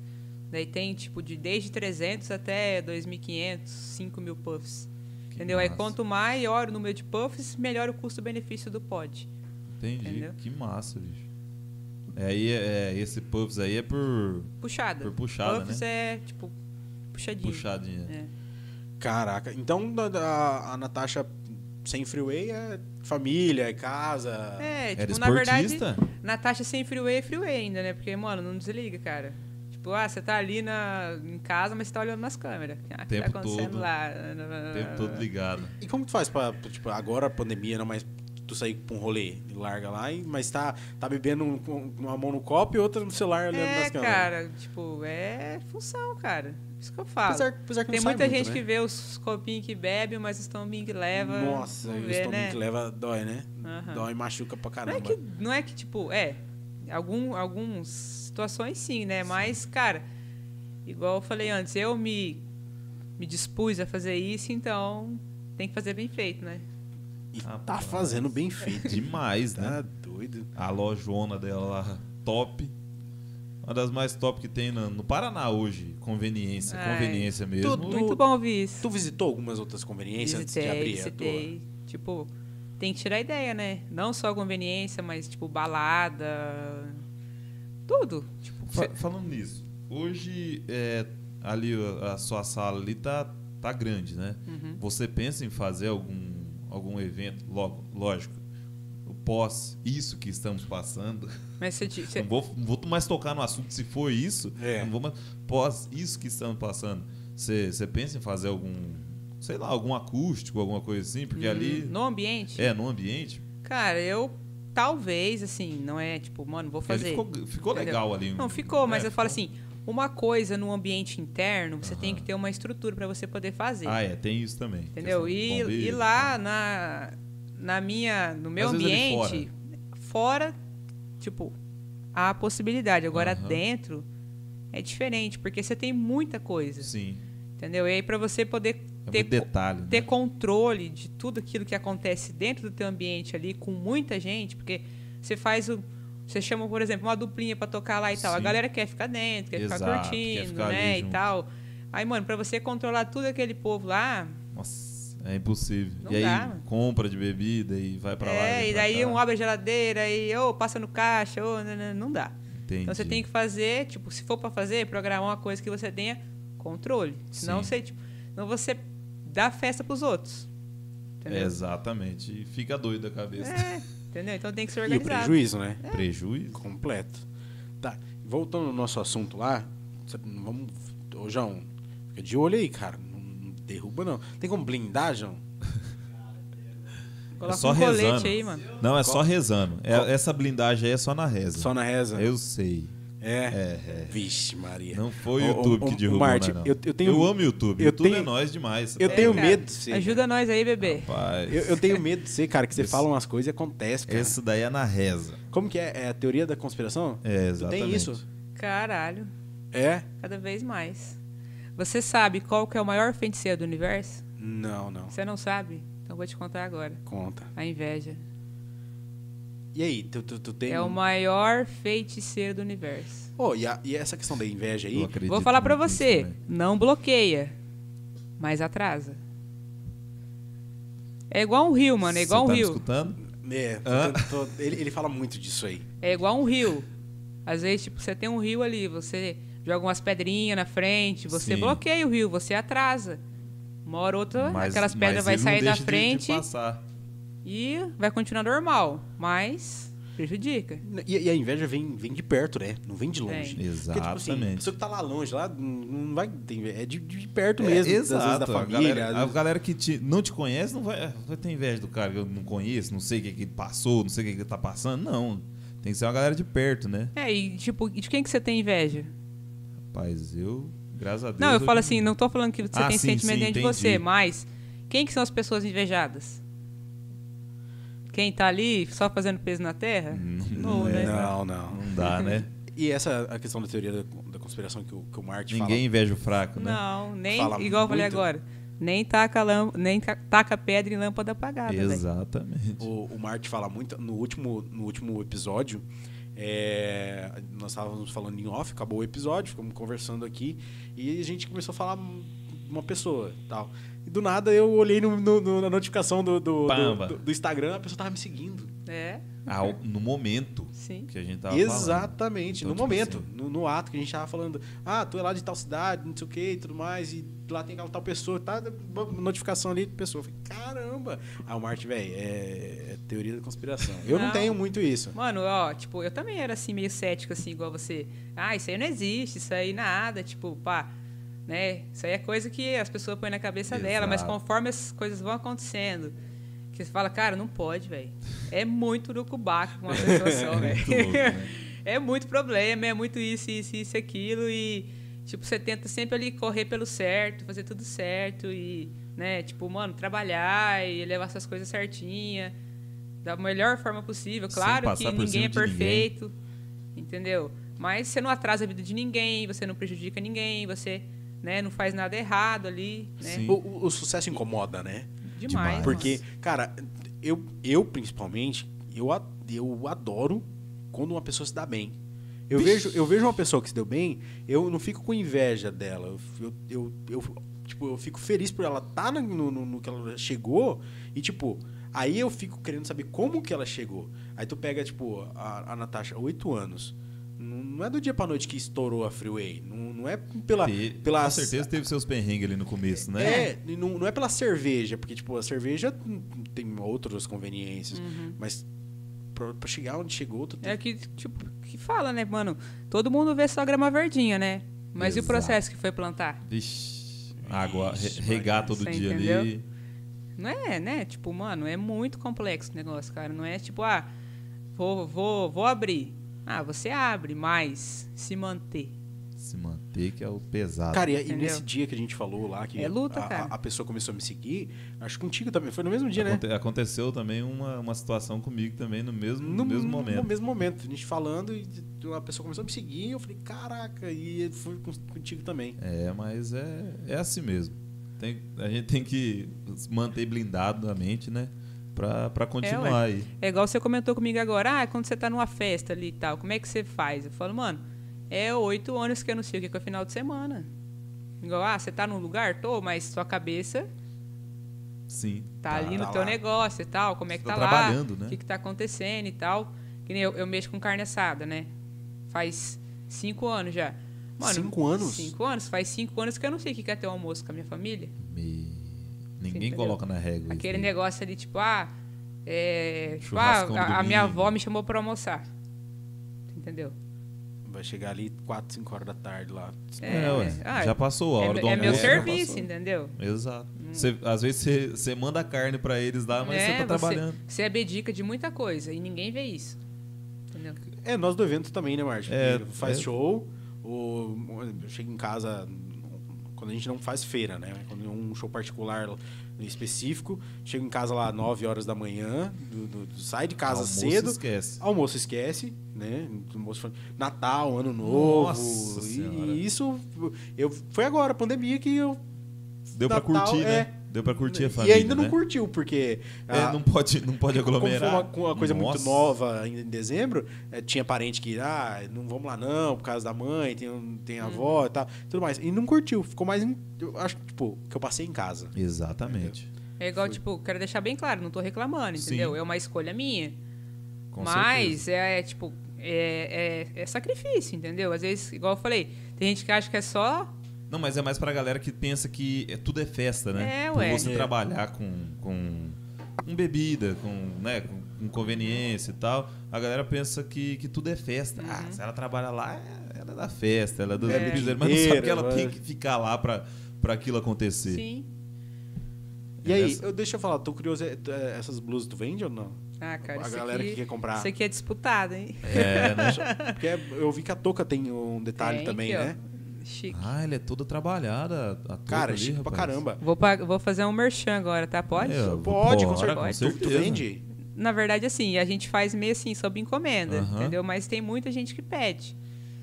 Daí tem tipo de desde 300 até 2.500, 5.000 puffs. Que Entendeu? Aí massa. quanto maior o número de puffs, melhor o custo-benefício do pod. Entendi. Entendeu? Que massa, bicho. É, aí, é, esse puffs aí é por Puxada. Por puxada, puffs é tipo puxadinho. puxadinha. É. Caraca. Então a, a, a Natasha sem freeway é família, é casa. É, Era tipo, na verdade? Natasha sem freeway é freeway ainda, né? Porque, mano, não desliga, cara. Tipo, ah, você tá ali na, em casa, mas você tá olhando nas câmeras. Ah, O que Tempo tá acontecendo todo. lá? O tempo todo ligado. E como tu faz pra, tipo, agora a pandemia não mais tu sair pra um rolê e larga lá, e- mas tá, tá bebendo um- com uma mão no copo e outra no celular olhando É, nas câmeras. cara, tipo, é função, cara. Isso que eu falo. Apesar, apesar que Tem não muita muito, gente né? que vê os copinhos que bebe, mas os tombinhos que leva. Nossa, não o vê, estômago né? que leva dói, né? Aham. Dói e machuca pra Não caramba. é, que, não é que, tipo, é. Algum, algumas situações sim, né? Mas, cara, igual eu falei antes, eu me, me dispus a fazer isso, então tem que fazer bem feito, né? E tá fazendo bem feito. Demais, né? Tá doido. A lojona dela lá, top. Uma das mais top que tem no, no Paraná hoje. Conveniência, Ai, conveniência mesmo. tudo- Tu- Muito bom ouvir isso. Tu visitou algumas outras conveniências antes de Visitei, abrir a visitei. Tipo, tem que tirar ideia, né? Não só a conveniência, mas, tipo, balada. Tudo. Tipo, Fa- cê- falando nisso, hoje é, ali a a sua sala ali tá, tá grande, né? Uhum. Você pensa em fazer algum, algum evento, logo, lógico, o pós isso que estamos passando. mas você, te- [laughs] cê- Não vou, não vou mais tocar no assunto se for isso. É. Não vou mais, pós isso que estamos passando. Você você pensa em fazer algum, sei lá, algum acústico, alguma coisa assim? Porque ali. Hum, no ambiente, É, no ambiente. cara, eu talvez, assim, não é tipo, mano, vou Ali fazer. ficou, ficou legal ali. Não, ficou, mas É, eu falo assim, uma coisa no ambiente interno, você tem Aham. que ter uma estrutura pra você poder fazer. Ah, é, tem isso também. Entendeu? E, e lá na, na minha, no meu Às ambiente, fora. tipo, há a possibilidade. Agora Aham. dentro é diferente, porque você tem muita coisa. Sim. Entendeu? E aí pra você poder É ter, detalhe. né? ter controle de tudo aquilo que acontece dentro do teu ambiente ali com muita gente, porque você faz o você chama, por exemplo, uma duplinha pra tocar lá e tal. A Sim. galera quer ficar dentro, quer Exato, ficar quer curtindo, ficar ali né, e tal. Aí, mano, pra você controlar tudo aquele povo lá, Nossa, é impossível. Não e aí, dá, mano. compra de bebida e vai pra lá. é, e daí um abre a geladeira e ô, passa no caixa, ô, não, não, não dá. Entendi. Então você tem que fazer, tipo, se for pra fazer, programar uma coisa que você tenha controle. Senão Sim. você, tipo, não você dá festa pros outros. Entendeu? Exatamente. E fica doido a cabeça. É, [laughs] entendeu? Então tem que ser E o organizado. prejuízo, né? Prejuízo. Completo. Tá. Voltando ao nosso assunto lá, vamos. Ô, João, fica de olho aí, cara. Não derruba, não. Tem como blindar, João? Coloca é só um colete rezando. aí, mano. Não, é Qual- só rezando. É- essa blindagem aí é só na reza. Só na reza? Eu sei. É? É, é. Vixe, Maria. Não foi o YouTube ô, que derrubou, Marte, não, não. eu- eu tenho- amo o YouTube. eu YouTube tenho- é nós demais. eu tá tenho ligado? medo de ser. Ajuda nós aí, bebê. Rapaz, Eu, eu tenho medo de ser, cara, que você fala umas coisas e acontece, cara. Esse daí é na reza. Como que é? É a teoria da conspiração? É, Tu exatamente. tem isso? Caralho, É? cada vez mais. Você sabe qual que é o maior feiticeiro do universo? Não, não. Você não sabe? Então eu vou te contar agora. Conta. A inveja. E aí, tu, tu, tu tem. É o maior feiticeiro do universo. Ô, e, a- e essa questão da inveja aí? Eu acredito Vou falar nisso você, também. não bloqueia, mas atrasa. É igual um rio, mano, é igual Você um tá me rio. escutando? É, tô- Hã? tô- ele, ele fala muito disso aí. É igual um rio. Às vezes, tipo, você tem um rio ali, você joga umas pedrinhas na frente, você Sim. bloqueia o rio, você atrasa. Uma hora ou outra, Mas- aquelas pedras vai sair da deixa de- de frente passar. E vai continuar normal, mas prejudica. E, e a inveja vem, vem de perto, né? Não vem de longe. Vem. Porque, tipo assim, a Exatamente. pessoa que tá lá longe, lá, não vai ter inveja. É de, de perto É, mesmo, às exato. vezes da a família. galera, às a galera que te- não te conhece não vai, vai ter inveja do cara que eu não conheço, não sei o que, que ele passou, não sei o que, que ele tá passando. Não. Tem que ser uma galera de perto, né? É, e tipo, de quem que você tem inveja? Rapaz, eu, graças a Deus. Não, eu falo assim, não tô falando que você Ah, tem sim, sentimento sim, dentro de entendi. você, mas quem que são as pessoas invejadas? Quem tá ali só fazendo peso na terra? Não, Não, não, né? Não, não. não dá, né? E essa a questão da teoria da, da conspiração que o, que o Marte Ninguém inveja o fraco, né? Não, nem, Fala igual eu falei agora, nem taca, lâmp nem ta- taca pedra em lâmpada apagada. Exatamente. fala. O, o Marte fala muito. No último, no último episódio, é, nós estávamos falando em off, acabou o episódio, ficamos conversando aqui, e a gente começou a falar uma pessoa tal. E do nada eu olhei no, no- no- na notificação do, do, do, do- do Instagram, a pessoa tava me seguindo. É, ao- no momento sim. que a gente tava. Exatamente, Então, no tipo momento, assim- no, no ato que a gente tava falando, ah, tu é lá de tal cidade, não sei o que e tudo mais, e lá tem aquela tal pessoa, tá, notificação ali de pessoa. Eu falei, caramba! Ah, o Martin, velho, é, é teoria da conspiração. Eu não, Não. tenho muito isso. Mano, ó, tipo, eu também era assim, meio cético, assim, igual você. Ah, isso aí não existe, isso aí nada, tipo, pá, né? Isso aí é coisa que as pessoas põem na cabeça dela, mas Exato. conforme as coisas vão acontecendo, que você fala, cara, não pode, velho. É muito no cubaco com uma [laughs] pessoa só, velho. Né? [laughs] É muito problema, é muito isso, isso, isso, aquilo, e, tipo, você tenta sempre ali correr pelo certo, fazer tudo certo, e, né, tipo, mano, trabalhar e levar essas coisas certinha, da melhor forma possível. Claro que ninguém é de ninguém. perfeito, entendeu? Mas você não atrasa a vida de ninguém, você não prejudica ninguém, você, né, não faz nada errado ali, né? Sim. O, o- o sucesso incomoda, né? Demais. Porque, cara, eu, eu principalmente, eu, eu adoro quando uma pessoa se dá bem. Eu vejo, eu vejo uma pessoa que se deu bem, eu não fico com inveja dela. Eu, eu, eu, tipo, eu fico feliz por ela estar no, no, no que ela chegou e, tipo, aí eu fico querendo saber como que ela chegou. Aí tu pega, tipo, a, a Natasha, oito anos. Não não é do dia pra noite que estourou a Freeway. Não, não é pela, Te- pela Com certeza teve seus perrengues ali no começo, né? é, não, não é pela cerveja, porque, tipo, a cerveja hum, tem outras conveniências. Mas pra, pra chegar onde chegou, tu tem É que, tipo, que fala, né, mano? Todo mundo vê só grama verdinha, né? Mas e o Exato. processo que foi plantar? Vixe, água, Vixe, regar Maria. todo dia entendeu? ali. Não é, né? Tipo, mano, é muito complexo o negócio, cara. Não é tipo, ah, vou, vou, vou abrir. Ah, você abre, mas se manter. Se manter que é o pesado. Cara, e, e Entendeu? nesse dia que a gente falou lá, que É luta, a, a- pessoa começou a me seguir, acho que contigo também, foi no mesmo dia, né? Aconte- Aconteceu também uma, uma situação comigo também no mesmo, no, mesmo momento. No mesmo momento, a gente falando e a pessoa começou a me seguir, eu falei, caraca, e foi contigo também. É, mas é, é assim mesmo. Tem, a gente tem que manter blindado a mente, né? Pra, pra continuar aí. É igual você comentou comigo agora, ah, quando você tá numa festa ali e tal, como é que você faz? Eu falo, mano, é oito anos que eu não sei o que que é o final de semana. Igual, ah, você tá num lugar? Tô, mas sua cabeça Sim. tá, ali no tá teu lá. negócio e tal, como é que Tá tá, lá, né? o que que tá acontecendo e tal. Que nem eu, eu mexo com carne assada, né? Faz cinco anos já. Cinco anos? Cinco anos. Faz cinco anos que eu não sei o que que é ter um almoço com a minha família. Me- Ninguém entendeu? coloca na régua. isso Aquele aí. negócio ali, tipo, ah, é, tipo, ah, a, a minha avó me chamou pra almoçar. Entendeu? Vai chegar ali 4, 5 horas da tarde lá. É, ué. ah, já passou a hora é, do é almoço. meu já serviço, entendeu? Exato. Você- às vezes você, manda carne pra eles lá, mas É, você tá trabalhando. Você abdica de muita coisa e ninguém vê isso. Entendeu? É, nós do evento também, né, Martin? É, faz é. show, o, eu chego em casa quando a gente não faz feira, né? Quando é um show particular específico, chego em casa lá 9 horas da manhã, do- do- do- sai de casa Almoço, cedo, esquece. almoço esquece, né? Almoço, Natal, Ano Novo. Nossa e isso eu foi agora, pandemia que eu Deu pra Natal, curtir, é. né? Deu pra curtir a família. e ainda não né? curtiu porque É, ah, não pode, não pode como foi aglomerar. uma, uma coisa muito Nossa. nova ainda em dezembro, eh, tinha parente que, ah, não vamos lá não, por causa da mãe, tem, tem a avó e tal, tudo mais. E não curtiu, ficou mais, em- eu acho que, tipo, que eu passei em casa. Exatamente. É igual, tipo, quero deixar bem claro, não tô reclamando, entendeu? Sim. É uma escolha minha. Com Mas é, é, tipo, é, é, é sacrifício, entendeu? Às vezes, igual eu falei, tem gente que acha que é só. Não, mas é mais pra galera que pensa que é- tudo é festa, né? É, Por ué. você É. trabalhar com, com, com bebida, com, né, com, com conveniência e tal, a galera pensa que, que tudo é festa. Ah, se ela trabalha lá, é- ela é da festa, ela é do É. piseiro, mas não sabe que ela Inteira, tem mas- que ficar lá pra, pra aquilo acontecer. Sim. E aí, Essa- eu, deixa eu falar, tô curioso, eh, eh, essas blusas tu vende ou não? Ah, cara, a isso galera aqui, que quer comprar. Isso aqui é disputado, hein? É, né? [laughs] Porque eu vi que a touca tem um detalhe Tem também, aqui, ó. Chique. Ah, ela é toda trabalhada. touca Cara, ali, chique pra caramba. Vou, vou fazer um merchan agora, tá? Pode? É, Pode, com certeza. Tu- Tu, certeza. vende? Na verdade, assim, a gente faz meio assim, sob encomenda, Aham. entendeu? Mas tem muita gente que pede.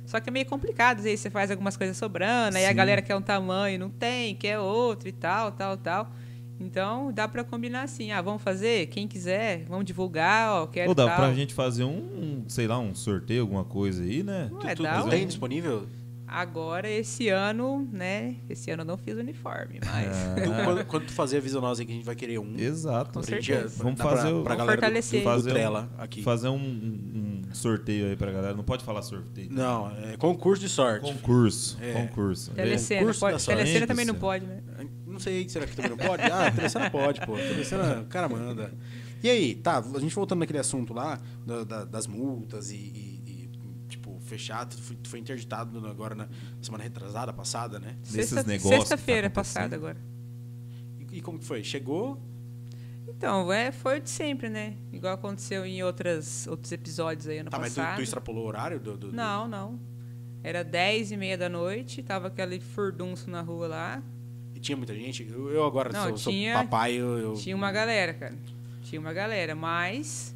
Só que é meio complicado, às vezes você faz algumas coisas sobrando, aí a Sim. galera quer um tamanho, não tem, quer outro e tal, tal, tal. Então dá pra combinar assim, ah, vamos fazer? Quem quiser, vamos divulgar, ó, quero Ou dá tal. pra gente fazer um, um, sei lá, um sorteio, alguma coisa aí, né? Não é, tu tu dá, tem ué. disponível? Agora, esse ano, né? Esse ano eu não fiz uniforme, mas. [laughs] Tu, Ah, quando, quando tu fazer, avisa nós aí que a gente vai querer um. Exato. Com certeza. Vamos fazer pra, o- pra Vamos galera do, fortalecer. do, Fazer um- Trela aqui. Fazer um, um sorteio aí pra galera. Não pode falar sorteio. Não, é concurso de sorte. Concurso. É. Concurso. Telecena, Concurso pode, telecena também não do pode, né? Não sei, será que também não pode? Ah, a Telecena pode, pô. A Telecena, o cara manda. E aí, tá, a gente voltando naquele assunto lá, da- da- das multas e, e- fechado, tu foi, foi interditado agora na semana retrasada, passada, né? Nesses Sexta- negócios que tá Sexta-feira acontecendo. passada agora. E, e como que foi? Chegou? Então, é, foi o de sempre, né? Igual aconteceu em outras, outros episódios aí ano Tá, mas tu, passado. tu extrapolou o horário do... do- do- Não, não. Era 10 e meia da noite, tava aquele furdunço na rua lá. E tinha muita gente? Eu, eu agora Não, sou, sou tinha- papai, eu... eu- Tinha uma galera, cara. Tinha uma galera, mas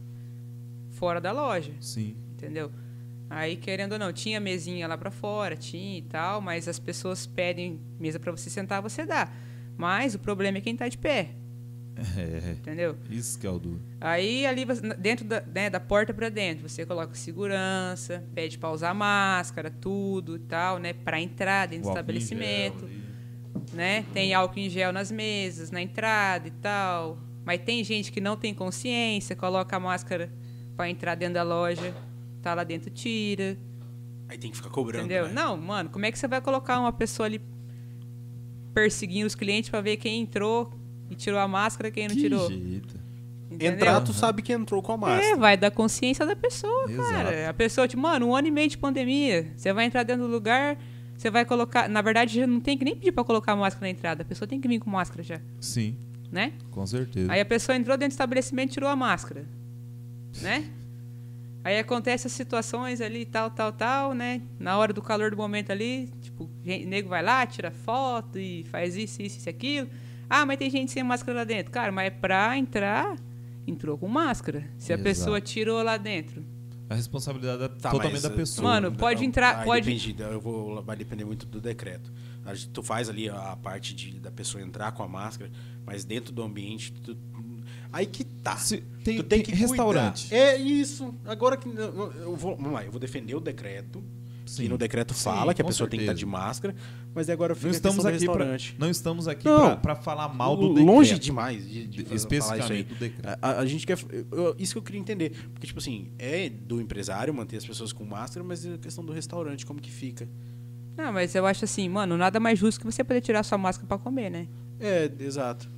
fora da loja, Sim. entendeu? Aí, querendo ou não, tinha mesinha lá pra fora, tinha e tal, mas as pessoas pedem mesa pra você sentar, você dá. Mas o problema é quem tá de pé, É. entendeu? Isso que é o duro. Aí ali dentro da, né, da porta pra dentro, você coloca segurança, pede pra usar máscara, tudo e tal, né, Pra entrar dentro do O em estabelecimento, né? Tem álcool em gel nas mesas, na entrada e tal. Mas tem gente que não tem consciência, coloca a máscara pra entrar dentro da loja, tá lá dentro tira, Aí tem que ficar cobrando, entendeu? né? Não, mano, como é que você vai colocar uma pessoa ali perseguindo os clientes pra ver quem entrou e tirou a máscara, quem não Que tirou? jeito. Entendeu? Entrar, tu sabe que entrou com a É, máscara. vai da consciência da pessoa, Exato. cara. A pessoa, tipo, mano, um ano e meio de pandemia. Você vai entrar dentro do lugar, você vai colocar. Na verdade, já não tem que nem pedir pra colocar máscara na entrada. A pessoa tem que vir com máscara já, Sim, né? com certeza. Aí a pessoa entrou dentro do estabelecimento e tirou a máscara, né? Aí acontece as situações ali, tal, tal, tal, né? Na hora do calor do momento ali, tipo, gente, nego vai lá, tira foto e faz isso, isso, isso, aquilo. Ah, mas tem gente sem máscara lá dentro. Cara, mas pra entrar, entrou com máscara. Se a Exato. pessoa tirou lá dentro. A responsabilidade é Tá, totalmente mas, da pessoa. Mano, pode não, entrar- aí pode- Depende, eu vou, vai depender muito do decreto. A gente- Tu faz ali a parte de, da pessoa entrar com a máscara, mas dentro do ambiente. tu- aí que tá. Se- tem- tu tem, tem que restaurante. cuidar. É isso. Agora que. eu- vou, vamos lá, eu vou defender o decreto. Sim. Que no decreto Sim, fala que a pessoa tem que estar de certeza. máscara, mas agora fica não estamos aqui pra, não estamos aqui pra falar mal do decreto. Longe demais de, de fazer- falar isso aí. especificamente do decreto. A, a gente quer. eu- isso que eu queria entender. Porque, tipo assim, é do empresário manter as pessoas com máscara, mas é a questão do restaurante, como que fica. Não, mas eu acho assim, mano, nada mais justo que você poder tirar sua máscara pra comer, né? É, exato.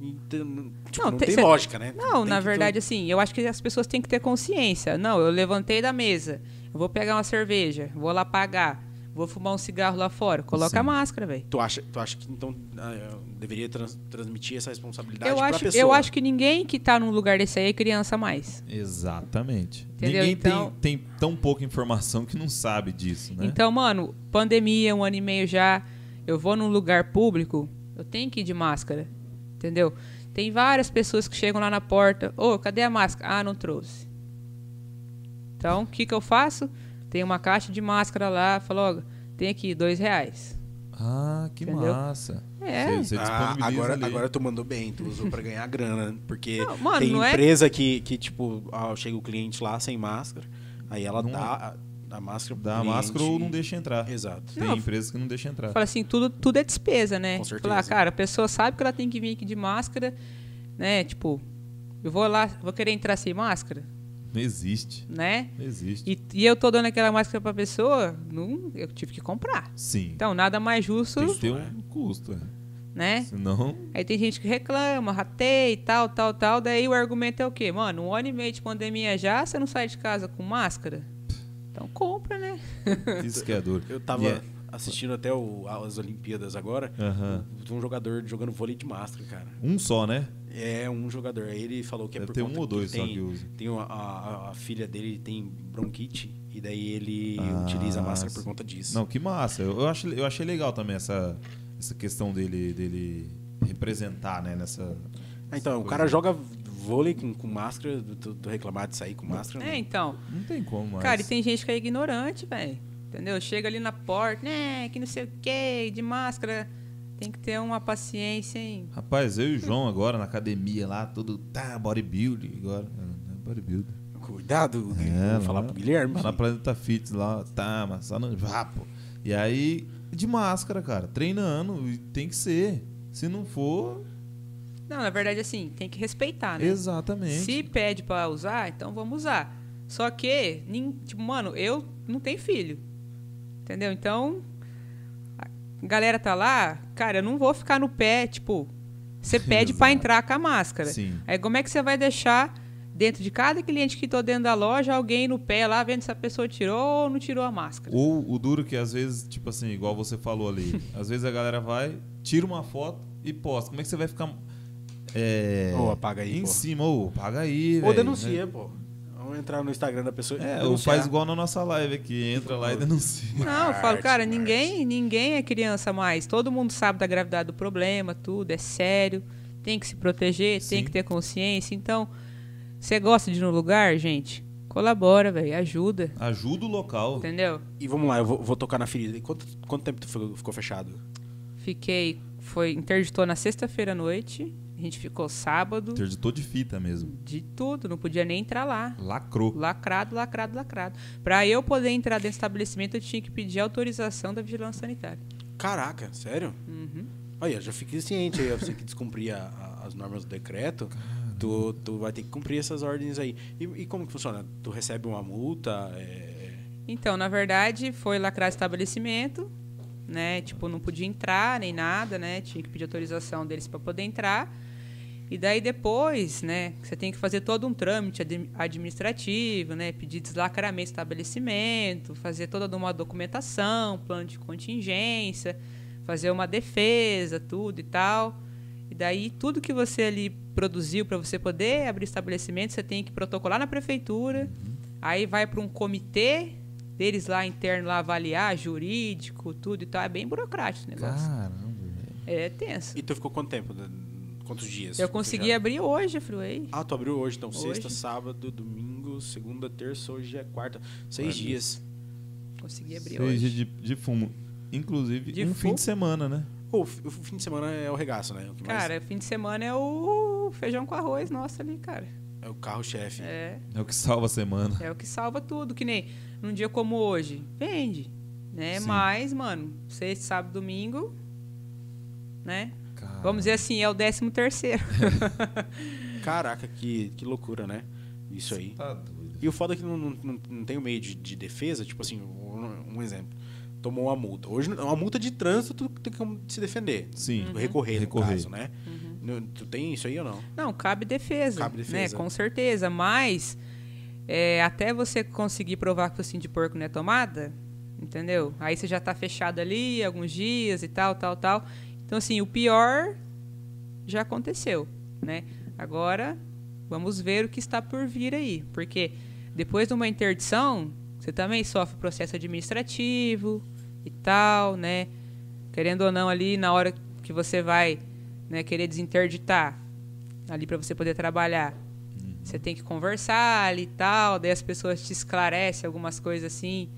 Então, tipo, Não, não, tem- cê- lógica, né? Não, Tem na verdade, ter- assim, eu acho que as pessoas têm que ter consciência. Não, eu levantei da mesa, eu vou pegar uma cerveja, vou lá pagar, vou fumar um cigarro lá fora, coloca Sim. a máscara, velho. Tu acha, tu acha que então ah, eu deveria trans- transmitir essa responsabilidade Eu pra acho, pessoa? eu acho que ninguém que tá num lugar desse aí é criança mais. Exatamente. Entendeu? Ninguém Então- tem, tem tão pouca informação que não sabe disso, né? Então, mano, pandemia, um ano e meio já, eu vou num lugar público, eu tenho que ir de máscara, entendeu? Tem várias pessoas que chegam lá na porta, ô, cadê a máscara? Ah, não trouxe. Então, o que que eu faço? Tem uma caixa de máscara lá, falou, ó, tem aqui, dois reais. Ah, que Entendeu? massa. É. Você, você Ah, agora, ali. agora tu mandou bem, tu usou pra ganhar grana, porque Não, mano, tem é- empresa que, que, tipo, ah, chega o cliente lá sem máscara, aí ela Não- dá a, a máscara pro Dá a cliente máscara ou não deixa entrar. Exato. Tem Não, empresas que não deixam entrar. Fala assim, tudo, tudo é despesa, né? Com certeza. Falar, cara, a pessoa sabe que ela tem que vir aqui de máscara, né? Tipo, eu vou lá, vou querer entrar sem máscara, Não existe. né? Não existe. E, e eu tô dando aquela máscara pra pessoa, não, eu tive que comprar. Sim. Então, nada mais justo, tem que ter um custo. é. né? Senão, Aí tem gente que reclama, rateia e tal, tal, tal. Daí o argumento é o quê? Mano, um ano e meio de pandemia já, você não sai de casa com máscara? Então compra, né? [laughs] isso que é duro. Eu tava E é- assistindo até o- as Olimpíadas agora, Aham. de um jogador jogando vôlei de máscara, cara. Um só, né? É um jogador. Aí ele falou que é Deve por ter conta um ou dois que só tem, que usa. Tem uma- a, a- a filha dele tem bronquite e daí ele Ah, utiliza a máscara por conta disso. Não, que massa. Eu, eu, achei, eu achei legal também essa, essa questão dele, dele representar, né? Nessa. Ah, então, o cara joga vôlei com, com máscara, tu, tu reclamar de sair com máscara. É, não. então. Não tem como mais. Cara, e tem gente que é ignorante, velho. Entendeu? Chega ali na porta, né? Que não sei o quê, de máscara. Tem que ter uma paciência, hein? Rapaz, eu e o João agora na academia lá, tudo tá bodybuilding agora. É, Bodybuilding. Cuidado, É, vou falar lá- pro Guilherme. Lá na Planeta Fitness lá, tá, mas só no vapo. E aí, de máscara, cara, treinando, tem que ser. Se não for, Não, na verdade, assim, tem que respeitar, né? exatamente. Se pede pra usar, então vamos usar. Só que, tipo, mano, eu não tenho filho. Entendeu? Então, a galera tá lá, cara, eu não vou ficar no pé, tipo, você [laughs] pede pra Exato. entrar com a máscara. Sim. Aí como é que você vai deixar dentro de cada cliente que tô dentro da loja alguém no pé lá vendo se a pessoa tirou ou não tirou a máscara? Ou o duro que às vezes, tipo assim, igual você falou ali, [laughs] às vezes a galera vai, tira uma foto e posta. Como é que você vai ficar é, Ô, apaga aí, em pô. cima? Ou apaga aí, Ou velho, denuncia, né? pô. Vamos entrar no Instagram da pessoa É, ou faz igual na nossa live aqui, entra lá e denuncia. Não, eu falo, cara, ninguém, ninguém é criança mais. Todo mundo sabe da gravidade do problema, tudo, é sério. Tem que se proteger, Sim. tem que ter consciência. Então, você gosta de ir no lugar, gente? Colabora, velho, ajuda. Ajuda o local. Entendeu? E vamos lá, eu vou, vou tocar na ferida. E quanto, quanto tempo tu ficou, ficou fechado? Fiquei, foi, interditou na sexta-feira à noite. A gente ficou sábado, Interditou de fita mesmo. de tudo, não podia nem entrar lá. Lacrou. Lacrado, lacrado, lacrado. Pra eu poder entrar dentro do estabelecimento, eu tinha que pedir autorização da vigilância sanitária. Caraca, sério? Uhum. Olha, já fiquei ciente aí, você que descumprir a- a- as normas do decreto, tu, tu vai ter que cumprir essas ordens aí. E, e como que funciona? Tu recebe uma multa? é, Então, na verdade, foi lacrar estabelecimento, né? Tipo, não podia entrar nem nada, né? Tinha que pedir autorização deles para poder entrar. E daí depois, né, você tem que fazer todo um trâmite admi- administrativo, né? Pedir deslacramento do estabelecimento, fazer toda uma documentação, plano de contingência, fazer uma defesa, tudo e tal. E daí tudo que você ali produziu para você poder abrir estabelecimento, você tem que protocolar na prefeitura. Aí vai para um comitê deles lá interno lá avaliar, jurídico, tudo e tal. É bem burocrático o negócio. Caramba. É tenso. E tu ficou quanto tempo? Quantos dias? Eu consegui fechado? abrir hoje a Freeway. Ah, tu abriu hoje, então. Hoje. Sexta, sábado, domingo, segunda, terça, hoje é quarta. Seis dias. Consegui abrir Seis hoje. dias de, de fumo. Inclusive, De um fim fumo? de semana, né? O fi- o fim de semana é o regaço, né? O que mais- Cara, fim de semana é o feijão com arroz nosso ali, cara. É o carro-chefe. É, É o que salva a semana. é o que salva tudo. Que nem num dia como hoje, vende. Né? Sim. Mas, mano, sexta, sábado, domingo, né? Vamos dizer assim, é o décimo terceiro. [laughs] Caraca, que, que loucura, né? Isso aí. Tá doido. E o foda é que não, não, não- tem o meio de, de defesa, tipo assim, um, um exemplo. Tomou uma multa. Hoje, uma multa de trânsito, tu tem como se defender. Sim. Uhum. Recorrer, no Recorrer. caso, né? No- Tu tem isso aí ou não? Não, cabe defesa. Cabe defesa. Né? Com certeza. Mas é, até você conseguir provar que o focinho de porco não é tomada, entendeu? Aí você já tá fechado ali alguns dias e tal, tal, tal. Então, assim, o pior já aconteceu, né? Agora, vamos ver o que está por vir aí. Porque depois de uma interdição, você também sofre processo administrativo e tal, né? Querendo ou não, ali na hora que você vai né, querer desinterditar ali para você poder trabalhar, você tem que conversar ali e tal, daí as pessoas te esclarecem algumas coisas assim,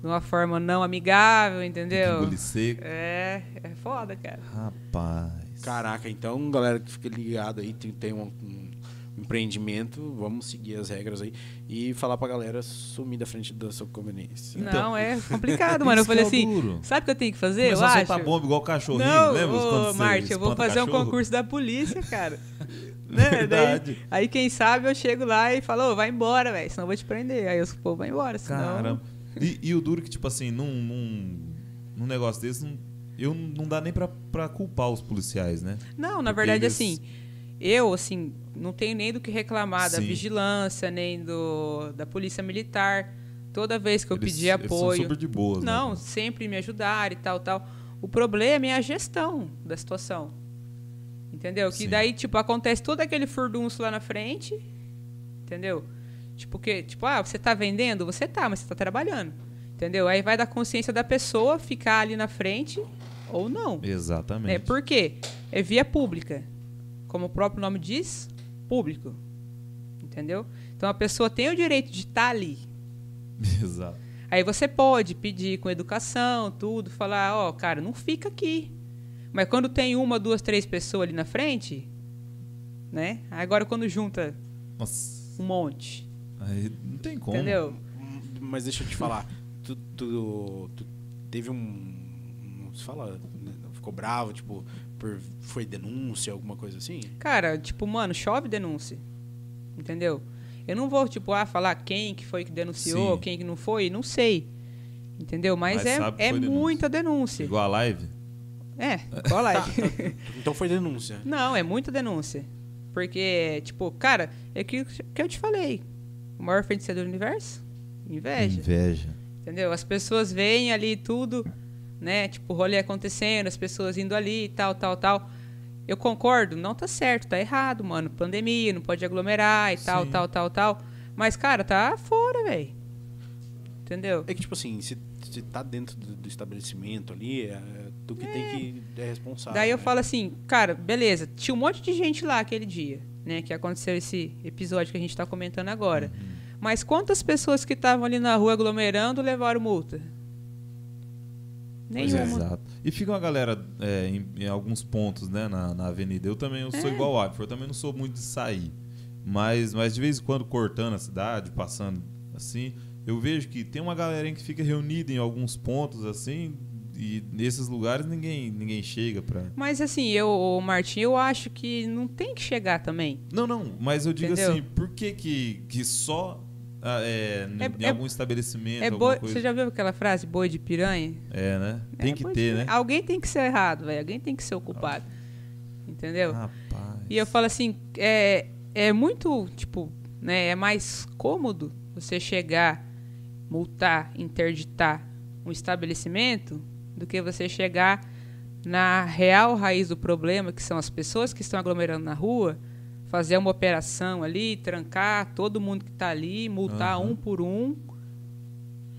de uma forma não amigável, entendeu? engolir seco. É, é foda, cara. Rapaz. Caraca, então, galera que fica ligado aí, tem, tem um, um empreendimento, vamos seguir as regras aí e falar pra galera sumir da frente da sua conveniência. não, é [laughs] complicado, mano. Eu falei é assim, duro. sabe o que eu tenho que fazer? Começar eu a acho. soltar bomba igual cachorrinho, Não, lembra? ô, Marte, eu vou fazer um cachorro? concurso da polícia, cara. [laughs] né? Verdade. Daí- aí quem sabe eu chego lá e falo, ô, vai embora, velho, senão eu vou te prender. Aí os povo vai embora, senão... Caramba. E, e o duro que, tipo assim, num, num, num negócio desse, não, eu não dá nem pra, pra culpar os policiais, né? Não, na Porque verdade, eles- assim, eu, assim, não tenho nem do que reclamar da Sim. vigilância, nem do da polícia militar. Toda vez que eu Eles- pedi eles são apoio. super de boas, né, Não, cara? sempre me ajudaram e tal, tal. O problema é a gestão da situação. Entendeu? Que Sim. daí, tipo, acontece todo aquele furdunço lá na frente. Entendeu? Tipo, que, tipo, ah, você tá vendendo? Você tá, mas você tá trabalhando. Entendeu? Aí vai da consciência da pessoa ficar ali na frente ou não. Exatamente. É, por quê? É via pública. Como o próprio nome diz, público. Entendeu? Então a pessoa tem o direito de estar ali. [laughs] Exato. Aí você pode pedir com educação, tudo, falar, ó, cara, não fica aqui. Mas quando tem uma, duas, três pessoas ali na frente, né? Agora quando junta Nossa. um monte, Aí não tem como. entendeu? Mas deixa eu te falar, tu, tu, tu teve um. Não se fala. né, Ficou bravo, tipo, por, foi denúncia, alguma coisa assim? Cara, tipo, mano, chove denúncia. Entendeu? Eu não vou, tipo, ah, falar quem que foi que denunciou, Sim. quem que não foi, não sei. Entendeu? Mas, Mas é, é denúncia. muita denúncia. Igual a live? É, qual a live? Então foi denúncia. Não, é muita denúncia. Porque, tipo, cara, é aquilo que eu te falei. O maior feiticeiro do universo? Inveja. Inveja. Entendeu? As pessoas veem ali tudo, né? Tipo, o rolê acontecendo, as pessoas indo ali e tal, tal, tal. Eu concordo, não tá certo, tá errado, mano. Pandemia, não pode aglomerar e tal, Sim. tal, tal, tal. Mas, cara, tá fora, velho. Entendeu? É que, tipo assim, se, se tá dentro do, do estabelecimento ali, é tu que tem que é responsável. Daí eu né? falo assim, cara, beleza, tinha um monte de gente lá aquele dia, né? Que aconteceu esse episódio que a gente tá comentando agora. Mas quantas pessoas que estavam ali na rua aglomerando levaram multa? Pois é. Nenhuma. Exato. E fica uma galera é, em, em alguns pontos, né, na, na avenida. Eu também eu sou É. igual ao Abner, eu também não sou muito de sair. Mas, mas de vez em quando cortando a cidade, passando assim, eu vejo que tem uma galerinha que fica reunida em alguns pontos assim, e nesses lugares ninguém, ninguém chega pra. Mas assim, eu, Martim, eu acho que não tem que chegar também. Não, não, mas eu digo Entendeu? assim, por que que, que só ah, é, É- em é- algum estabelecimento, É boi, você já viu aquela frase, boi de piranha? É, né? Tem É, que boi de ter, né? Alguém tem que ser errado, velho. Alguém tem que ser o culpado. Entendeu? Rapaz. E eu falo assim, é, é muito, tipo, né, é mais cômodo você chegar, multar, interditar um estabelecimento do que você chegar na real raiz do problema, que são as pessoas que estão aglomerando na rua, fazer uma operação ali, trancar todo mundo que está ali, multar Aham. um por um,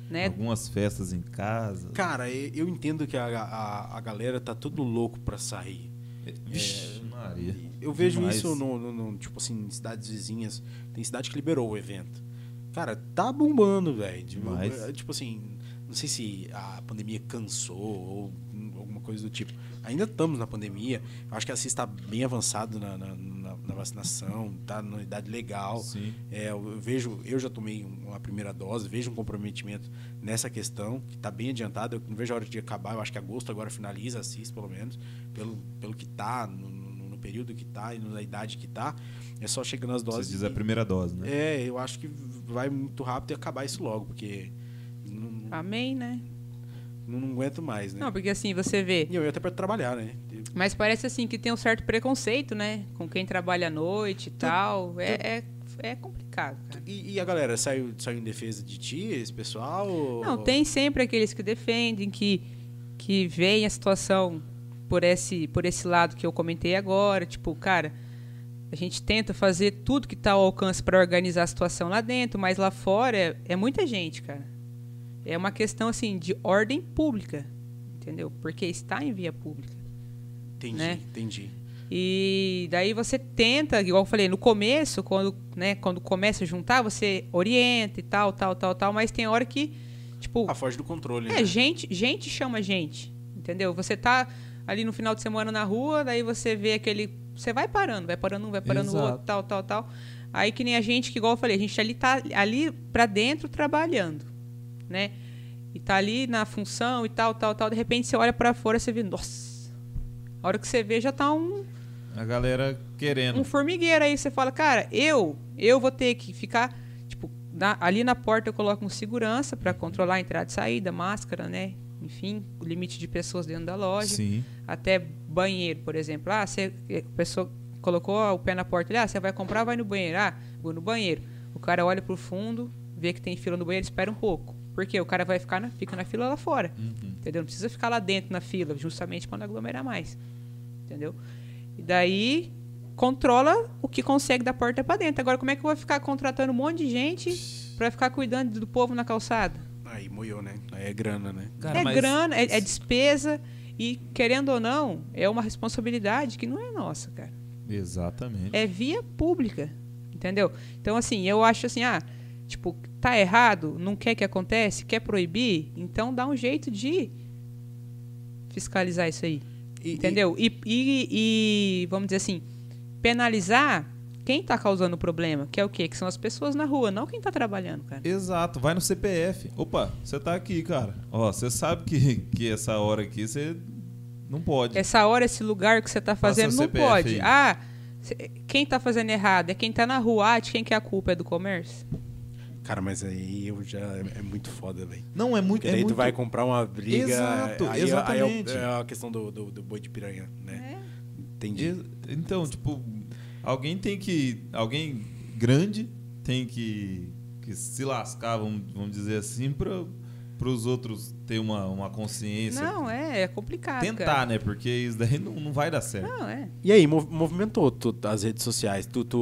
né? Algumas festas em casa. Cara, eu entendo que a, a, a galera tá tudo louco pra sair. Vixe, Maria. Eu vejo Demais. isso no, no- no- tipo assim, em cidades vizinhas. Tem cidade que liberou o evento. Cara, tá bombando, velho. Demais. é, tipo assim, não sei se a pandemia cansou ou alguma coisa do tipo. Ainda estamos na pandemia. Eu acho que a CIS está bem avançado na, na- na- na vacinação, tá na idade legal. Sim. É, eu vejo, eu já tomei uma primeira dose, vejo um comprometimento nessa questão, que está bem adiantado. Eu não vejo a hora de acabar, eu acho que agosto agora finaliza a CIS, pelo menos, pelo, pelo que tá, no, no- no período que tá e na idade que tá. É só chegando as Você doses. diz e- a primeira dose, né? É, eu acho que vai muito rápido e acabar isso logo, porque Amém, né? não, não aguento mais, né? Não, porque assim, você vê, E eu ia até para trabalhar, né? Mas parece assim que tem um certo preconceito, né? Com quem trabalha à noite e tal. É, é, é complicado, cara. E, e a galera saiu, saiu em defesa de ti, esse pessoal? ou- Não, tem sempre aqueles que defendem, que, que veem a situação por esse, por esse lado que eu comentei agora. Tipo, cara, a gente tenta fazer tudo que está ao alcance para organizar a situação lá dentro, mas lá fora é, é muita gente, cara. É uma questão, assim, de ordem pública, entendeu? Porque está em via pública. Entendi, né? entendi. E daí você tenta, igual eu falei, no começo, quando, né, quando começa a juntar, você orienta e tal, tal, tal, tal, mas tem hora que, tipo, A foge do controle, é, né? gente, gente chama gente, entendeu? Você tá ali no final de semana na rua, daí você vê aquele, você vai parando, vai parando um, vai parando o Exato. outro, tal, tal, tal. Aí que nem a gente, que igual eu falei, a gente ali tá ali pra dentro trabalhando, né? E tá ali na função e tal, tal, tal, de repente você olha pra fora e você vê, nossa. A hora que você vê já tá um A galera querendo. um formigueiro aí, você fala, cara, eu, eu vou ter que ficar, tipo, na- ali na porta eu coloco um segurança para controlar a entrada e saída, máscara, né? Enfim, o limite de pessoas dentro da loja. Sim. Até banheiro, por exemplo. Ah, você, a pessoa colocou o pé na porta ali, ah, você vai comprar, vai no banheiro. Ah, vou no banheiro. O cara olha pro fundo, vê que tem fila no banheiro, espera um pouco. Porque o cara vai ficar na, fica na fila lá fora. Uhum. Entendeu? Não precisa ficar lá dentro na fila, justamente não aglomerar mais. Entendeu? E daí controla o que consegue da porta para dentro. Agora, como é que eu vou ficar contratando um monte de gente para ficar cuidando do povo na calçada? Aí moiou, né? Aí é grana, né? Cara, é mas- grana, é, é despesa e, querendo ou não, é uma responsabilidade que não é nossa, cara. Exatamente. É via pública, entendeu? Então, assim, eu acho assim, ah, tipo, tá errado, não quer que acontece, quer proibir, então dá um jeito de fiscalizar isso aí. E- Entendeu? E, e- e, vamos dizer assim, penalizar quem tá causando o problema, que é o quê? Que são as pessoas na rua, não quem tá trabalhando, cara. Exato, vai no CPF. Opa, você tá aqui, cara. Ó, você sabe que, que essa hora aqui você não pode. Essa hora, esse lugar que você tá fazendo, não CPF pode. aí. Ah, quem tá fazendo errado? É quem tá na rua. Ah, de quem que é a culpa? É do comércio? Cara, mas aí eu já. É, é muito foda, velho. Não, é muito. Porque É daí muito... tu vai comprar uma briga. Exato, aí, exatamente. Aí é, é a questão do, do, do boi de piranha, né? Entendi. Ex- Então, tipo, alguém tem que. Alguém grande tem que, que se lascar, vamos, vamos dizer assim, para os outros ter uma, uma consciência. Não, é, é complicado. Tentar, cara. né? Porque isso daí não, não vai dar certo. Não, é. E aí, mov- movimentou tu, as redes sociais? Tu, tu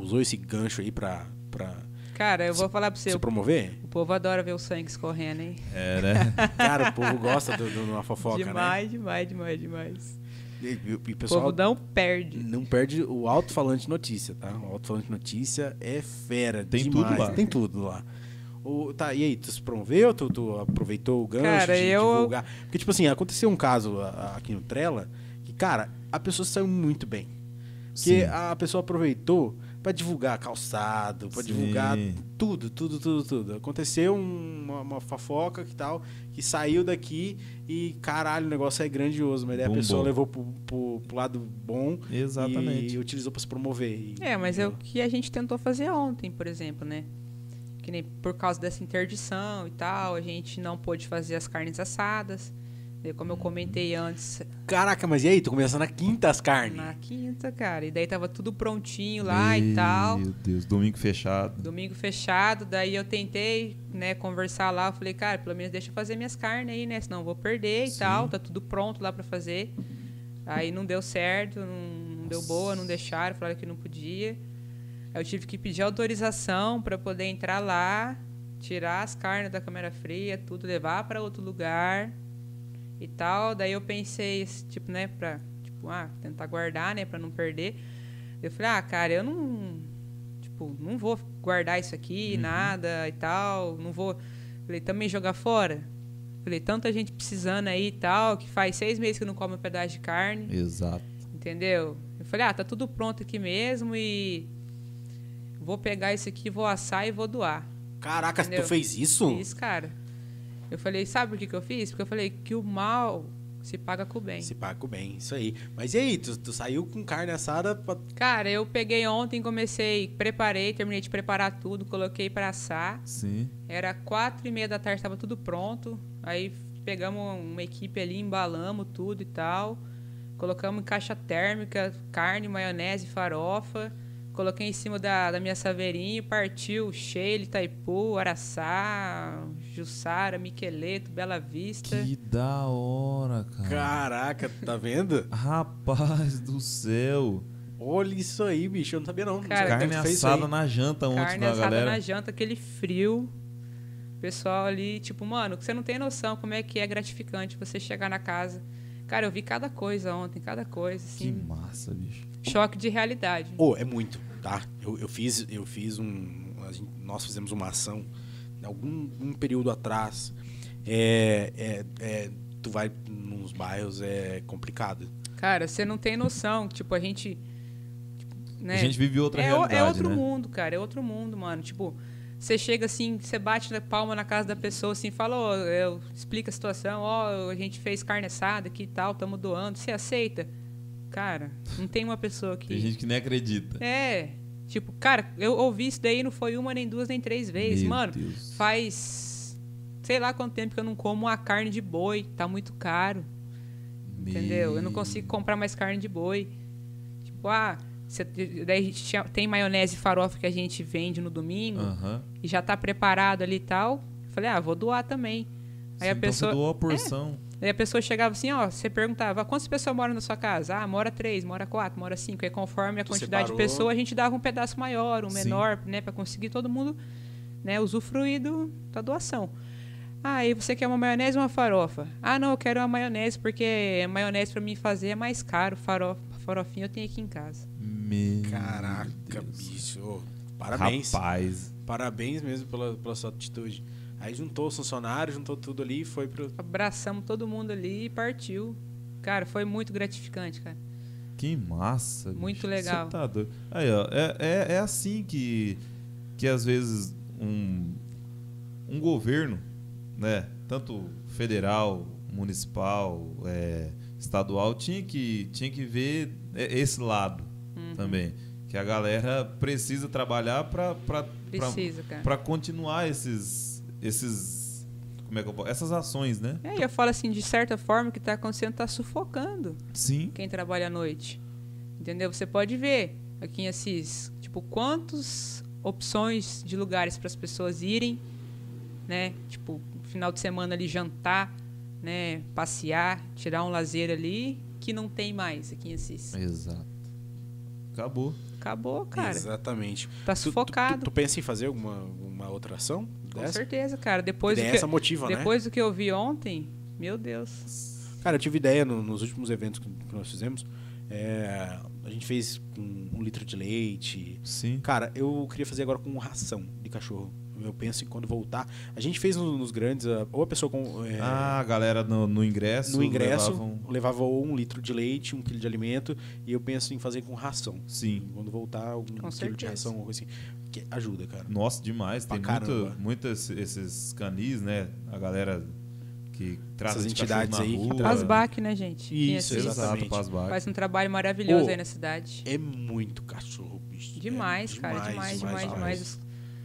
usou esse gancho aí pra, pra Cara, eu vou falar pra você, se o, promover? o povo adora ver o sangue escorrendo, hein? É, né? [laughs] Cara, o povo gosta de uma fofoca, né? demais, demais, demais, demais. E, e- e o O pessoal povo não perde. não perde o alto-falante notícia, tá? O alto-falante notícia é fera Tem demais. tudo lá. Tem tudo lá. O, tá, e aí, tu se promoveu? Tu, tu aproveitou o gancho Cara, de eu- divulgar? Porque, tipo assim, aconteceu um caso aqui no Trela que, cara, a pessoa saiu muito bem. Porque Sim. a pessoa aproveitou pra divulgar calçado, pra Sim. divulgar tudo, tudo, tudo, tudo. Aconteceu um- uma, uma fofoca que tal, que saiu daqui e, caralho, o negócio é grandioso. Mas daí a pessoa levou pro, pro- pro lado bom Exatamente. e utilizou pra se promover. E- É, mas é o que a gente tentou fazer ontem, por exemplo, né? Que nem por causa dessa interdição e tal, a gente não pôde fazer as carnes assadas. E como eu comentei antes, Caraca, mas e aí? Tu começa na quinta as carnes? na quinta, cara. E daí tava tudo prontinho lá e tal. Meu Deus, domingo fechado. Domingo fechado, daí eu tentei, né, conversar lá. Eu falei, cara, pelo menos deixa eu fazer minhas carnes aí, né? Senão eu vou perder e Sim. tal. Tá tudo pronto lá pra fazer. Aí não deu certo, não, não deu boa, não deixaram, falaram que não podia. Aí eu tive que pedir autorização pra poder entrar lá, tirar as carnes da câmera fria, tudo, levar pra outro lugar e tal. Daí eu pensei, tipo, né, pra tipo, ah, tentar guardar, né, pra não perder. Eu falei, ah, cara, eu não. Tipo, não vou guardar isso aqui, nada e tal. Não vou. Falei, também jogar fora? Falei, tanta gente precisando aí e tal, que faz seis meses que não come um pedaço de carne, Exato. entendeu? Eu falei, ah, tá tudo pronto aqui mesmo e. Vou pegar isso aqui, vou assar e vou doar. Caraca, Entendeu? tu fez isso? Fiz, cara. Eu falei, sabe por que, que eu fiz? Porque eu falei que o mal se paga com o bem. Se paga com bem, isso aí. Mas e aí, tu, tu saiu com carne assada pra... Cara, eu peguei ontem, comecei, preparei, terminei de preparar tudo, coloquei pra assar. Sim. Era quatro e meia da tarde, estava tudo pronto. Aí pegamos uma equipe ali, embalamos tudo e tal. Colocamos em caixa térmica, carne, maionese, farofa. Coloquei em cima da, da minha saveirinha, partiu Sheila, Itaipu, Araçá, Jussara, Miqueleto, Bela Vista. Que da hora, cara. Caraca, tá vendo? [laughs] Rapaz do céu. Olha isso aí, bicho. Eu não sabia não. Cara, que Carne assada na janta ontem Carne da assada galera. na janta, aquele frio. O pessoal ali, tipo, mano, você não tem noção como é que é gratificante você chegar na casa. Cara, eu vi cada coisa ontem, cada coisa, Que assim. massa, bicho. Choque de realidade. Ô, é muito, tá? Eu, eu fiz, eu fiz um. a gente- nós fizemos uma ação algum um período atrás. É, é, é, tu vai nos bairros, é complicado. Cara, você não tem noção. Tipo, a gente. tipo, né? A gente vive outra é, o- realidade, é outro né? mundo, cara. É outro mundo, mano. Tipo, você chega assim, você bate na palma na casa da pessoa assim, fala, ó, eu explica a situação, ó, a gente fez carne assada aqui e tal, tamo doando. Você aceita? Cara, não tem uma pessoa que. Tem gente que nem acredita. É. Tipo, cara, eu ouvi isso daí, não foi uma, nem duas, nem três vezes. Meu Mano, Deus. faz. Sei lá quanto tempo que eu não como a carne de boi. Tá muito caro. Entendeu? Eu não consigo comprar mais carne de boi. Tipo, ah, cê- daí a gente tinha- tem maionese e farofa que a gente vende no domingo Aham. e já tá preparado ali e tal. Eu falei, ah, vou doar também. Aí Sim, a pessoa. Então você doou a porção. Aí a pessoa chegava assim, ó, você perguntava, quantas pessoas moram na sua casa? Ah, mora três, mora quatro, mora cinco. Aí conforme a Tu quantidade separou. de pessoas, a gente dava um pedaço maior, um Sim. menor, né, Pra conseguir todo mundo, né, usufruir do, da doação. Ah, aí você quer uma maionese ou uma farofa? Ah, não, eu quero uma maionese porque a maionese pra mim fazer é mais caro, farofa, farofinha eu tenho aqui em casa. Meu Caraca, Deus. bicho. Parabéns. Rapaz. Parabéns mesmo pela, pela sua atitude. Aí juntou os funcionários, juntou tudo ali e foi pro. Abraçamos todo mundo ali e partiu. Cara, foi muito gratificante, cara. Que massa. Muito bicho. legal. Tá. Aí, ó, é, é, é assim que, que às vezes um, um governo, né, tanto federal, municipal, é, estadual, tinha que, tinha que ver esse lado Uhum. também. Que a galera precisa trabalhar para Precisa, cara. para continuar esses esses como é que eu posso, essas ações, né? É, e eu falo assim, de certa forma, o que está acontecendo está sufocando Sim. quem trabalha à noite. Entendeu? Você pode ver aqui em Assis, tipo, quantas opções de lugares para as pessoas irem, né? Tipo, final de semana ali jantar, né? Passear, tirar um lazer ali, que não tem mais aqui em Assis. Exato. Acabou. Acabou, cara. Exatamente. Tá Tu- tu- sufocado. Tu, tu pensa em fazer alguma, alguma outra ação Com dessa? certeza, cara. Depois, do Ideia que, essa motiva, né? depois do que eu vi ontem, meu Deus. Cara, eu tive ideia no- nos últimos eventos que, que nós fizemos. é, a gente fez com um litro de leite. Sim. Cara, eu queria fazer agora com ração de cachorro. Eu penso em quando voltar. A gente fez no- nos grandes, a- ou a pessoa com. é, Ah, a galera no, no ingresso. no ingresso levavam- levava ou um litro de leite, um quilo de alimento, e eu penso em fazer com ração. Sim. Quando voltar, um quilo de certeza. ração, alguma coisa assim. Que ajuda, cara. Nossa, demais. Pra Tem muito, muito esse- esses canis, né? A galera que trata Essas de entidades aí rua. Asbac, né, gente? Isso, exatamente. Exato, Pasbac. Faz um trabalho maravilhoso aí na cidade. É muito cachorro, bicho. Demais, É cara. Demais, demais, demais.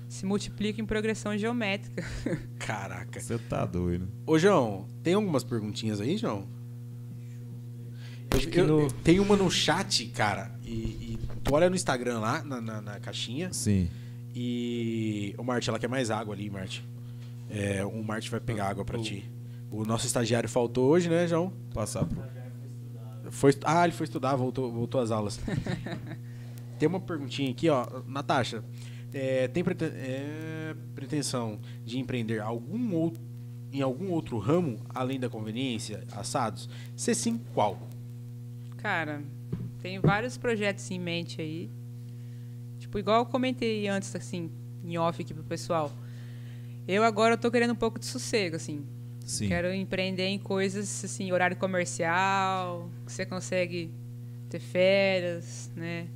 Se multiplica em progressão geométrica. [laughs] Caraca. Você tá doido. Ô, João, tem algumas perguntinhas aí, João? Acho que Eu- no- eu- Tem uma no chat, cara, e, e tu olha no Instagram lá, na, na, na caixinha, Sim. e... Ô, Marte, ela quer mais água ali, Marte. É, o Marte vai pegar água pra ti. O nosso estagiário faltou hoje, né, João? Passar pro. Foi, ah, ele foi estudar, voltou, voltou às aulas. [laughs] tem uma perguntinha aqui, ó. Natasha, é, tem preten- é, pretensão de empreender algum outro, em algum outro ramo, além da conveniência, assados? Se sim, qual? Cara, tem vários projetos em mente aí. Tipo, igual eu comentei antes, assim, em off aqui pro pessoal. Eu agora eu tô querendo um pouco de sossego, assim. Sim. Quero empreender em coisas, assim, horário comercial, que você consegue ter férias, né?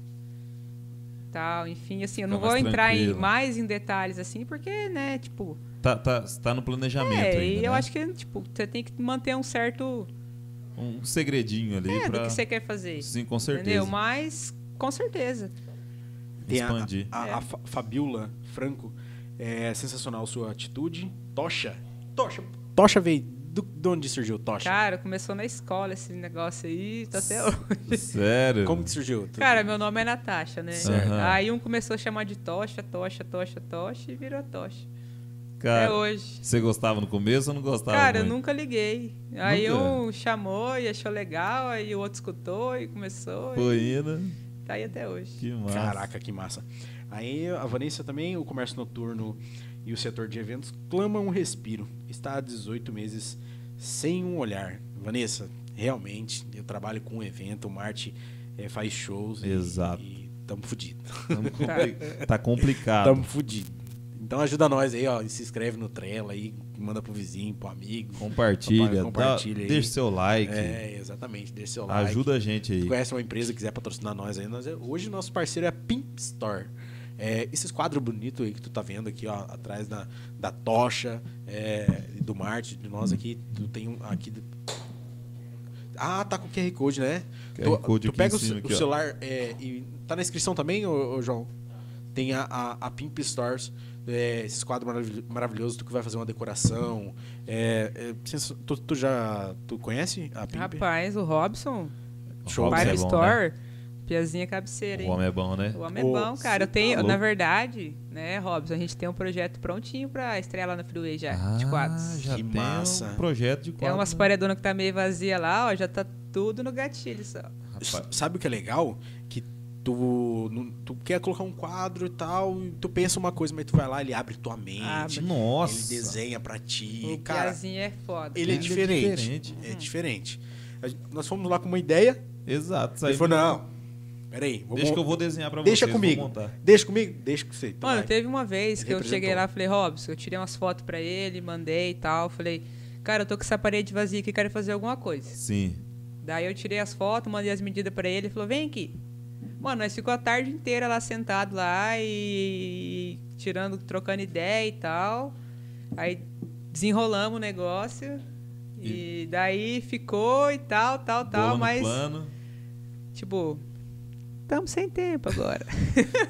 Tal, enfim, assim, eu não vou entrar em, mais em detalhes, assim, porque, né, tipo... Tá, tá, tá no planejamento É, ainda, e eu né? acho que, tipo, você tem que manter um certo... Um segredinho ali É, pra... do que você quer fazer. Sim, com certeza. Entendeu? Mas, com certeza. Tem a- Expandir. A, a, É. a Fa- Fabiola Franco, é sensacional sua atitude. Tocha. Tocha. Tocha veio. Do, de onde surgiu Tocha? Cara, começou na escola esse negócio aí, tá até hoje. Sério? Como que surgiu? Cara, meu nome é Natasha, né? Certo. Aí um começou a chamar de Tocha, Tocha, Tocha, Tocha e virou Tocha. Cara, Até hoje. Você gostava no começo ou não gostava? Cara, eu muito? nunca liguei. Aí Nunca? um chamou e achou legal, aí o outro escutou e começou. Foi E indo. tá aí até hoje. Que massa. Caraca, que massa. Aí a Vanessa também, o comércio noturno e o setor de eventos clamam um respiro. Está há 18 meses sem um olhar. Vanessa, realmente, eu trabalho com um evento, o Marte eh, faz shows. Exato. E tamo fudido. Tamo [laughs] compli- Tá complicado. tamo fudido. Então ajuda nós aí, ó. Se inscreve no Trello aí, manda pro vizinho, pro amigo. Compartilha, Compartilha dá- aí. deixa seu like. É, exatamente. Deixa seu like. Ajuda a gente aí. Se conhece uma empresa que quiser patrocinar nós aí, nós, hoje nosso parceiro é a Pimp Store. É, esses quadros bonitos aí que tu tá vendo aqui, ó, atrás da, da tocha, é, do Marte, de nós aqui, tu tem um aqui. Ah, tá com o QR Code, né? QR tu Code tu aqui pega em o, cima aqui, o ó. celular é, e tá na inscrição também, ô, ô, João? Tem a, a, a Pimp Stores, é, esses quadros maravilho- maravilhosos, tu que vai fazer uma decoração. É, é, tu, tu já tu conhece a Pimp? Rapaz, o Robson, Show. Pai é bom, Store, piazinha cabeceira, O hein? homem é bom, né? O homem é bom, cara. Eu tenho, tá na verdade, né, Robson, a gente tem um projeto prontinho pra estrear lá na Freeway já, de Ah, quadros. já Que tem massa. um projeto de Tem quadro. umas paredonas que tá meio vazia lá, ó, já tá tudo no gatilho só. Rapaz, Sabe o que é legal? Que tu, não- tu quer colocar um quadro e tal, e tu pensa uma coisa, mas tu vai lá, ele abre tua mente. Abre. Nossa. Ele desenha pra ti. O cara, piazinho é foda. ele é é diferente. diferente. É diferente. A gente- nós fomos lá com uma ideia, Exato. ele falou, não, peraí, vamos, Deixa que eu vou desenhar pra deixa vocês. comigo, deixa comigo, deixa com você. Então Mano, vai. teve uma vez Ele que eu cheguei lá e falei, Robson, eu tirei umas fotos pra ele, mandei e tal. Falei, cara, eu tô com essa parede vazia aqui, quero fazer alguma coisa. Sim. Daí eu tirei as fotos, mandei as medidas pra ele, ele falou, vem aqui. Mano, nós ficou a tarde inteira lá sentado lá e tirando, trocando ideia e tal. Aí desenrolamos o negócio. E, daí ficou e tal, tal, tal, mas plano. tipo, estamos sem tempo agora.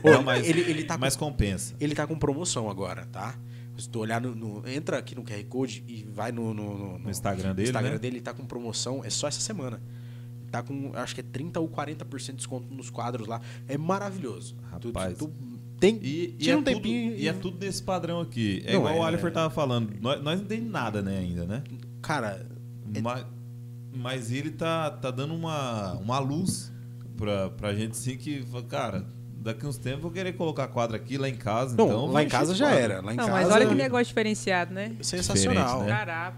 Não, mas, ele, ele tá com mas compensa. Ele tá com promoção agora, tá? Se tu olhar no, no- Entra aqui no QR Code e vai no, no, no- No Instagram dele, Instagram né? dele, ele tá com promoção, é só essa semana. Tá com, acho que é 30 ou 40% de desconto nos quadros lá. É maravilhoso. Tu- Rapaz. Tu, tu tem, E, e é um tudo, tempinho e é tudo nesse padrão aqui. É Não, igual é- o Alifer tava falando. Nós, nós não tem nada, né, ainda, né? Cara, É- Mas, mas ele tá, tá dando uma, uma luz pra, pra gente sim que, cara, daqui uns tempos eu vou querer colocar quadro aqui lá em casa. não, então lá em casa já quadro. era. Lá em Não, casa, mas olha que negócio diferenciado, né? sensacional. Né? Caraca.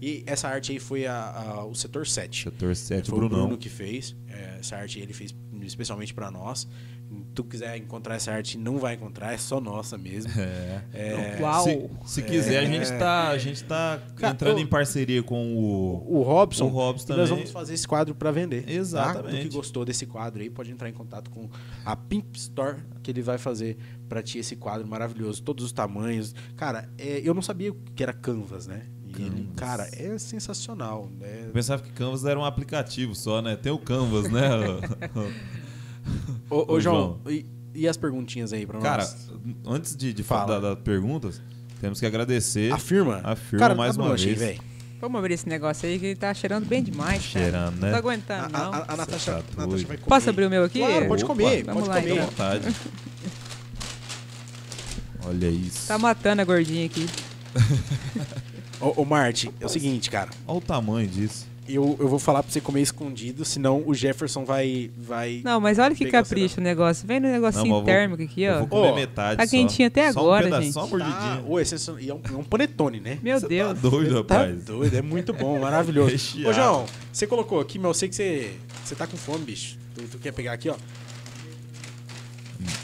E essa arte aí foi a- a- o setor 7. Setor 7, Foi o. Bruno que fez. É, essa arte ele fez especialmente pra nós. Se tu quiser encontrar essa arte, não vai encontrar, é só nossa mesmo. É. É, Uau. Se, se quiser, a gente tá, a gente tá Cara, entrando o- em parceria com o. o Robson, O Robson e nós também. vamos fazer esse quadro para vender. Tá? Exatamente. Tu que gostou desse quadro aí, pode entrar em contato com a Pimp Store, que ele vai fazer para ti esse quadro maravilhoso, todos os tamanhos. Cara, é, eu não sabia que era Canvas, né? E ele, cara, é sensacional. Né? Eu pensava que Canvas era um aplicativo só, né? Tem o Canvas, né? [laughs] [laughs] Ô, ô, Ô, João, João. E, e as perguntinhas aí para Cara, nós? antes de, de Fala. falar das perguntas, temos que agradecer. A firma? A firma cara, mais abre uma vez. velho. Vamos abrir esse negócio aí que tá cheirando bem demais, cara. Cheirando, Não né? tô A, aguentando, não. a, a Natasha, tá Natasha vai comer. Posso abrir o meu aqui? Claro, pode Opa, comer, vamos pode lá, comer. Então. vontade. Olha isso. Tá matando a gordinha aqui. [laughs] Ô, ô Marte, é o seguinte, cara. Olha o tamanho disso. Eu, eu vou falar pra você comer escondido, senão o Jefferson vai. vai... Não, mas olha que capricho o negócio. Vem no negocinho Não, eu vou- térmico aqui, Eu ó. vou comer Ô, metade. tá só. quentinho até Só agora, um pedaço, gente. Só uma Tá, mordidinha. ô, é, é um, é um panetone, né? Meu Você Deus. Tá doido, Tá rapaz. doido, é muito bom, maravilhoso. Recheado. Ô, João, você colocou aqui, mas eu sei que você, você tá com fome, bicho. Tu, tu quer pegar aqui, ó?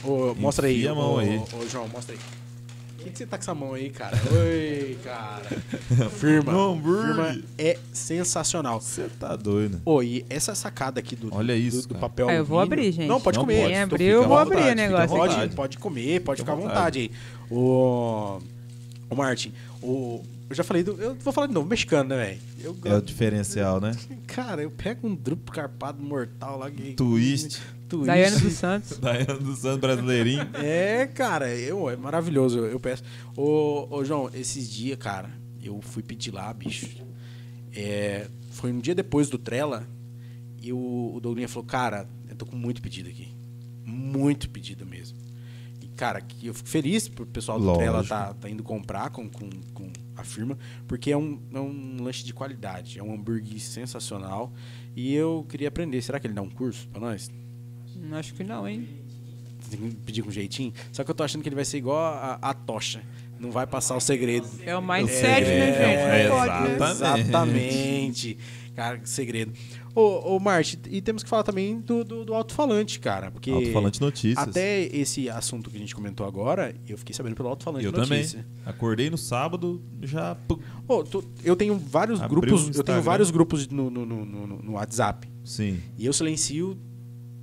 Ô, mostra aí. Enfia a mão ô, aí. Ô, João, mostra aí. O que, que você tá com essa mão aí, cara? Oi, cara. [laughs] Firma. Hambúrguer. Firma é sensacional. Você tá doido. Ô, e essa sacada aqui do, Olha isso, do, do papel Ah, eu vou alumínio- abrir, gente. Não, pode Não comer. pode, abrir, eu vou vontade, abrir o negócio Pode, pode comer, pode Fica ficar à vontade aí. O, o Martin, o, eu já falei, do, eu vou falar de novo, mexicano, né, velho? Eu É o gosto- diferencial, né? [laughs] Cara, eu pego um drupo carpado mortal lá. Que, Twist. Twist. Daiane dos [laughs] Santos. Daiane do Santos brasileirinho. [laughs] É, cara, eu, é maravilhoso, eu, eu peço. Ô, ô, João, esses dias, cara, eu fui pedir lá, bicho. É, foi um dia depois do Trela e o, o Douglinha falou, cara, eu tô com muito pedido aqui. Muito pedido mesmo. E, cara, que eu fico feliz pro pessoal do Lógico. Trela tá, tá indo comprar com, com, com a firma, porque é um, é um lanche de qualidade, é um hambúrguer sensacional. E eu queria aprender. Será que ele dá um curso pra nós? Hum, Acho que não, hein? Tem que pedir com jeitinho. Só que eu tô achando que ele vai ser igual a, a tocha. Não vai passar o segredo. É o mindset, É, né, gente? é, pode, né? exatamente. Exatamente. Cara, que segredo. Ô, ô Marte, e temos que falar também do, do, do alto-falante, cara. Porque Alto-falante notícias. até esse assunto que a gente comentou agora, eu fiquei sabendo pelo alto-falante Eu notícia. também. Acordei no sábado, já. tu- eu tenho vários Abriu grupos. Eu tenho vários grupos no, no, no, no, no WhatsApp. Sim. E eu silencio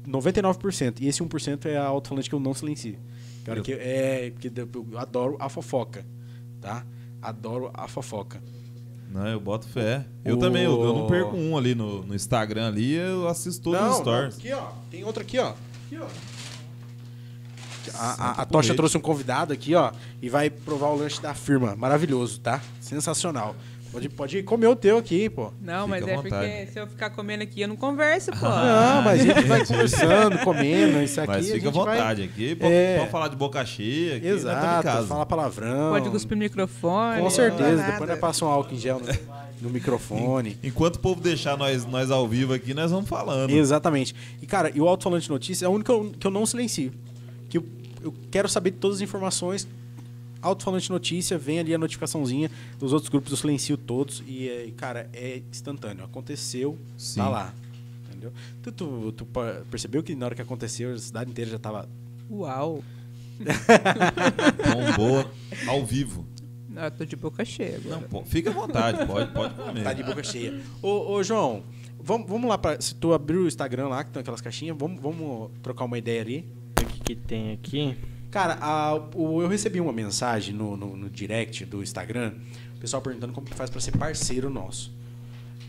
99%. E esse 1% é a alto-falante que eu não silencio. Cara, Eu- que é porque eu adoro a fofoca, tá? Adoro a fofoca. Não, eu boto fé. Eu O- também, eu, eu não perco um ali no, no Instagram ali, eu assisto todos os stories. aqui ó, tem outro aqui ó. Aqui, ó. A, a, a Tocha trouxe um convidado aqui, ó, e vai provar o lanche da firma. Maravilhoso, tá? Sensacional. Pode, pode comer o teu aqui, pô. Não, Fica mas é vontade. porque se eu ficar comendo aqui, eu não converso, pô. Não, mas a gente vai [laughs] conversando, comendo, isso aqui. Mas fica à gente vai- vontade aqui. Pode, É. pode falar de boca cheia. Aqui, em Exato, casa. fala palavrão. Pode cuspir no microfone. Com certeza, depois nós passamos um álcool em gel no, no microfone. Enquanto o povo deixar nós, nós ao vivo aqui, nós vamos falando. Exatamente. E, cara, e o alto-falante de notícias é o único que eu, que eu não silencio. Que eu, eu quero saber de todas as informações. Alto-falante notícia, vem ali a notificaçãozinha dos outros grupos, eu silencio todos. E, é, cara, é instantâneo. Aconteceu, Sim. tá lá. Entendeu? Tu, tu, tu percebeu que na hora que aconteceu, a cidade inteira já tava. Uau. Bombou [laughs] ao vivo. Não, eu tô de boca cheia agora. Não, pô, fica à vontade, pode, pode comer. Tá de boca cheia. Ô, ô, João, Vamos, vamos lá, pra, se tu abrir o Instagram lá, que tem aquelas caixinhas, vamos, vamos trocar uma ideia ali. O que, que tem aqui? Cara, a- o- eu recebi uma mensagem no, no, no direct do Instagram, o pessoal perguntando como que faz pra ser parceiro nosso.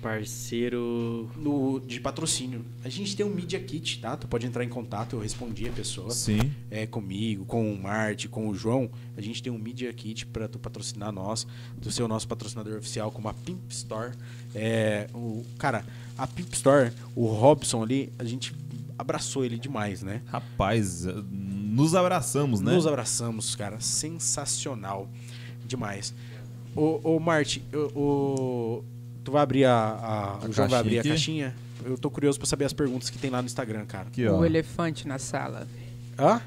Parceiro. No, de patrocínio. A gente tem um Media Kit, tá? Tu pode entrar em contato, eu respondi a pessoa. Sim. É comigo, com o Marte, com o João. A gente tem um Media Kit pra tu patrocinar nós, do ser o nosso patrocinador oficial, como a Pimp Store. É, o, cara, a Pimp Store, o Robson ali, a gente abraçou ele demais, né? Rapaz, nos abraçamos, né? Nos abraçamos, cara. Sensacional. Demais. Ô, ô Marte, ô, ô, tu vai abrir a. a, A o João vai abrir a caixinha? Eu tô curioso pra saber as perguntas que tem lá no Instagram, cara. Aqui, ó. O elefante na sala. Hã?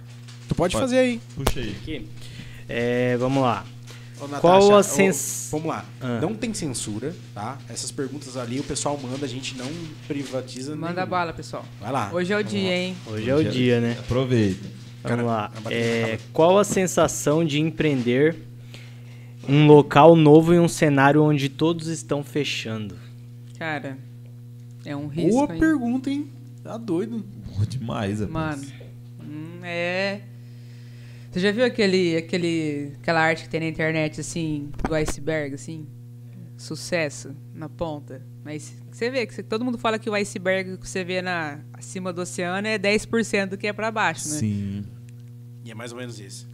Tu pode, Pode. fazer aí. Puxa aí. Aqui. É, vamos lá. Ô, Natasha, Qual a ô, sens- Vamos lá. Ah. Não tem censura, tá? Essas perguntas ali o pessoal manda, a gente não privatiza Manda nenhum. bala, pessoal. Vai lá. Hoje é o Vamos dia, lá. hein? Hoje é o dia, né? Aproveita. Cara, Vamos lá. É, acaba. qual a sensação de empreender um local novo em um cenário onde todos estão fechando? Cara, é um risco, Boa hein? pergunta, hein? Tá doido. Boa demais, rapaz. Mano, hum, é... Você já viu aquele, aquele, aquela arte que tem na internet, assim, do iceberg, assim? Sucesso na ponta. Mas você vê que todo mundo fala que o iceberg que você vê na, acima do oceano é 10% do que é pra baixo, né? Sim. E é mais ou menos isso.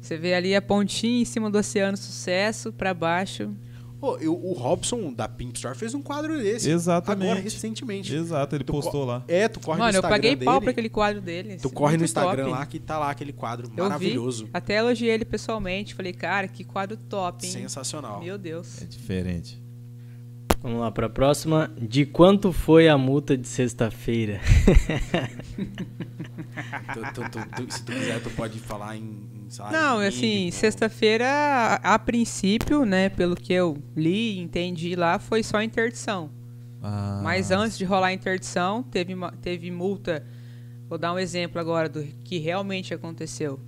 Você vê ali a pontinha em cima do oceano, sucesso, pra baixo. Ô, eu- o Robson da Pimp Store fez um quadro desse. Exatamente. Agora, recentemente. Exato, ele Tu postou lá. É, tu corre Mano, no eu Instagram paguei dele. pau pra aquele quadro dele. Tu corre no Instagram top. lá que tá lá aquele quadro Eu maravilhoso. vi, até elogiei ele pessoalmente. Falei, cara, que quadro top, hein? Sensacional. Meu Deus. É diferente. Vamos lá para a próxima. De quanto foi a multa de sexta-feira? [laughs] Tu- tu- tu- tu- se tu quiser, tu pode falar em, em salário Não, mínimo. assim, sexta-feira, a, a princípio, né, pelo que eu li e entendi lá, foi só interdição. Ah, Mas antes de rolar a interdição, teve, uma- teve multa. Vou dar um exemplo agora do que realmente aconteceu.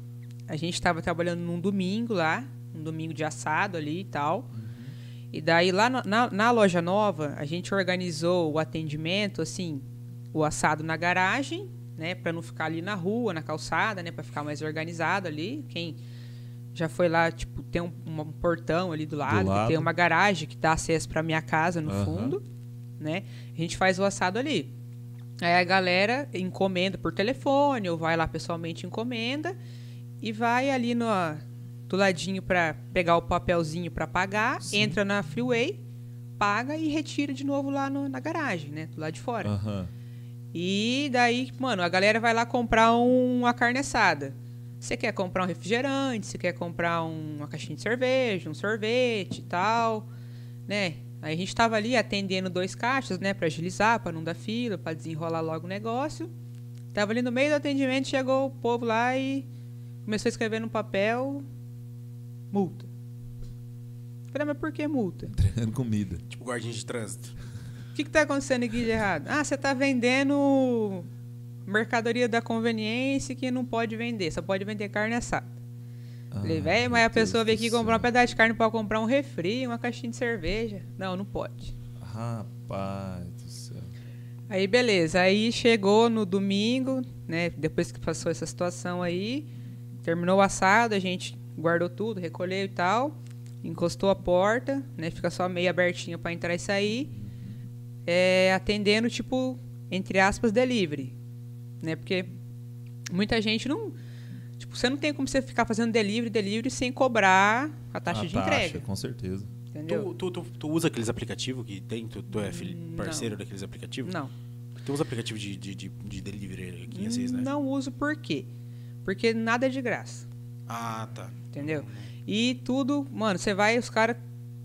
A gente estava trabalhando num domingo lá, um domingo de assado ali e tal. E daí lá no- na, na loja nova, a gente organizou o atendimento, assim, o assado na garagem, né, para não ficar ali na rua, na calçada, né, para ficar mais organizado ali. Quem já foi lá, tipo, tem um, um portão ali do lado, que lado. tem uma garagem que dá acesso para minha casa no Aham. fundo, né? A gente faz o assado ali. Aí a galera encomenda por telefone ou vai lá pessoalmente encomenda e vai ali no do ladinho para pegar o papelzinho para pagar, Sim. entra na freeway, paga e retira de novo lá no- na garagem, né, do lado de fora. Aham. E daí, mano, a galera vai lá comprar um- uma carne assada. Você quer comprar um refrigerante, você quer comprar um- uma caixinha de cerveja, um sorvete e tal, né? Aí a gente tava ali atendendo dois caixas, né, pra agilizar, pra não dar fila, pra desenrolar logo o negócio. Tava ali no meio do atendimento, chegou o povo lá e começou a escrever no papel multa. Falei, mas por que multa? Entregando comida. Tipo guardinha de trânsito. O que, que tá acontecendo aqui de errado? Ah, você tá vendendo mercadoria da conveniência que não pode vender, só pode vender carne assada. Falei, Ah, velho, mas a pessoa veio aqui comprar um pedaço de carne pra comprar um refri, uma caixinha de cerveja. Não, não pode. Rapaz do céu. Aí, beleza. Aí chegou no domingo, né? Depois que passou essa situação aí, terminou o assado, a gente guardou tudo, recolheu e tal, encostou a porta, né? Fica só meio abertinha pra entrar e sair, é, atendendo, tipo, entre aspas, delivery, né? Porque muita gente não. Tipo, você não tem como você ficar fazendo delivery, delivery sem cobrar a taxa A de entrega. Com certeza. Entendeu? Tu, tu, tu, tu usa aqueles aplicativos que tem? Tu, tu é parceiro daqueles aplicativos? Não. Tu usa aplicativo de, de, de, de delivery aqui, às vezes, né? Não uso por quê? Porque nada é de graça. Ah, tá. Entendeu? E tudo, mano, você vai, os caras,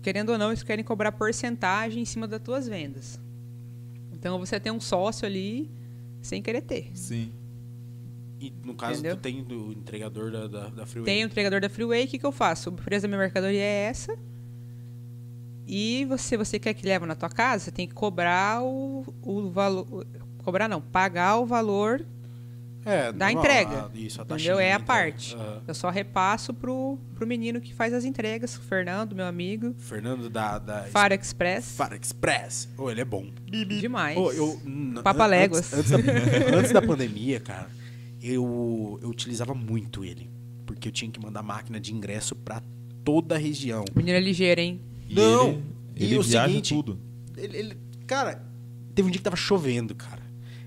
querendo ou não, eles querem cobrar porcentagem em cima das tuas vendas. Então você tem um sócio ali sem querer ter. Sim. E no caso, Entendeu? tu tem do entregador da, da, da Freeway. Tem o entregador da Freeway, o que, que eu faço? O preço da minha mercadoria é essa. E você, você quer que leve na tua casa, você tem que cobrar o, o valor. Cobrar não, pagar o valor É, da normal, entrega. Isso, a Entendeu? É a parte. Aham. Eu só repasso pro, pro menino que faz as entregas, o Fernando, meu amigo. Fernando da, da Fara Express. Fara Express. Ô, ele é bom. Demais. Ô, eu, n- Papaléguas. Antes, antes, da, [laughs] antes da pandemia, cara, eu, eu utilizava muito ele. Porque eu tinha que mandar máquina de ingresso pra toda a região. Menino é ligeiro, hein? E Não, Ele, e ele o viaja seguinte- tudo. Ele, ele- cara, teve um dia que tava chovendo, cara.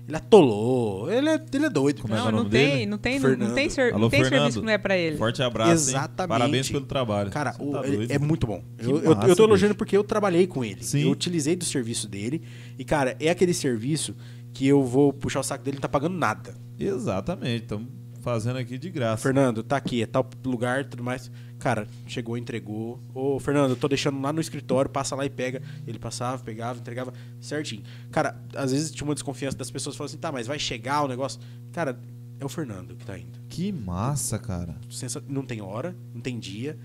Ele atolou. Ele é, ele é doido. Como é que é não, o não nome tem, dele? não tem, não, não Fernando. tem, ser, Alô, não tem Fernando. serviço que não é pra ele. Forte abraço. hein? Exatamente. Parabéns pelo trabalho. Cara, o- tá doido. é muito bom. Eu, massa, eu tô elogiando bicho. porque eu trabalhei com ele. Sim. Eu utilizei do serviço dele. E, cara, é aquele serviço que eu vou puxar o saco dele e não tá pagando nada. Exatamente. Estamos fazendo aqui de graça. Fernando, tá aqui, é tal lugar tudo mais. Cara, chegou, entregou. Ô, Fernando, eu tô deixando lá no escritório, passa lá e pega. Ele passava, pegava, entregava certinho. Cara, às vezes tinha uma desconfiança das pessoas falando assim, tá, mas vai chegar o negócio. Cara, é o Fernando que tá indo. Que massa, cara. Sensa- Não tem hora, não tem dia.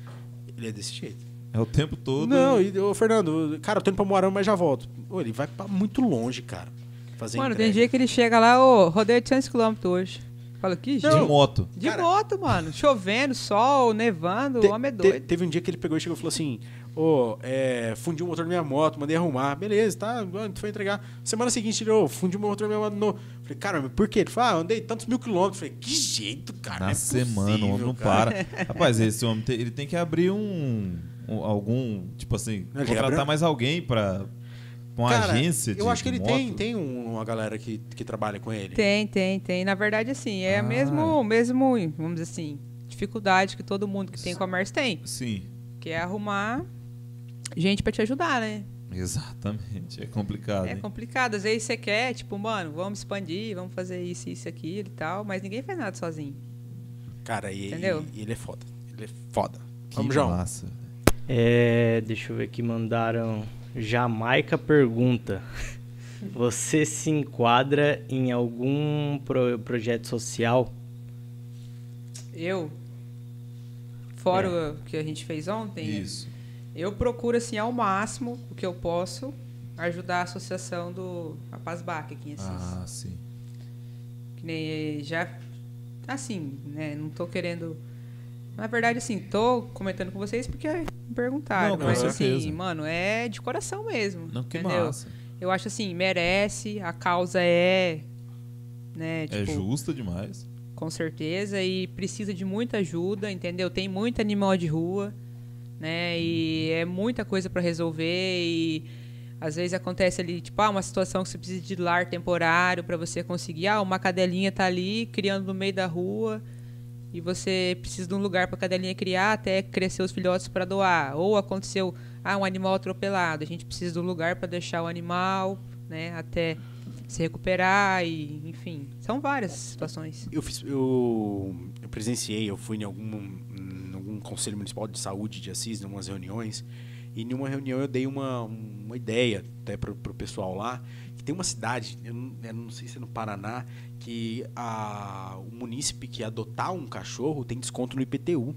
Ele é desse jeito. É o tempo todo. Não, e, ô, Fernando, cara, eu tô indo pra Moarama, mas já volto. Ô, ele vai pra muito longe, cara. Fazer Mano, entrega. tem dia que ele chega lá, ô, rodei 800km hoje. Fala, que De moto. De Cara- moto, mano. Chovendo, sol, nevando, Te- o homem é te- doido. teve um dia que ele pegou e chegou e falou assim: Ô, é, fundiu o motor da minha moto, mandei arrumar. Beleza, tá? Tu foi entregar. Semana seguinte ele, ô, fundiu o motor da minha moto. No... Falei, cara, mas por quê? Ele falou, ah, andei tantos mil quilômetros. Falei, que jeito, cara. não Na é semana, o homem possível, não cara." para. Rapaz, esse homem tem- ele tem que abrir um, um- algum, tipo assim, Ele contratar abre- mais alguém pra uma Cara, agência de Eu acho que ele moto. tem, tem um- uma galera que, que trabalha com ele. Tem, tem, tem. Na verdade, assim, é Ah. a mesmo, mesmo, vamos dizer assim, dificuldade que todo mundo que tem comércio tem. Sim, Que é arrumar gente pra te ajudar, né? exatamente. É complicado. É hein? complicado. Às vezes você quer, tipo, mano, vamos expandir, vamos fazer isso, isso, aquilo e tal, mas ninguém faz nada sozinho. Cara, e, Entendeu? e ele é foda. Ele é foda. Que Vamos, João. massa. É, deixa eu ver aqui, mandaram. Jamaica pergunta: [laughs] Você se enquadra em algum pro- projeto social? Eu, fora o que a gente fez ontem, Isso. eu procuro, assim, ao máximo o que eu posso ajudar a associação do Apazbac aqui em Assis. Ah, sim. Que nem já. Assim, né? Não tô querendo. Na verdade, assim, tô comentando com vocês porque me perguntaram. Não, mas certeza. assim, mano, é de coração mesmo. Não, que entendeu? massa. Eu acho assim, merece, a causa é. Né, É tipo, justa demais. com certeza, e precisa de muita ajuda, entendeu? Tem muito animal de rua, né? E é muita coisa para resolver e às vezes acontece ali, tipo, ah, uma situação que você precisa de lar temporário para você conseguir, ah, uma cadelinha tá ali criando no meio da rua e você precisa de um lugar para cadelinha criar até crescer os filhotes para doar, ou aconteceu, ah, um animal atropelado, a gente precisa de um lugar para deixar o animal, né, até se recuperar e, enfim, são várias situações. Eu, fiz, eu, eu presenciei, eu fui em algum, em algum conselho municipal de saúde de Assis, em umas reuniões, e em uma reunião eu dei uma, uma ideia até pro, pro pessoal lá, que tem uma cidade, eu não, eu não sei se é no Paraná, que a, o munícipe que adotar um cachorro tem desconto no IPTU.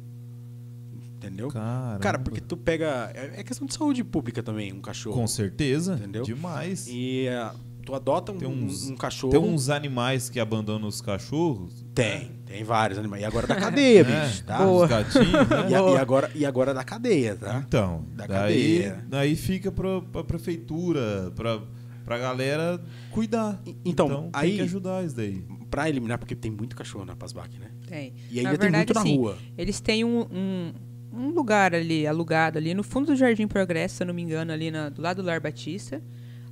Entendeu? Caramba. Cara, porque tu pega. É é questão de saúde pública também, um cachorro. Com certeza. Entendeu? Demais. E ah, tu adota um, Tem uns- um, cachorro. Tem uns animais que abandonam os cachorros. Tem, tem vários animais. E agora da [laughs] cadeia, né? bicho, tá? Os gatinhos, né? E, a- e agora, e agora da cadeia, tá? Então, Da daí, cadeia. daí fica pra, pra prefeitura, pra, pra galera cuidar. E- então, aí- tem que ajudar isso daí. Pra eliminar, porque tem muito cachorro na Pasbac, né? Tem. E ainda Na tem verdade, muito na assim, rua. Eles têm um, um, um lugar ali, alugado ali, no fundo do Jardim Progresso, se eu não me engano, ali na- do lado do Lar Batista,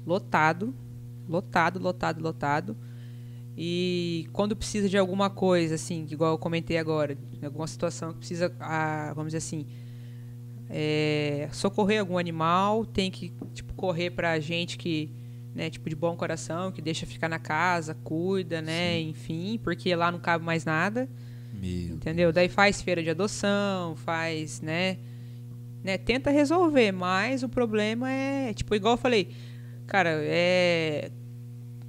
lotado, lotado, lotado, lotado. E quando precisa de alguma coisa, assim, igual eu comentei agora, alguma situação que precisa, ah, vamos dizer assim, é, socorrer algum animal, tem que tipo, correr pra gente que, né, tipo, de bom coração, que deixa ficar na casa, cuida, né, enfim, porque lá não cabe mais nada. Meu. Entendeu? Daí faz feira de adoção, faz, né? né? Tenta resolver, mas o problema é, tipo, igual eu falei, cara, é.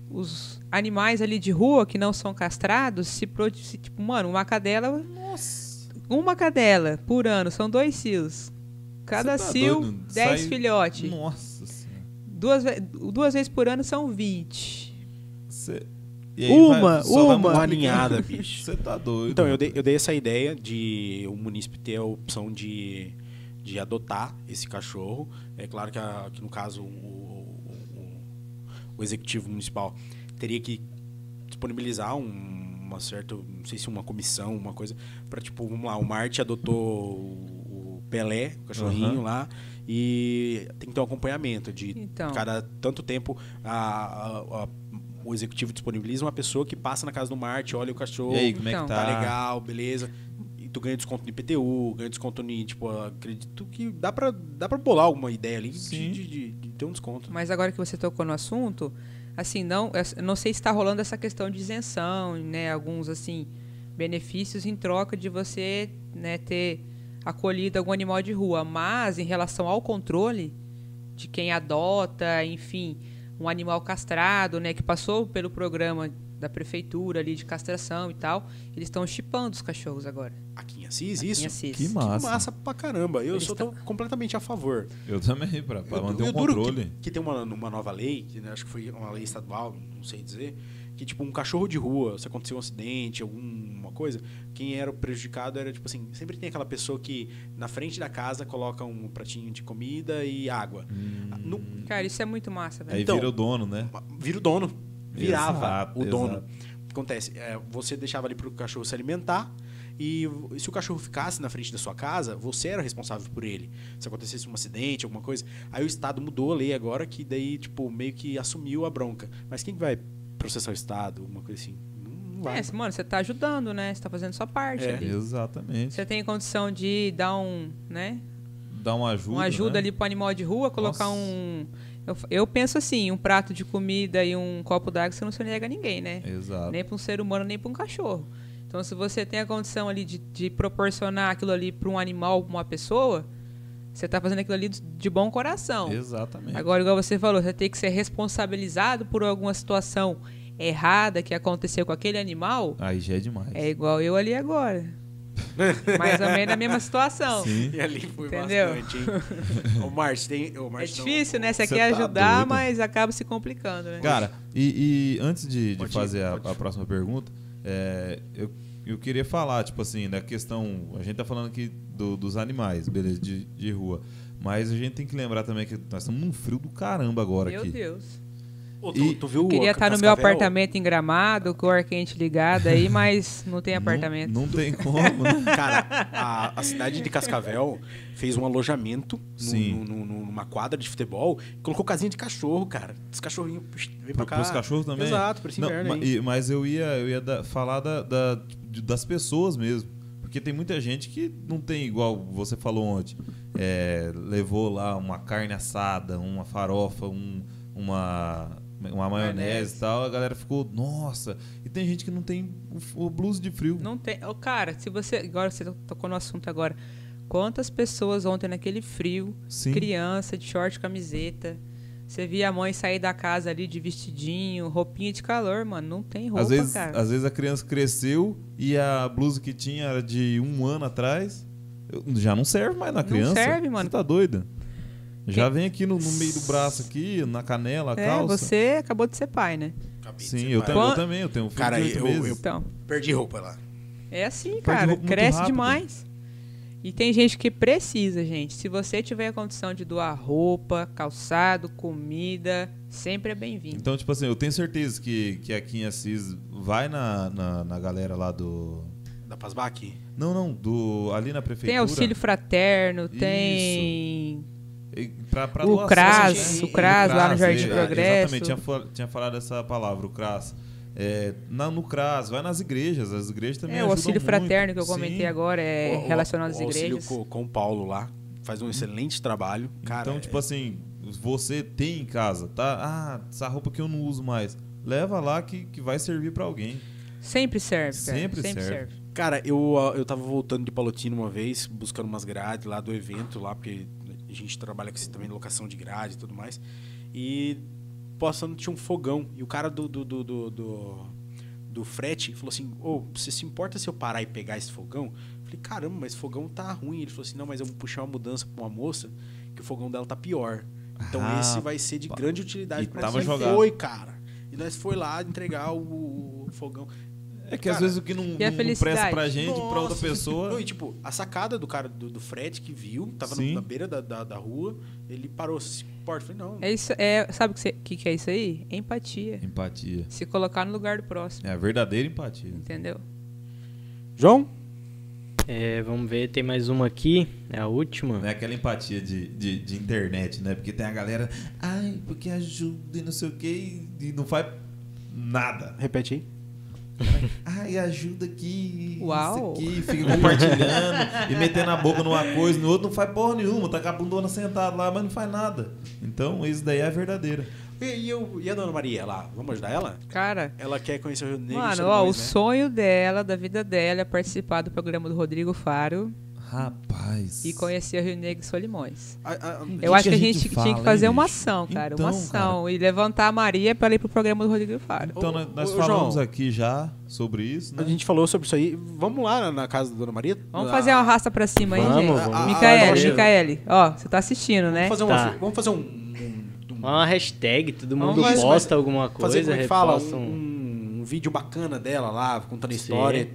Os animais ali de rua que não são castrados, se, pro- se tipo, mano, uma cadela. Nossa. Uma cadela por ano, são dois cios. Cada Você tá cio, doido? 10 Sai- filhotes. Nossa senhora. Duas, duas vezes por ano são 20. Cê- Uma, vai- uma, uma ninhada, bicho. Você tá doido. Então, eu dei, eu dei essa ideia de o munícipe ter a opção de, de adotar esse cachorro. É claro que, a- que no caso, o- o executivo municipal teria que disponibilizar um- uma certa, não sei se uma comissão, uma coisa, para tipo, vamos lá, o Marte adotou o, Pelé, o cachorrinho Aham. lá, e tem que ter um acompanhamento de Então. cada tanto tempo a- a- a- o executivo disponibiliza uma pessoa que passa na casa do Marte, olha o cachorro, E aí, como é Então. que tá tá? legal, beleza. Tu ganha desconto no IPTU, ganha desconto em, tipo, acredito que dá pra, dá pra bolar alguma ideia ali de, de, de- ter um desconto. Mas agora que você tocou no assunto, assim, não, eu não sei se está rolando essa questão de isenção, né? Alguns assim benefícios em troca de você, né, ter acolhido algum animal de rua, mas em relação ao controle de quem adota, enfim, um animal castrado, né, que passou pelo programa da prefeitura ali de castração e tal, eles estão chipando os cachorros agora. Aqui em Assis, Aqui em isso? Assis. Que Que massa. massa pra caramba. Eu Eles sou tô completamente a favor. Eu também, pra, pra Eu- manter eu controle. Que, que tem uma, uma nova lei, que né, acho que foi uma lei estadual, não sei dizer, que tipo um cachorro de rua, se acontecer um acidente, alguma coisa, quem era o prejudicado era tipo assim, sempre tem aquela pessoa que na frente da casa coloca um pratinho de comida e água. No- Cara, isso é muito massa, velho. Aí Então- vira o dono, né? vira o dono. Virava Exato, o dono. exato. O que acontece? É, você deixava ali pro cachorro se alimentar e se o cachorro ficasse na frente da sua casa, você era responsável por ele. Se acontecesse um acidente, alguma coisa. Aí o Estado mudou a lei agora que daí, tipo, meio que assumiu a bronca. Mas quem que vai processar o Estado? Uma coisa assim? Não, vai. É, mano, você tá ajudando, né? Você tá fazendo sua parte É. ali. Exatamente. Você tem condição de dar um, né? Dá uma ajuda. uma ajuda né? ali pro animal de rua, colocar Nossa. um. Eu, eu penso assim, um prato de comida e um copo d'água você não se nega a ninguém, né? Exato. Nem para um ser humano, nem para um cachorro. Então, se você tem a condição ali de, de proporcionar aquilo ali para um animal, pra uma pessoa, você tá fazendo aquilo ali de de bom coração. Exatamente. Agora, igual você falou, você tem que ser responsabilizado por alguma situação errada que aconteceu com aquele animal. Aí já é demais. É igual eu ali agora. [laughs] Mais ou menos a mesma situação. Sim. E ali foi Entendeu? bastante, hein? Ô, Márcio, tem... Ô, É Márcio, não, difícil, né? Você Você quer tá ajudar, doido. mas acaba se complicando, né? Cara, e, e antes de, de Pode ir, fazer a, a próxima pergunta, é, eu, eu queria falar, tipo assim, da questão. A gente tá falando aqui do- dos animais, beleza, de, de rua. Mas a gente tem que lembrar também que nós estamos num frio do caramba agora Meu aqui. Deus. Ô, tu, E- tu viu o Queria estar no meu Cascavel? apartamento em Gramado, com o ar quente ligado aí, mas não tem apartamento. Não, não tem [laughs] como, né? Cara, a, a cidade de Cascavel fez um alojamento no- Sim. no- no- numa quadra de futebol e colocou casinha de cachorro, cara. Os cachorrinhos vem pra cá. pros cachorros também? Exato, pra esse Não, inverno aí. e- Mas eu ia, eu ia da- falar da, da- de- das pessoas mesmo. Porque tem muita gente que não tem, igual você falou ontem, é, levou lá uma carne assada, uma farofa, um- uma, uma maionese e tal, a galera ficou, nossa. E tem gente que não tem o, o blues de frio. Não tem. Ô, cara, se você. Agora você tocou no assunto agora. Quantas pessoas ontem naquele frio, Sim. criança de short, camiseta. Você via a mãe sair da casa ali de vestidinho, roupinha de calor, mano. Não tem roupa, às, vezes, cara. às vezes a criança cresceu e a blusa que tinha era de um ano atrás. Já não serve mais na Não criança. serve, mano. Você tá doida? Já vem aqui no, no meio do braço aqui, na canela, a É, calça. você acabou de ser pai, né? Acabei de Sim, eu, pai. tam- eu também, eu tenho um filho Cara, de oito eu- meses. eu- Então. Perdi roupa lá. É assim, cara. Cresce rápido. demais. E tem gente que precisa, gente. Se você tiver a condição de doar roupa, calçado, comida, sempre é bem-vindo. Então, tipo assim, eu tenho certeza que, que aqui em Assis vai na, na, na galera lá do. Da Pasbac? Não, não, do. Ali na prefeitura. Tem auxílio fraterno, Isso. tem. Pra, pra O doação, CRAS, assim, o CRAS lá no Jardim é, Progresso. Exatamente, tinha, tinha falado essa palavra, o CRAS. É, na, no CRAS, vai nas igrejas, as igrejas também É, o auxílio muito. fraterno que eu comentei Sim. agora é O- o- relacionado às o auxílio igrejas. Com, com o Paulo lá. Faz um excelente trabalho. Cara, então, tipo assim, você tem em casa, tá? Ah, essa roupa que eu não uso mais. Leva lá que, que vai servir pra alguém. Sempre serve, cara. Sempre Sempre, serve. serve. Cara, eu, ah, eu tava voltando de Palotino uma vez, buscando umas grades lá do evento lá, porque gente trabalha com esse também locação de grade e tudo mais. E passando tinha um fogão. E o cara do, do, do, do, do, do frete falou assim: Ô, você se importa se eu parar e pegar esse fogão? Eu falei, caramba, mas esse fogão tá ruim. Ele falou assim: não, mas eu vou puxar uma mudança pra uma moça que o fogão dela tá pior. Então Ah, esse vai ser de grande utilidade você. jogado. Foi, cara. E nós foi lá entregar o, fogão. É que às Cara, vezes o que não, a não presta pra gente, pra outra Nossa. pessoa. Não, e tipo, a sacada do cara do, do Fred que viu, tava Sim. na beira da, da, da rua, ele parou, se porta. Falei, não. É isso, é, sabe o que, que, que é isso aí? Empatia. Empatia. Se colocar no lugar do próximo, É a verdadeira empatia. entendeu? João? É, vamos ver, tem mais uma aqui, é a última. Não é aquela empatia de, de, de internet, né? Porque tem a galera, ai, porque ajuda e não sei o que, e não faz nada. Repete aí. Ai, ajuda aqui, Uau. isso aqui, fica compartilhando e metendo a boca numa coisa, no outro não faz porra nenhuma, tá com a bundona sentada lá, mas não faz nada. Então, isso daí é a verdadeira. E, e, eu, e a dona Maria lá? Vamos ajudar ela? Cara, Ela quer conhecer o Rio Negro. mano, ó, o né? sonho dela, da vida dela, é participar do programa do Rodrigo Faro Rapaz. e conhecer o Rio Negro e Solimões. A- a-. Eu acho que a gente, gente tinha fala, que fazer hein, uma ação, cara. uma Então, ação. E levantar a Maria pra ela ir pro programa do Rodrigo Faro. Então, Ô, nós, ô, falamos João. aqui já sobre isso, né? A gente falou sobre isso aí. Vamos lá na, na casa da dona Maria? Vamos Ah, fazer uma raça pra cima aí, Vamos, gente. vamos. Ah, Micaele, ah, Micaele, ó, você tá assistindo, né? Vamos fazer, uma, Tá. vamos fazer um. um- um- Uma hashtag, todo mundo posta alguma coisa, fazer, como é que fala? Um, um- um vídeo bacana dela lá, contando a Sim. história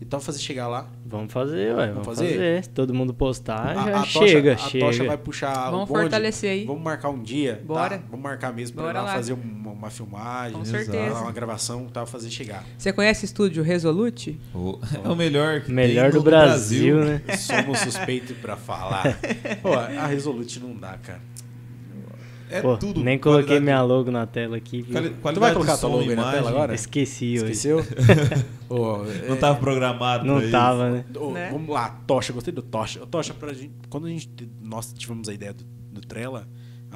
e tal, fazer chegar lá. Vamos fazer, ué, vamos fazer? fazer. Se todo mundo postar, já a, a chega, tocha, chega. A tocha vai puxar Vamos o bonde. fortalecer aí. Vamos marcar um dia. Bora. tá? Vamos marcar mesmo pra Bora ir lá lá. fazer uma, uma filmagem. Com certeza. Uma gravação, tá? Fazer chegar. Você conhece o estúdio Resolute? O- É o melhor que Melhor tem do no Brasil, né? Somos [laughs] suspeitos pra falar. [laughs] Pô, a Resolute não dá, cara. É Pô, tudo. nem coloquei qualidade- minha logo na tela aqui, viu? Tu vai colocar tua logo aí na tela agora? Esqueci hoje. Esqueceu? [laughs] Não é- tava programado Não pra isso. tava, né? Ô, Né? Vamos lá, Tocha, gostei do Tocha. Ô, Tocha, pra gente, quando a gente, nós tivemos a ideia do, do Trela,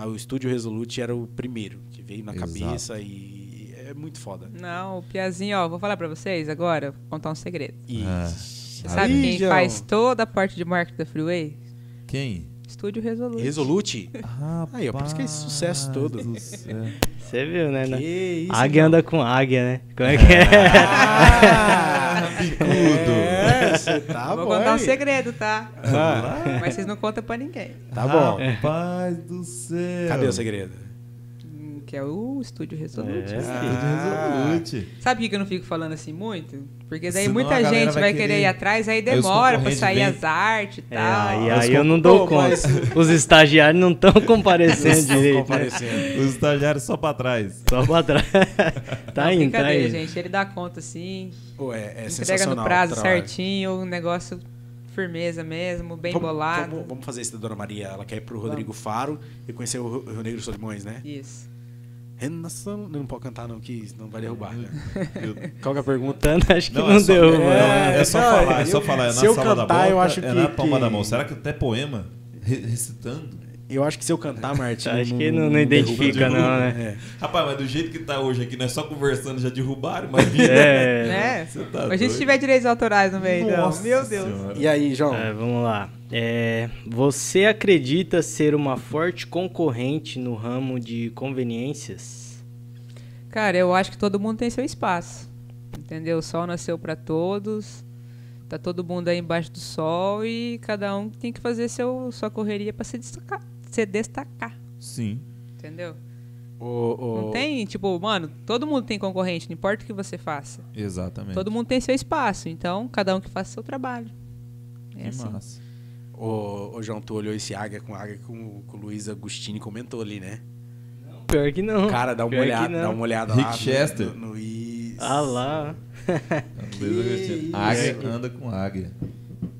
o Estúdio Resolute era o primeiro que veio na Exato. cabeça e é muito foda. Não, o Piazinho, ó, vou falar pra vocês agora, vou contar um segredo. Ah. Você sabe Aí, quem faz toda a parte de marketing da Freeway? Quem? Estúdio Resolute. Resolute? Rapaz Aí, ó, por isso que é esse sucesso todo. do céu. [laughs] Você viu, né? Que isso, águia anda com águia, né? Como é que é? Ah, bicudo. É, você [laughs] tá vou bom. contar um segredo, tá? Ah, Mas vocês não contam pra ninguém. tá bom. Rapaz do céu. Cadê o segredo? Que é o Estúdio Resolute. É. Ah. Resolute. Sabe por que eu não fico falando assim muito? Porque daí Senão muita gente vai vai querer querer- ir atrás, aí demora pra concorrentes sair vêm. as artes e É, tal. aí, Mas aí eu não dou pô, conta. mas- Os estagiários não estão comparecendo direito. né? comparecendo. Os estagiários só pra trás. Só pra trás. [laughs] tá Não, indo, tá brincadeira, indo. gente. Ele dá conta assim, Pô, é, é entrega no prazo o certinho, um negócio firmeza mesmo, bem Vamos- bolado. Vamos, vamos fazer isso da Dona Maria. Ela quer ir pro Rodrigo Faro e conhecer o Rio Rio Negro Solimões, né? Isso. Renação. Não pode cantar, não, que senão vai derrubar. né? [laughs] Eu- Qual que é a pergunta? [laughs] Acho que não, Não, é só- deu, é, é só não, falar, é eu- só falar. É na se eu cantar, eu boca, acho é que- na palma que- da mão. Será que até poema? Re- recitando? Eu acho que se eu cantar, Martin. Acho que não- não identifica, derruba. não, né? É. Rapaz, mas do jeito que tá hoje aqui, nós só conversando já derrubaram, imagina. É. Né? Você tá a gente tiver direitos autorais no meio, então. Nossa Meu Deus. Senhora. E aí, João? É, vamos lá. É, você acredita ser uma forte concorrente no ramo de conveniências? Cara, eu acho que todo mundo tem seu espaço. Entendeu? O sol nasceu pra todos. Tá todo mundo aí embaixo do sol e cada um tem que fazer seu, sua correria pra se destacar. Se destacar. Sim. Entendeu? O, o- Não tem, tipo, mano, todo mundo tem concorrente, não importa o que você faça. Exatamente. Todo mundo tem seu espaço, então cada um que faça seu trabalho. É Que assim. massa. O, o João, tu olhou esse águia com águia com, com o Luiz Agostini comentou ali, né? Pior que não. Cara, dá uma Pior olhada, não. dá uma olhada Rick lá. no- Chester. No, no, Is- Ah lá. [laughs] Luiz? Águia anda com águia.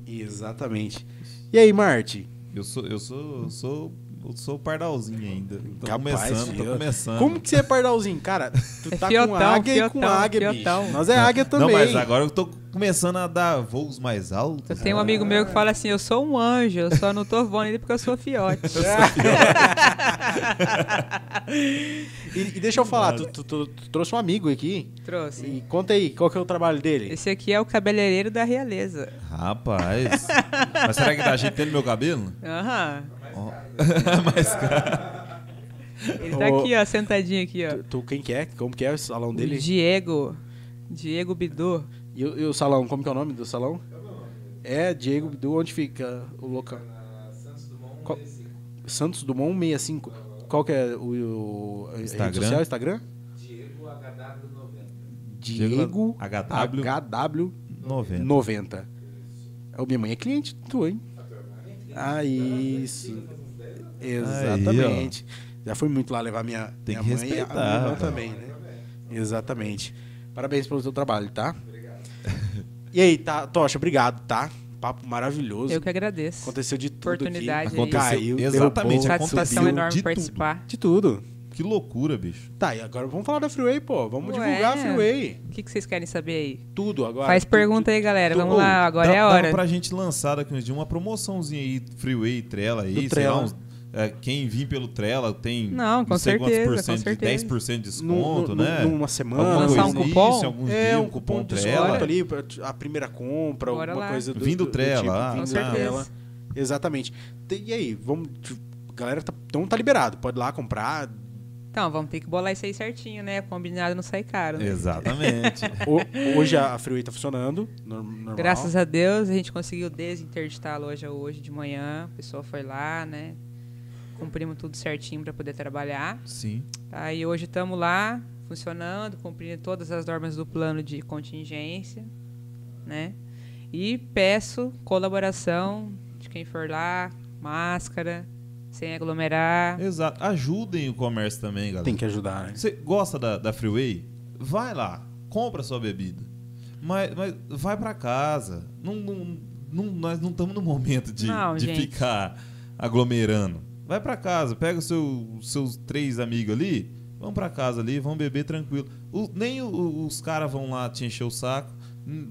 Exatamente. E aí, Marty? Eu sou, eu sou, eu sou, eu sou pardalzinho ainda. Tô Capaz, começando, tô eu- começando. Como que você é pardalzinho? Cara, tu [laughs] tá com fiotão, águia e com fiotão, águia, fiotão. bicho. Nós é águia também. Não, mas agora eu tô começando a dar voos mais altos. Eu tenho um amigo meu que fala assim, eu sou um anjo, eu só não tô voando ele porque eu sou fiote. [laughs] [laughs] E, e deixa eu falar, tu, tu- tu- tu trouxe um amigo aqui. Trouxe. E conta aí, qual que é o trabalho dele? Esse aqui é o cabeleireiro da realeza. Rapaz. mas será que dá jeito tendo meu cabelo? Aham. Ó. [laughs] mas, cara, Ele tá aqui, ó, sentadinho aqui, ó. Tu, tu quem que é? Como que é o salão O dele? Diego. Diego Bidô. E, o- e o salão, como que é o nome do salão? É, Diego, do onde fica o local? Qual- Santos Dumont 65. Qual que é o, o a rede Instagram? social, Instagram? Diego HW HW 90. 90. Ô, minha mãe é cliente tua, hein? Ah, isso. Exatamente. Já fui muito lá levar minha, Tem minha que mãe e a respeitar, minha irmã também, né? Exatamente. Parabéns pelo seu trabalho, tá? E aí, tá, Tocha, obrigado, tá? Papo maravilhoso. Eu que agradeço. Aconteceu de tudo Oportunidade aqui. aí. Aconteceu Caiu, exatamente, derrubou, Satisfação aconteceu enorme de tudo. participar. De tudo. Que loucura, bicho. Tá, e agora vamos falar da Freeway, pô. Vamos Ué. divulgar a Freeway. O que, que vocês querem saber aí? Tudo agora. Faz pergunta aí, galera. tu- Vamos lá, agora Dá- é a hora. pra gente lançar daqui uns dias uma promoçãozinha aí, Freeway, Trela aí, Do sei Trela. lá, uns- é, quem vir pelo Trela tem Não, com sei quantos certeza, por com cento de certeza. 10% de desconto, num- né? Numa semana. Alguma Lançar um coisa cupom? Isso, alguns É, dias, um cupom Trela. desconto ali, a primeira compra, Bora alguma lá. coisa do, Vindo do, Trela, tipo, ah, vindo Com certeza. Trela. Exatamente. Te- E aí, vamos. tipo, Galera, tá, então tá liberado. Pode ir lá comprar. Então, vamos ter que bolar isso aí certinho, né? Combinado não sai caro. Né? Exatamente. [laughs] O- hoje a Freeway tá funcionando. nor- Normal. Graças a Deus, a gente conseguiu desinterditar a loja hoje de manhã. A pessoa foi lá, né? Cumprimos tudo certinho para poder trabalhar. Sim. Tá? E hoje estamos lá, funcionando, cumprindo todas as normas do plano de contingência, né? E peço colaboração de quem for lá, máscara, sem aglomerar. Exato. Ajudem o comércio também, galera. Tem que ajudar, né? Você gosta da, da Freeway? Vai lá, compra sua bebida. Mas, mas vai pra casa. Não, não- não- nós não estamos no momento de, Não, de gente. ficar aglomerando. Vai pra casa, pega os seu, seus três amigos ali, vão pra casa ali, vão beber tranquilo. O- nem o- os caras vão lá te encher o saco.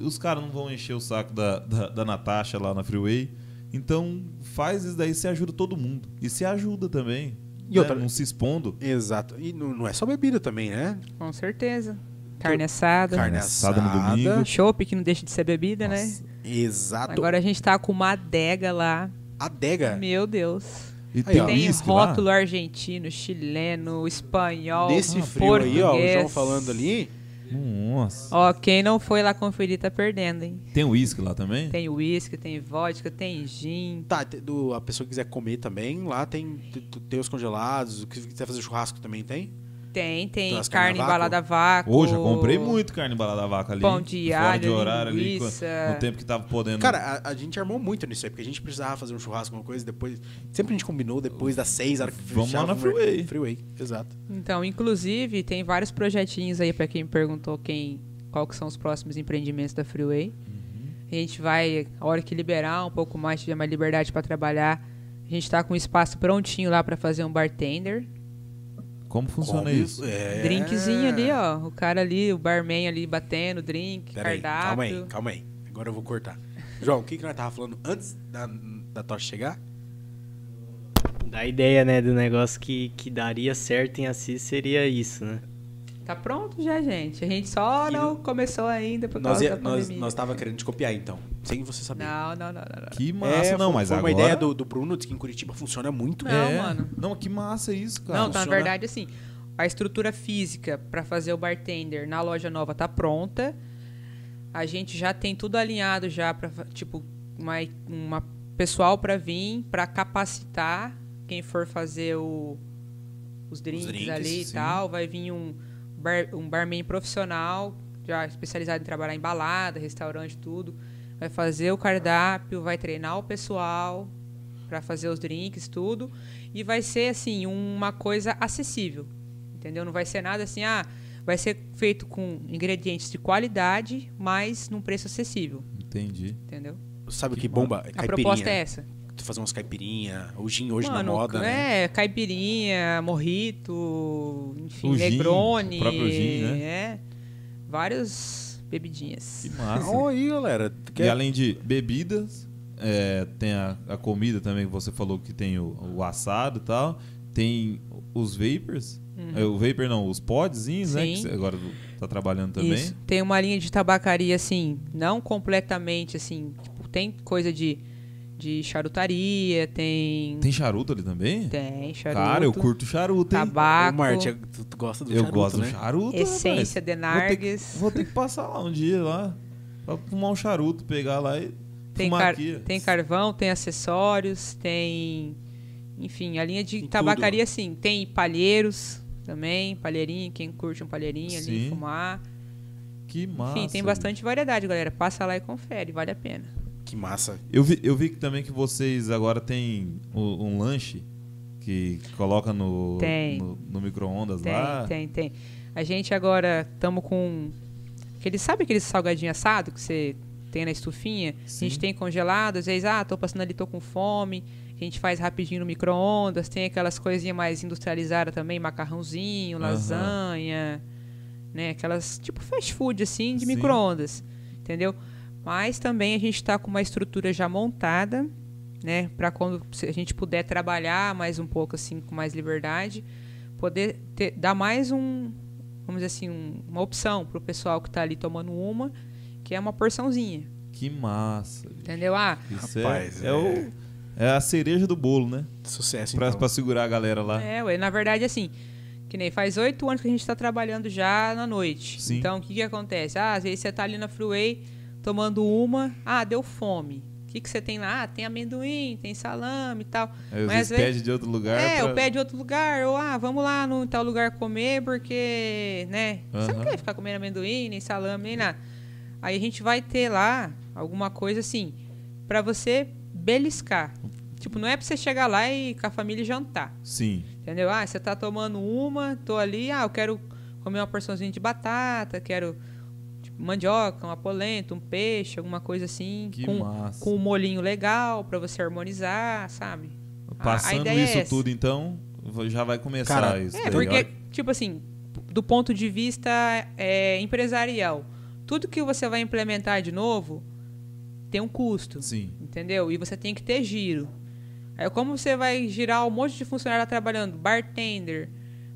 Os caras não vão encher o saco da, da, da Natasha lá na Freeway. Então faz isso daí, você ajuda todo mundo. E se ajuda também. E né? outra- Não se expondo. Exato. E não, não é só bebida também, né? Com certeza. Carne assada. Carne assada no domingo. Chopp, que não deixa de ser bebida, né? Nossa. Exato. Agora a gente tá com uma adega lá. Adega. Meu Deus. E tem. Tem lá? rótulo argentino, chileno, espanhol, Nesse frio aí, ó, o português. João falando ali. Nossa. Ó, quem não foi lá conferir tá perdendo, hein? Tem uísque lá também? Tem uísque, tem vodka, tem gin. Tá, do, a pessoa que quiser comer também, lá tem, te- te- tem os congelados. O que quiser fazer churrasco também tem? Tem, tem umas carne embalada a vácuo. Hoje eu comprei muito carne embalada a vaca ali. Pão de Fora alho, de horário ali, linguiça. no tempo que tava podendo. Cara, a, a gente armou muito nisso aí, porque a gente precisava fazer um churrasco, uma coisa, depois. Sempre a gente combinou depois das seis, a hora que Vamos lá na o Freeway. Freeway, exato. Então, inclusive, tem vários projetinhos aí pra quem perguntou quem, qual que são os próximos empreendimentos da Freeway. Uhum. A gente vai, a hora que liberar um pouco mais, tiver mais liberdade pra trabalhar, a gente tá com um espaço prontinho lá pra fazer um bartender. Como funciona Como- isso? É... Drinkzinho ali, ó. O cara ali, o barman ali batendo, drink, Pera aí, cardápio. calma aí, calma aí. Agora eu vou cortar. João, o que, que nós tava falando antes da, da tocha chegar? Da ideia, né, do negócio que, que daria certo em Assis seria isso, né? Tá pronto já, gente. A gente só E não no- começou ainda por Nós, causa ia, da nós, pandemia. nós tava querendo te copiar, então. Sem você saber. Não, não, não, não, não. Que massa, É, não, foi- mas foi agora... uma ideia do, do Bruno, diz que em Curitiba funciona muito. Não, é. mano. Não, que massa isso, cara. Não, tá, na funciona. verdade, assim, a estrutura física pra fazer o bartender na loja nova tá pronta. A gente já tem tudo alinhado já para tipo uma, uma pessoal pra vir pra capacitar quem for fazer o, os drinks, drinks, ali e sim. tal, vai vir um bar, um barman profissional já especializado em trabalhar em balada, restaurante, tudo. Vai fazer o cardápio, vai treinar o pessoal pra fazer os drinks, tudo. E vai ser, assim, uma coisa acessível. Entendeu? Não vai ser nada assim, ah, vai ser feito com ingredientes de qualidade, mas num preço acessível. Entendi. Entendeu? Sabe o Que que bomba? A Caipirinha. proposta é essa. Tu fazer umas caipirinha, o gin hoje Mano, na moda, né? é, caipirinha, morrito, enfim, O gin, negroni. o próprio gin, né? É. Várias bebidinhas. Que massa. Olha aí, galera. Tu E quer- além de bebidas, é, tem a, a comida também que você falou que tem o, o assado e tal. Tem os vapors. É, o vapor não, os podzinhos, né? Uhum. Que você agora tá trabalhando também. Isso. Tem uma linha de tabacaria, assim, não completamente, assim, tipo, tem coisa de, de charutaria, tem... Tem charuto ali também? Tem charuto. Cara, eu curto charuto, hein? Ô, Tabaco. Marte, tu, tu gosta do Eu charuto, gosto né? do charuto. Essência rapaz. de Vou ter, que, vou ter que passar lá um dia lá. Pra fumar um charuto, pegar lá e Tem, fumar car- aqui. tem carvão, tem acessórios, tem. Enfim, a linha de Tem tabacaria, sim. Tem palheiros também, palheirinho, quem curte um palheirinho ali, Sim. fumar. Que massa. Enfim, tem bastante variedade, galera. Passa lá e confere, vale a pena. Que massa. Eu vi, eu vi que também que vocês agora tem um, um lanche que coloca no, Tem. no, no micro-ondas Tem, lá. tem, tem. A gente agora estamos com. Aquele, sabe aquele salgadinho assado que você tem na estufinha? A Sim. gente tem congelado, às vezes, ah, tô passando ali, tô com fome. A gente faz rapidinho no micro-ondas. Tem aquelas coisinhas mais industrializadas também, macarrãozinho, Aham. lasanha, né? Aquelas tipo fast food assim de micro-ondas, entendeu? Mas também a gente está com uma estrutura já montada, né? Para quando a gente puder trabalhar mais um pouco assim com mais liberdade, poder ter, dar mais um, vamos dizer assim, um- uma opção pro pessoal que está ali tomando uma, que é uma porçãozinha, Que massa. bicho. entendeu? Ah, Isso Rapaz, é, é, é- o, é a cereja do bolo, né? Sucesso, Pra, então. pra segurar a galera lá. É, ué, na verdade, assim, que nem faz oito anos que a gente tá trabalhando já na noite. Sim. Então, o que que acontece? Ah, às vezes você tá ali na Freeway tomando uma, ah, deu fome. O que que você tem lá? Ah, tem amendoim, tem salame e tal. Aí, Mas vezes pede de outro lugar. É, pra- ou pede outro lugar, ou ah, vamos lá no tal lugar comer, porque, né? Você não quer ficar comendo amendoim, nem salame, nem nada. Aí a gente vai ter lá alguma coisa assim, pra você beliscar. Tipo, não é pra você chegar lá e com a família jantar. Sim. Entendeu? Ah, você tá tomando uma, tô ali, ah, eu quero comer uma porçãozinha de batata, quero mandioca, uma polenta, um peixe, alguma coisa assim, Que com, massa. com um molinho legal pra você harmonizar, sabe? A- a Passando ideia é isso essa. tudo, então, já vai começar Cara, isso. É, daí. porque, Olha- tipo assim, do ponto de vista é, empresarial, tudo que você vai implementar de novo tem um custo. Sim. Entendeu? E você tem que ter giro. Aí como você vai girar um monte de funcionário lá trabalhando? Bartender,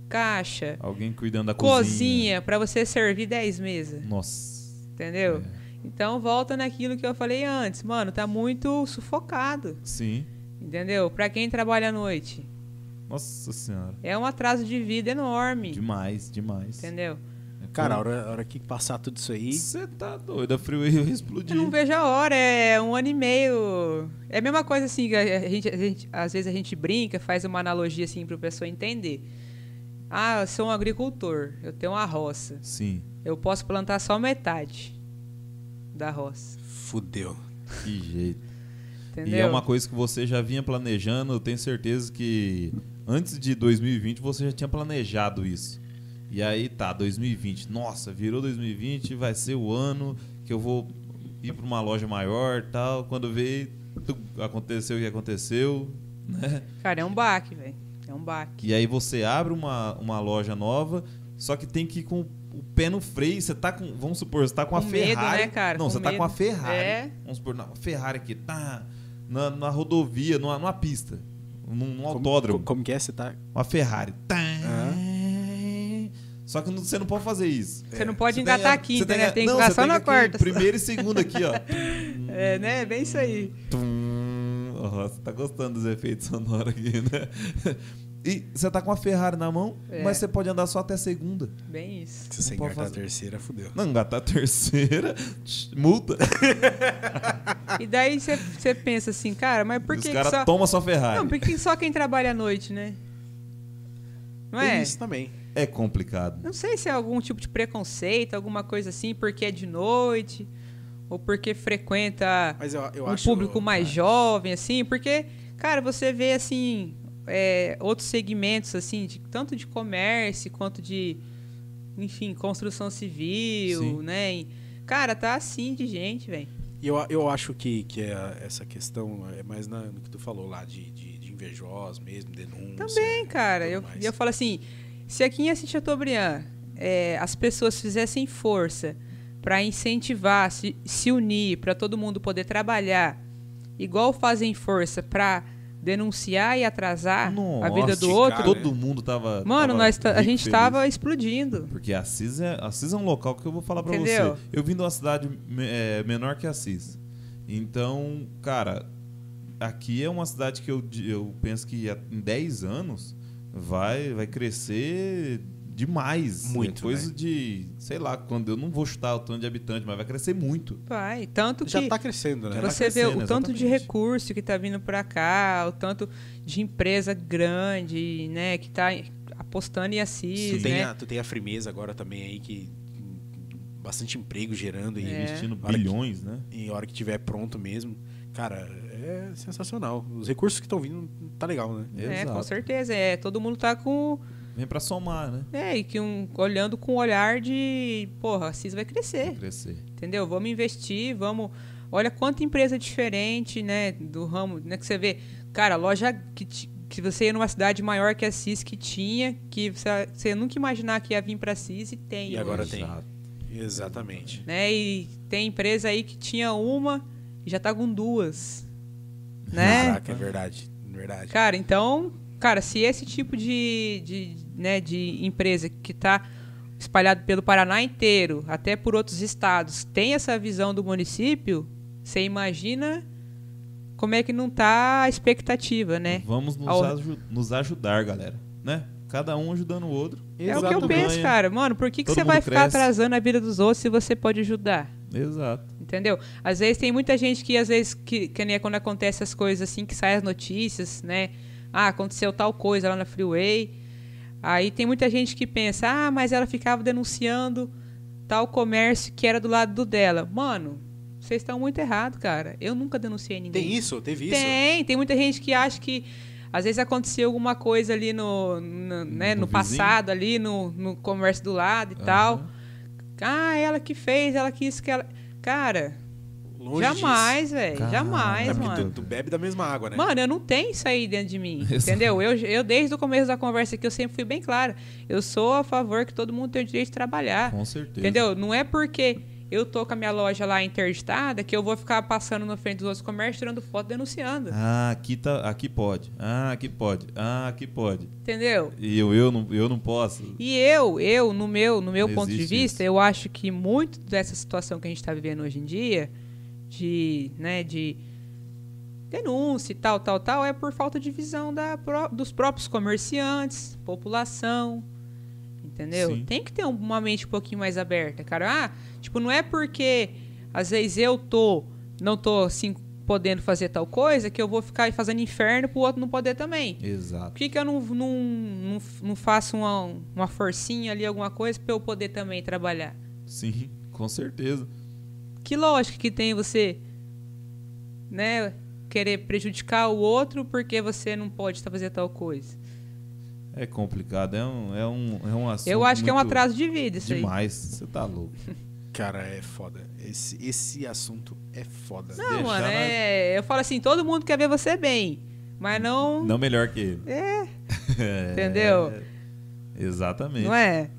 caixa, Alguém cuidando da cozinha. cozinha, pra você servir 10 mesas. Nossa. Entendeu? É. Então volta naquilo que eu falei antes. Mano, tá muito sufocado. Sim. Entendeu? Pra quem trabalha à noite. Nossa senhora. É um atraso de vida enorme. Demais, demais. Entendeu? Cara, a hora, a hora que passar tudo isso aí. Você tá doido, a Freeway explodir. Eu não vejo a hora, é um ano e meio. É a mesma coisa assim, que a gente, a gente- às vezes a gente brinca, faz uma analogia assim para pessoa entender. Ah, eu sou um agricultor, eu tenho uma roça. Sim, Eu posso plantar só metade da roça. Fudeu. que jeito. Entendeu? E é uma coisa que você já vinha planejando, eu tenho certeza que antes de 2020 você já tinha planejado isso. E aí tá, 2020. Nossa, virou 2020, vai ser o ano que eu vou ir para uma loja maior tal. Quando veio, aconteceu o que aconteceu, né? Cara, é um baque, velho. É um baque. E aí você abre uma, uma loja nova, só que tem que ir com o pé no freio. Você tá com. Vamos supor, você tá com a Com medo, Ferrari. né, cara? Não, Com você tá medo. com a Ferrari. É. Vamos supor, não, a Ferrari aqui tá na, na rodovia, numa, numa pista. Num, num autódromo. Como, como que é? Você tá. Uma Ferrari. Tá. Só que você não pode fazer isso. Você não pode Você engatar tem- aqui, você né? Tem que não, ficar só tem na quarta. Primeiro e segundo aqui, ó. [laughs] É, né? É bem isso aí. Tum. Ó, você tá gostando dos efeitos sonoros aqui, né? E você tá com a Ferrari na mão, É. mas você pode andar só até segunda. Bem isso. Se você engatar a terceira, fudeu. Não, engatar a terceira, [laughs] multa. [laughs] E daí você- pensa assim, cara, mas por Os que, que caras só... tomam sua Ferrari. Não, por que só quem trabalha à noite, né? Não Tem é? isso também. É complicado. Não sei se é algum tipo de preconceito, alguma coisa assim, porque é de noite, ou porque frequenta Mas eu, eu um acho. público mais cara, jovem, assim, porque, cara, você vê assim, é, outros segmentos, assim, de, tanto de comércio quanto de, enfim, construção civil, Sim. né? E, cara, tá assim de gente, velho. E eu, eu acho que, que é essa questão é mais na- no que tu falou lá, de, de, de invejosos mesmo, denúncia. Também, cara. Eu, mais. eu falo assim, se aqui em Assis Chateaubriand é, as pessoas fizessem força para incentivar, se, se unir, para todo mundo poder trabalhar, igual fazem força para denunciar e atrasar a vida do Nossa, outro, cara, Todo mundo tava. mano, tava nós a gente feliz. tava explodindo. Porque Assis é, Assis é um local que eu vou falar pra Entendeu? você. Eu vim de uma cidade é, menor que Assis. Então, cara, aqui é uma cidade que eu, eu penso que em 10 anos vai, vai crescer demais. Muito, É coisa né? de, sei lá, quando eu não vou chutar o tanto de habitante, mas vai crescer muito. Vai, tanto Já que tá crescendo, né? você vê crescendo, o tanto de exatamente. recurso que tá vindo para cá, o tanto de empresa grande, né, que tá apostando em Assis, Tu tem, né? a, tu tem a Frimeza agora também aí que bastante emprego gerando e, É. Investindo hora que- bilhões, né? e a hora que tiver pronto mesmo. Cara, é sensacional. Os recursos que estão vindo tá legal, né? É, com Exato. certeza. É, todo mundo tá com. Vem pra somar, né? É, e que um, olhando com o olhar de. Porra, a CIS vai crescer. crescer. Entendeu? Vamos investir, vamos. Olha quanta empresa diferente, né? Do ramo, né? Que você vê. Cara, loja que, que você ia numa cidade maior que a CIS que tinha, que você, você nunca imaginar que ia vir pra CIS e tem. E agora hoje, tem. Exatamente. Né? E tem empresa aí que tinha uma e já tá com duas. Né? Caraca, é verdade. Verdade. Cara, então, cara, se esse tipo de, de, né, de empresa que está espalhado pelo Paraná inteiro, até por outros estados, tem essa visão do município, você imagina como é que não tá a expectativa, né? Vamos nos, Ao- aju- nos ajudar, galera. Né? Cada um ajudando o outro. É o que eu penso, cara. Mano, por que, que você vai mundo ficar cresce. atrasando a vida dos outros se você pode ajudar? Exato. Entendeu? Às vezes tem muita gente que, às vezes, que, que nem é quando acontece as coisas assim, que saem as notícias, né? Ah, aconteceu tal coisa lá na Freeway. Aí tem muita gente que pensa, ah, mas ela ficava denunciando tal comércio que era do lado do dela. Mano, vocês estão muito errados, cara. Eu nunca denunciei ninguém. Tem isso? Teve isso? Tem, tem muita gente que acha que às vezes aconteceu alguma coisa ali no, no, né, No no passado, ali no, no comércio do lado e tal. Aham. Ah, ela que fez, ela que isso, que ela. Cara, Longe jamais, velho. Jamais. É mano. tu, tu bebe da mesma água, né? Mano, eu não tenho isso aí dentro de mim, [laughs] entendeu? Eu, eu, desde o começo da conversa aqui, eu sempre fui bem clara. Eu sou a favor que todo mundo tem o direito de trabalhar. Com certeza. Entendeu? Não é porque eu tô com a minha loja lá interditada que eu vou ficar passando na frente dos outros comércios, tirando foto, denunciando. Ah, aqui, tá, aqui pode. Ah, aqui pode. Ah, aqui pode. Entendeu? E eu, eu, não, eu não posso. E eu, eu, no meu, no meu Não ponto de vista, isso. eu acho que muito dessa situação que a gente está vivendo hoje em dia, de, né, de denúncia e tal, tal, tal, é por falta de visão da, dos próprios comerciantes, população, entendeu? Sim. Tem que ter um- uma mente um pouquinho mais aberta, cara. Ah, tipo, não é porque às vezes eu tô, não tô assim podendo fazer tal coisa que eu vou ficar fazendo inferno pro outro não poder também. Por Exato. que, que eu não, não, não, não faço uma, uma forcinha ali, alguma coisa, pra eu poder também trabalhar? Sim, com certeza. Que lógica que tem você, né, querer prejudicar o outro porque você não pode estar fazendo tal coisa? É complicado. É um, é um, é um assunto. eu acho que é um atraso de vida isso aí. Demais. Você tá louco. [laughs] Cara, é foda. Esse, esse assunto é foda. Não, Deixar mano, na- é, eu falo assim, todo mundo quer ver você bem, mas não... Não melhor que ele. É, [laughs] É, Entendeu? Exatamente. não é?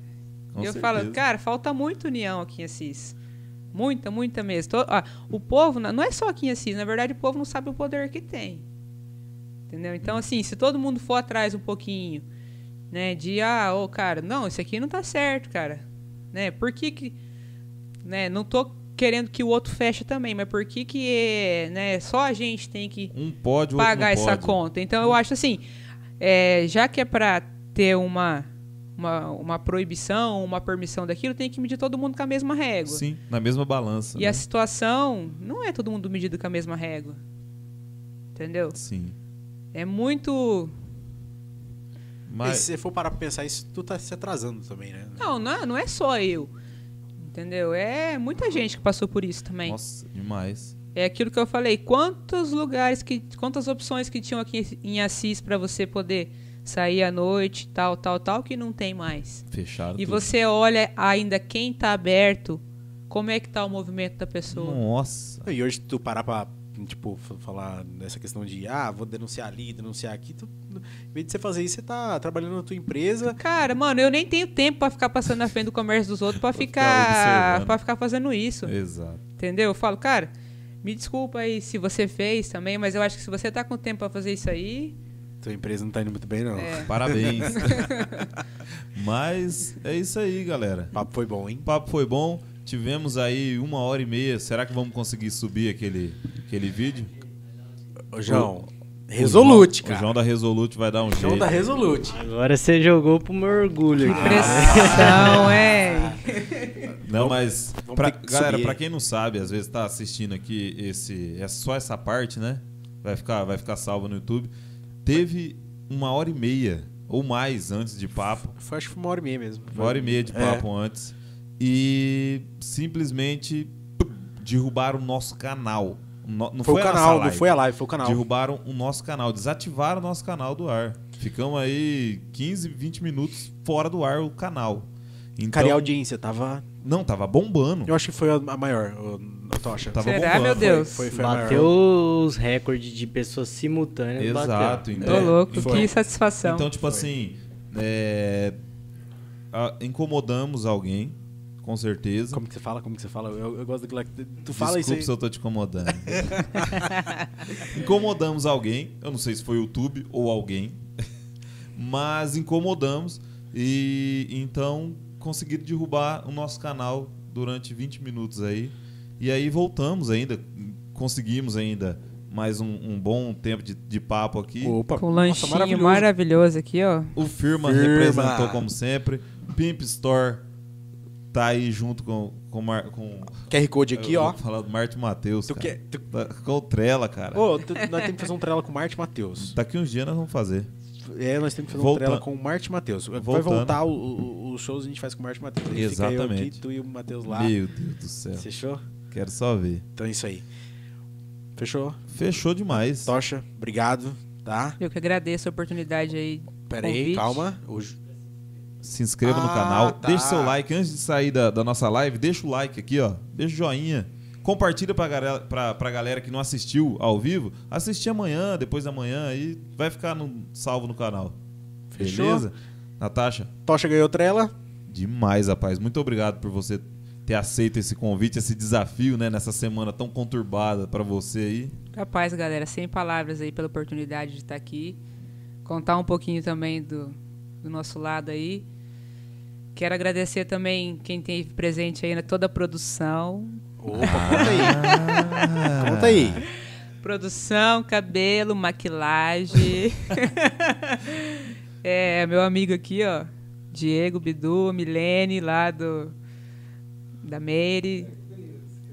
Com eu certeza. falo, cara, falta muito união aqui em Assis. Muita, muita mesmo. To- ah, o povo, não é só aqui em Assis, na verdade o povo não sabe o poder que tem. Entendeu? Então, assim, se todo mundo for atrás um pouquinho, né, de, ah, ô, cara, não, isso aqui não tá certo, cara. Né, por que que, né, não tô querendo que o outro feche também, mas por que que, né, só a gente tem que Um pode, pagar essa pode. conta. Então eu acho assim, é, já que é pra ter uma, uma, uma proibição, uma permissão daquilo, tem que medir todo mundo com a mesma régua. Sim, na mesma balança. E né? a situação não é todo mundo medido com a mesma régua. Entendeu? Sim. É muito. Mas Mas, se você for parar pra pensar isso, tu tá se atrasando também, né? Não, não é, não é só eu. Entendeu? É muita gente que passou por isso também. nossa, demais. É aquilo que eu falei. Quantos lugares que. Quantas opções que tinham aqui em Assis pra você poder sair à noite, tal, tal, tal, que não tem mais. Fecharam E tudo. você olha ainda quem tá aberto, como é que tá o movimento da pessoa. Nossa. E hoje tu parar pra, tipo, falar nessa questão de, ah, vou denunciar ali, denunciar aqui, tu, em vez de você fazer isso, você tá trabalhando na tua empresa. Cara, mano, eu nem tenho tempo pra ficar passando na frente do comércio dos outros pra Pra ficar para ficar fazendo isso. Exato. Entendeu? Eu falo, cara, me desculpa aí se você fez também, mas eu acho que se você tá com tempo pra fazer isso aí, Tua empresa não tá indo muito bem, não. É. [laughs] Parabéns. [laughs] Mas é isso aí, galera. O papo foi bom, hein? O papo foi bom. Tivemos aí uma hora e meia. Será que vamos conseguir subir aquele, aquele vídeo? Ô, João, O Resolute, João- cara. O João da Resolute vai dar um João jeito. da Resolute. Agora você jogou pro meu orgulho aqui. pressão, [laughs] é. Não, mas pra- que galera, hein? quem não sabe, às vezes tá assistindo aqui esse é só essa parte, né? Vai ficar vai ficar salvo no YouTube. Teve uma hora e meia ou mais antes de papo. Foi, acho que foi uma hora e meia mesmo. Uma hora e meia de É. papo antes. e simplesmente derrubaram o nosso canal. No- não Foi, foi, o a nossa canal, não live. foi a live, foi o canal. Derrubaram o nosso canal, desativaram o nosso canal do ar. Ficamos aí 15, 20 minutos fora do ar o canal. Então, Cara, e a audiência tava. não, tava bombando. Eu acho que foi a maior, tocha. Tava Será, bombando. meu Deus? Foi, foi maior. Bateu os recordes de pessoas simultâneas. Exato, bateu. então. Ô, louco, foi. que satisfação. Então, tipo assim, é, a- incomodamos alguém, com certeza. Como que você fala? Como que você fala? Eu, eu gosto daquilo que tu fala isso Desculpa se eu tô te incomodando. [laughs] incomodamos alguém, eu não sei se foi o YouTube ou alguém, mas incomodamos e então conseguiram derrubar o nosso canal durante 20 minutos aí. E aí voltamos ainda, conseguimos ainda mais um, um bom tempo de, de papo aqui. Opa, Com um nossa, lanchinho maravilhoso. maravilhoso. aqui, ó. O Firma, Firma. representou como sempre. Pimp Store tá aí junto com com, Mar, com QR Code aqui, eu ó. vou falar do Marte Matheus. Tu cara. quer- tu- Tá com o Trela, cara. Ô, tu- nós temos que fazer um trela com Marte Matheus. Daqui uns dias nós vamos fazer. É, nós temos que fazer um trela com o Marte Matheus. Vai voltar o- o- os shows a gente faz com o Marte Matheus. Aí Fica eu Exatamente. aqui, tu e o Matheus lá. Meu Deus do céu. Fechou? Quero só ver. Então é isso aí. Fechou? Fechou demais. Tocha, obrigado, tá? Eu que agradeço a oportunidade aí. Pera aí, calma. Hoje... Se inscreva no Ah, canal. tá. Deixe seu like. Antes de sair da, da nossa live, deixa o like aqui, ó. Deixa o joinha. Compartilha pra galera, pra, pra galera que não assistiu ao vivo. Assistir amanhã, depois da manhã, aí vai ficar no- salvo no canal. Fechou? Beleza? Natasha, Tocha ganhou trela. demais, rapaz. Muito obrigado por você ter aceito esse convite, esse desafio, né? Nessa semana tão conturbada pra você aí. Capaz, galera, sem palavras aí pela oportunidade de estar aqui. Contar um pouquinho também do, do nosso lado aí. Quero agradecer também quem teve presente aí na toda a produção. Opa, conta aí. Conta aí. Produção, cabelo, maquilagem. [laughs] [laughs] é, meu amigo aqui, ó. Diego, Bidu, Milene, lá do. Da Mary.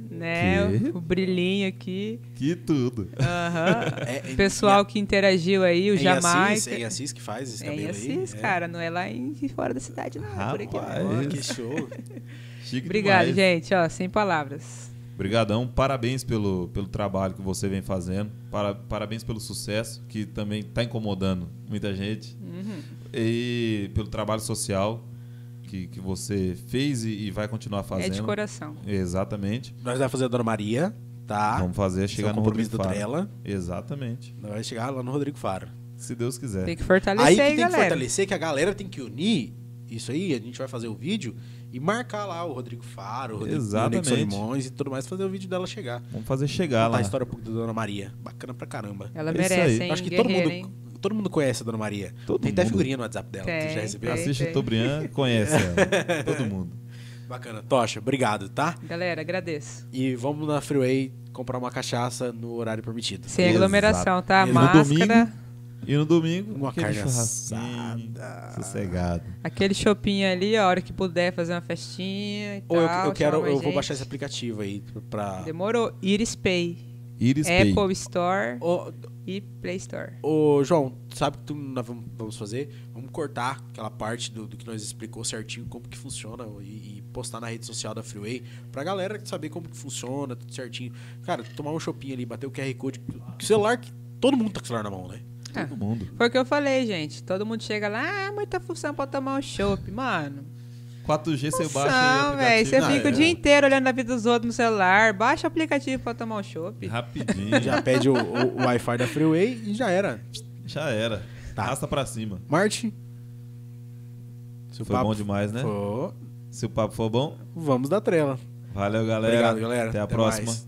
Né? Que? O brilhinho aqui. Que tudo. Aham. [laughs] É, é- Pessoal que interagiu aí, o é Jamaica. Assis, é em Assis que faz esse É em cabelo Assis, aí? cara, não é lá em fora da cidade, não. É por aqui. Rapaz. Ó, que show. [laughs] Chique Obrigado, demais. gente, ó, sem palavras. Obrigadão, parabéns pelo, pelo trabalho que você vem fazendo, para, parabéns pelo sucesso, que também está incomodando muita gente, Uhum. e pelo trabalho social que, que você fez e, e vai continuar É fazendo. de coração. Exatamente. Nós vamos fazer a Dona Maria, tá? Vamos fazer é chegar o no compromisso Rodrigo do Faro. Trela. Exatamente. Nós vamos chegar lá no Rodrigo Faro. Se Deus quiser. Tem que fortalecer aí que tem que galera. fortalecer, que a galera tem que unir isso aí, a gente vai fazer o vídeo e marcar lá o Rodrigo Faro, o Rodrigo Exatamente. Limões e tudo mais, fazer o vídeo dela chegar. Vamos fazer chegar Contar lá. a história um pouco da Dona Maria. Bacana pra caramba. Ela É isso merece, aí. hein? Acho que todo mundo, hein? Todo mundo conhece a Dona Maria. Todo tem até mundo. figurinha no WhatsApp dela, tu já Tem, recebeu? tem. Assiste o Tobrian, conhece ela. [laughs] Todo mundo. Bacana. Tocha, obrigado, tá? Galera, agradeço. E vamos na Freeway comprar uma cachaça no horário permitido. Sem Exato. aglomeração, tá? E no Máscara. domingo? E no domingo, Uma carne assada. sossegado. Aquele shopping ali, a hora que puder fazer uma festinha e Ou eu, tal. eu quero, chama eu mais vou gente. baixar esse aplicativo aí pra. Demorou. Iris Pay. Iris Pay. Apple Store Ô, e Play Store. ô, João, sabe o que tu, nós vamos, fazer? Vamos cortar aquela parte do, do que nós explicou certinho, como que funciona e, e postar na rede social da Freeway pra galera saber como que funciona, tudo certinho. Cara, tomar um shopping ali, bater o QR Code. Que celular que. Todo mundo tá com o celular na mão, né? Ah, Todo mundo. Foi o que eu falei, gente. Todo mundo chega lá, ah, muita função pra tomar um chopp. Mano, 4G você baixa aí o função, velho. Você fica é. o dia inteiro olhando a vida dos outros no celular. Baixa o aplicativo pra tomar um chopp. Rapidinho. Já pede o, o- o Wi-Fi da Freeway e já era. Já era. Tá. Arrasta pra cima. Marte. Se o Foi bom demais, né? for, Se o papo for bom, vamos dar trela. valeu, galera. Obrigado, galera. Até a Até próxima. mais.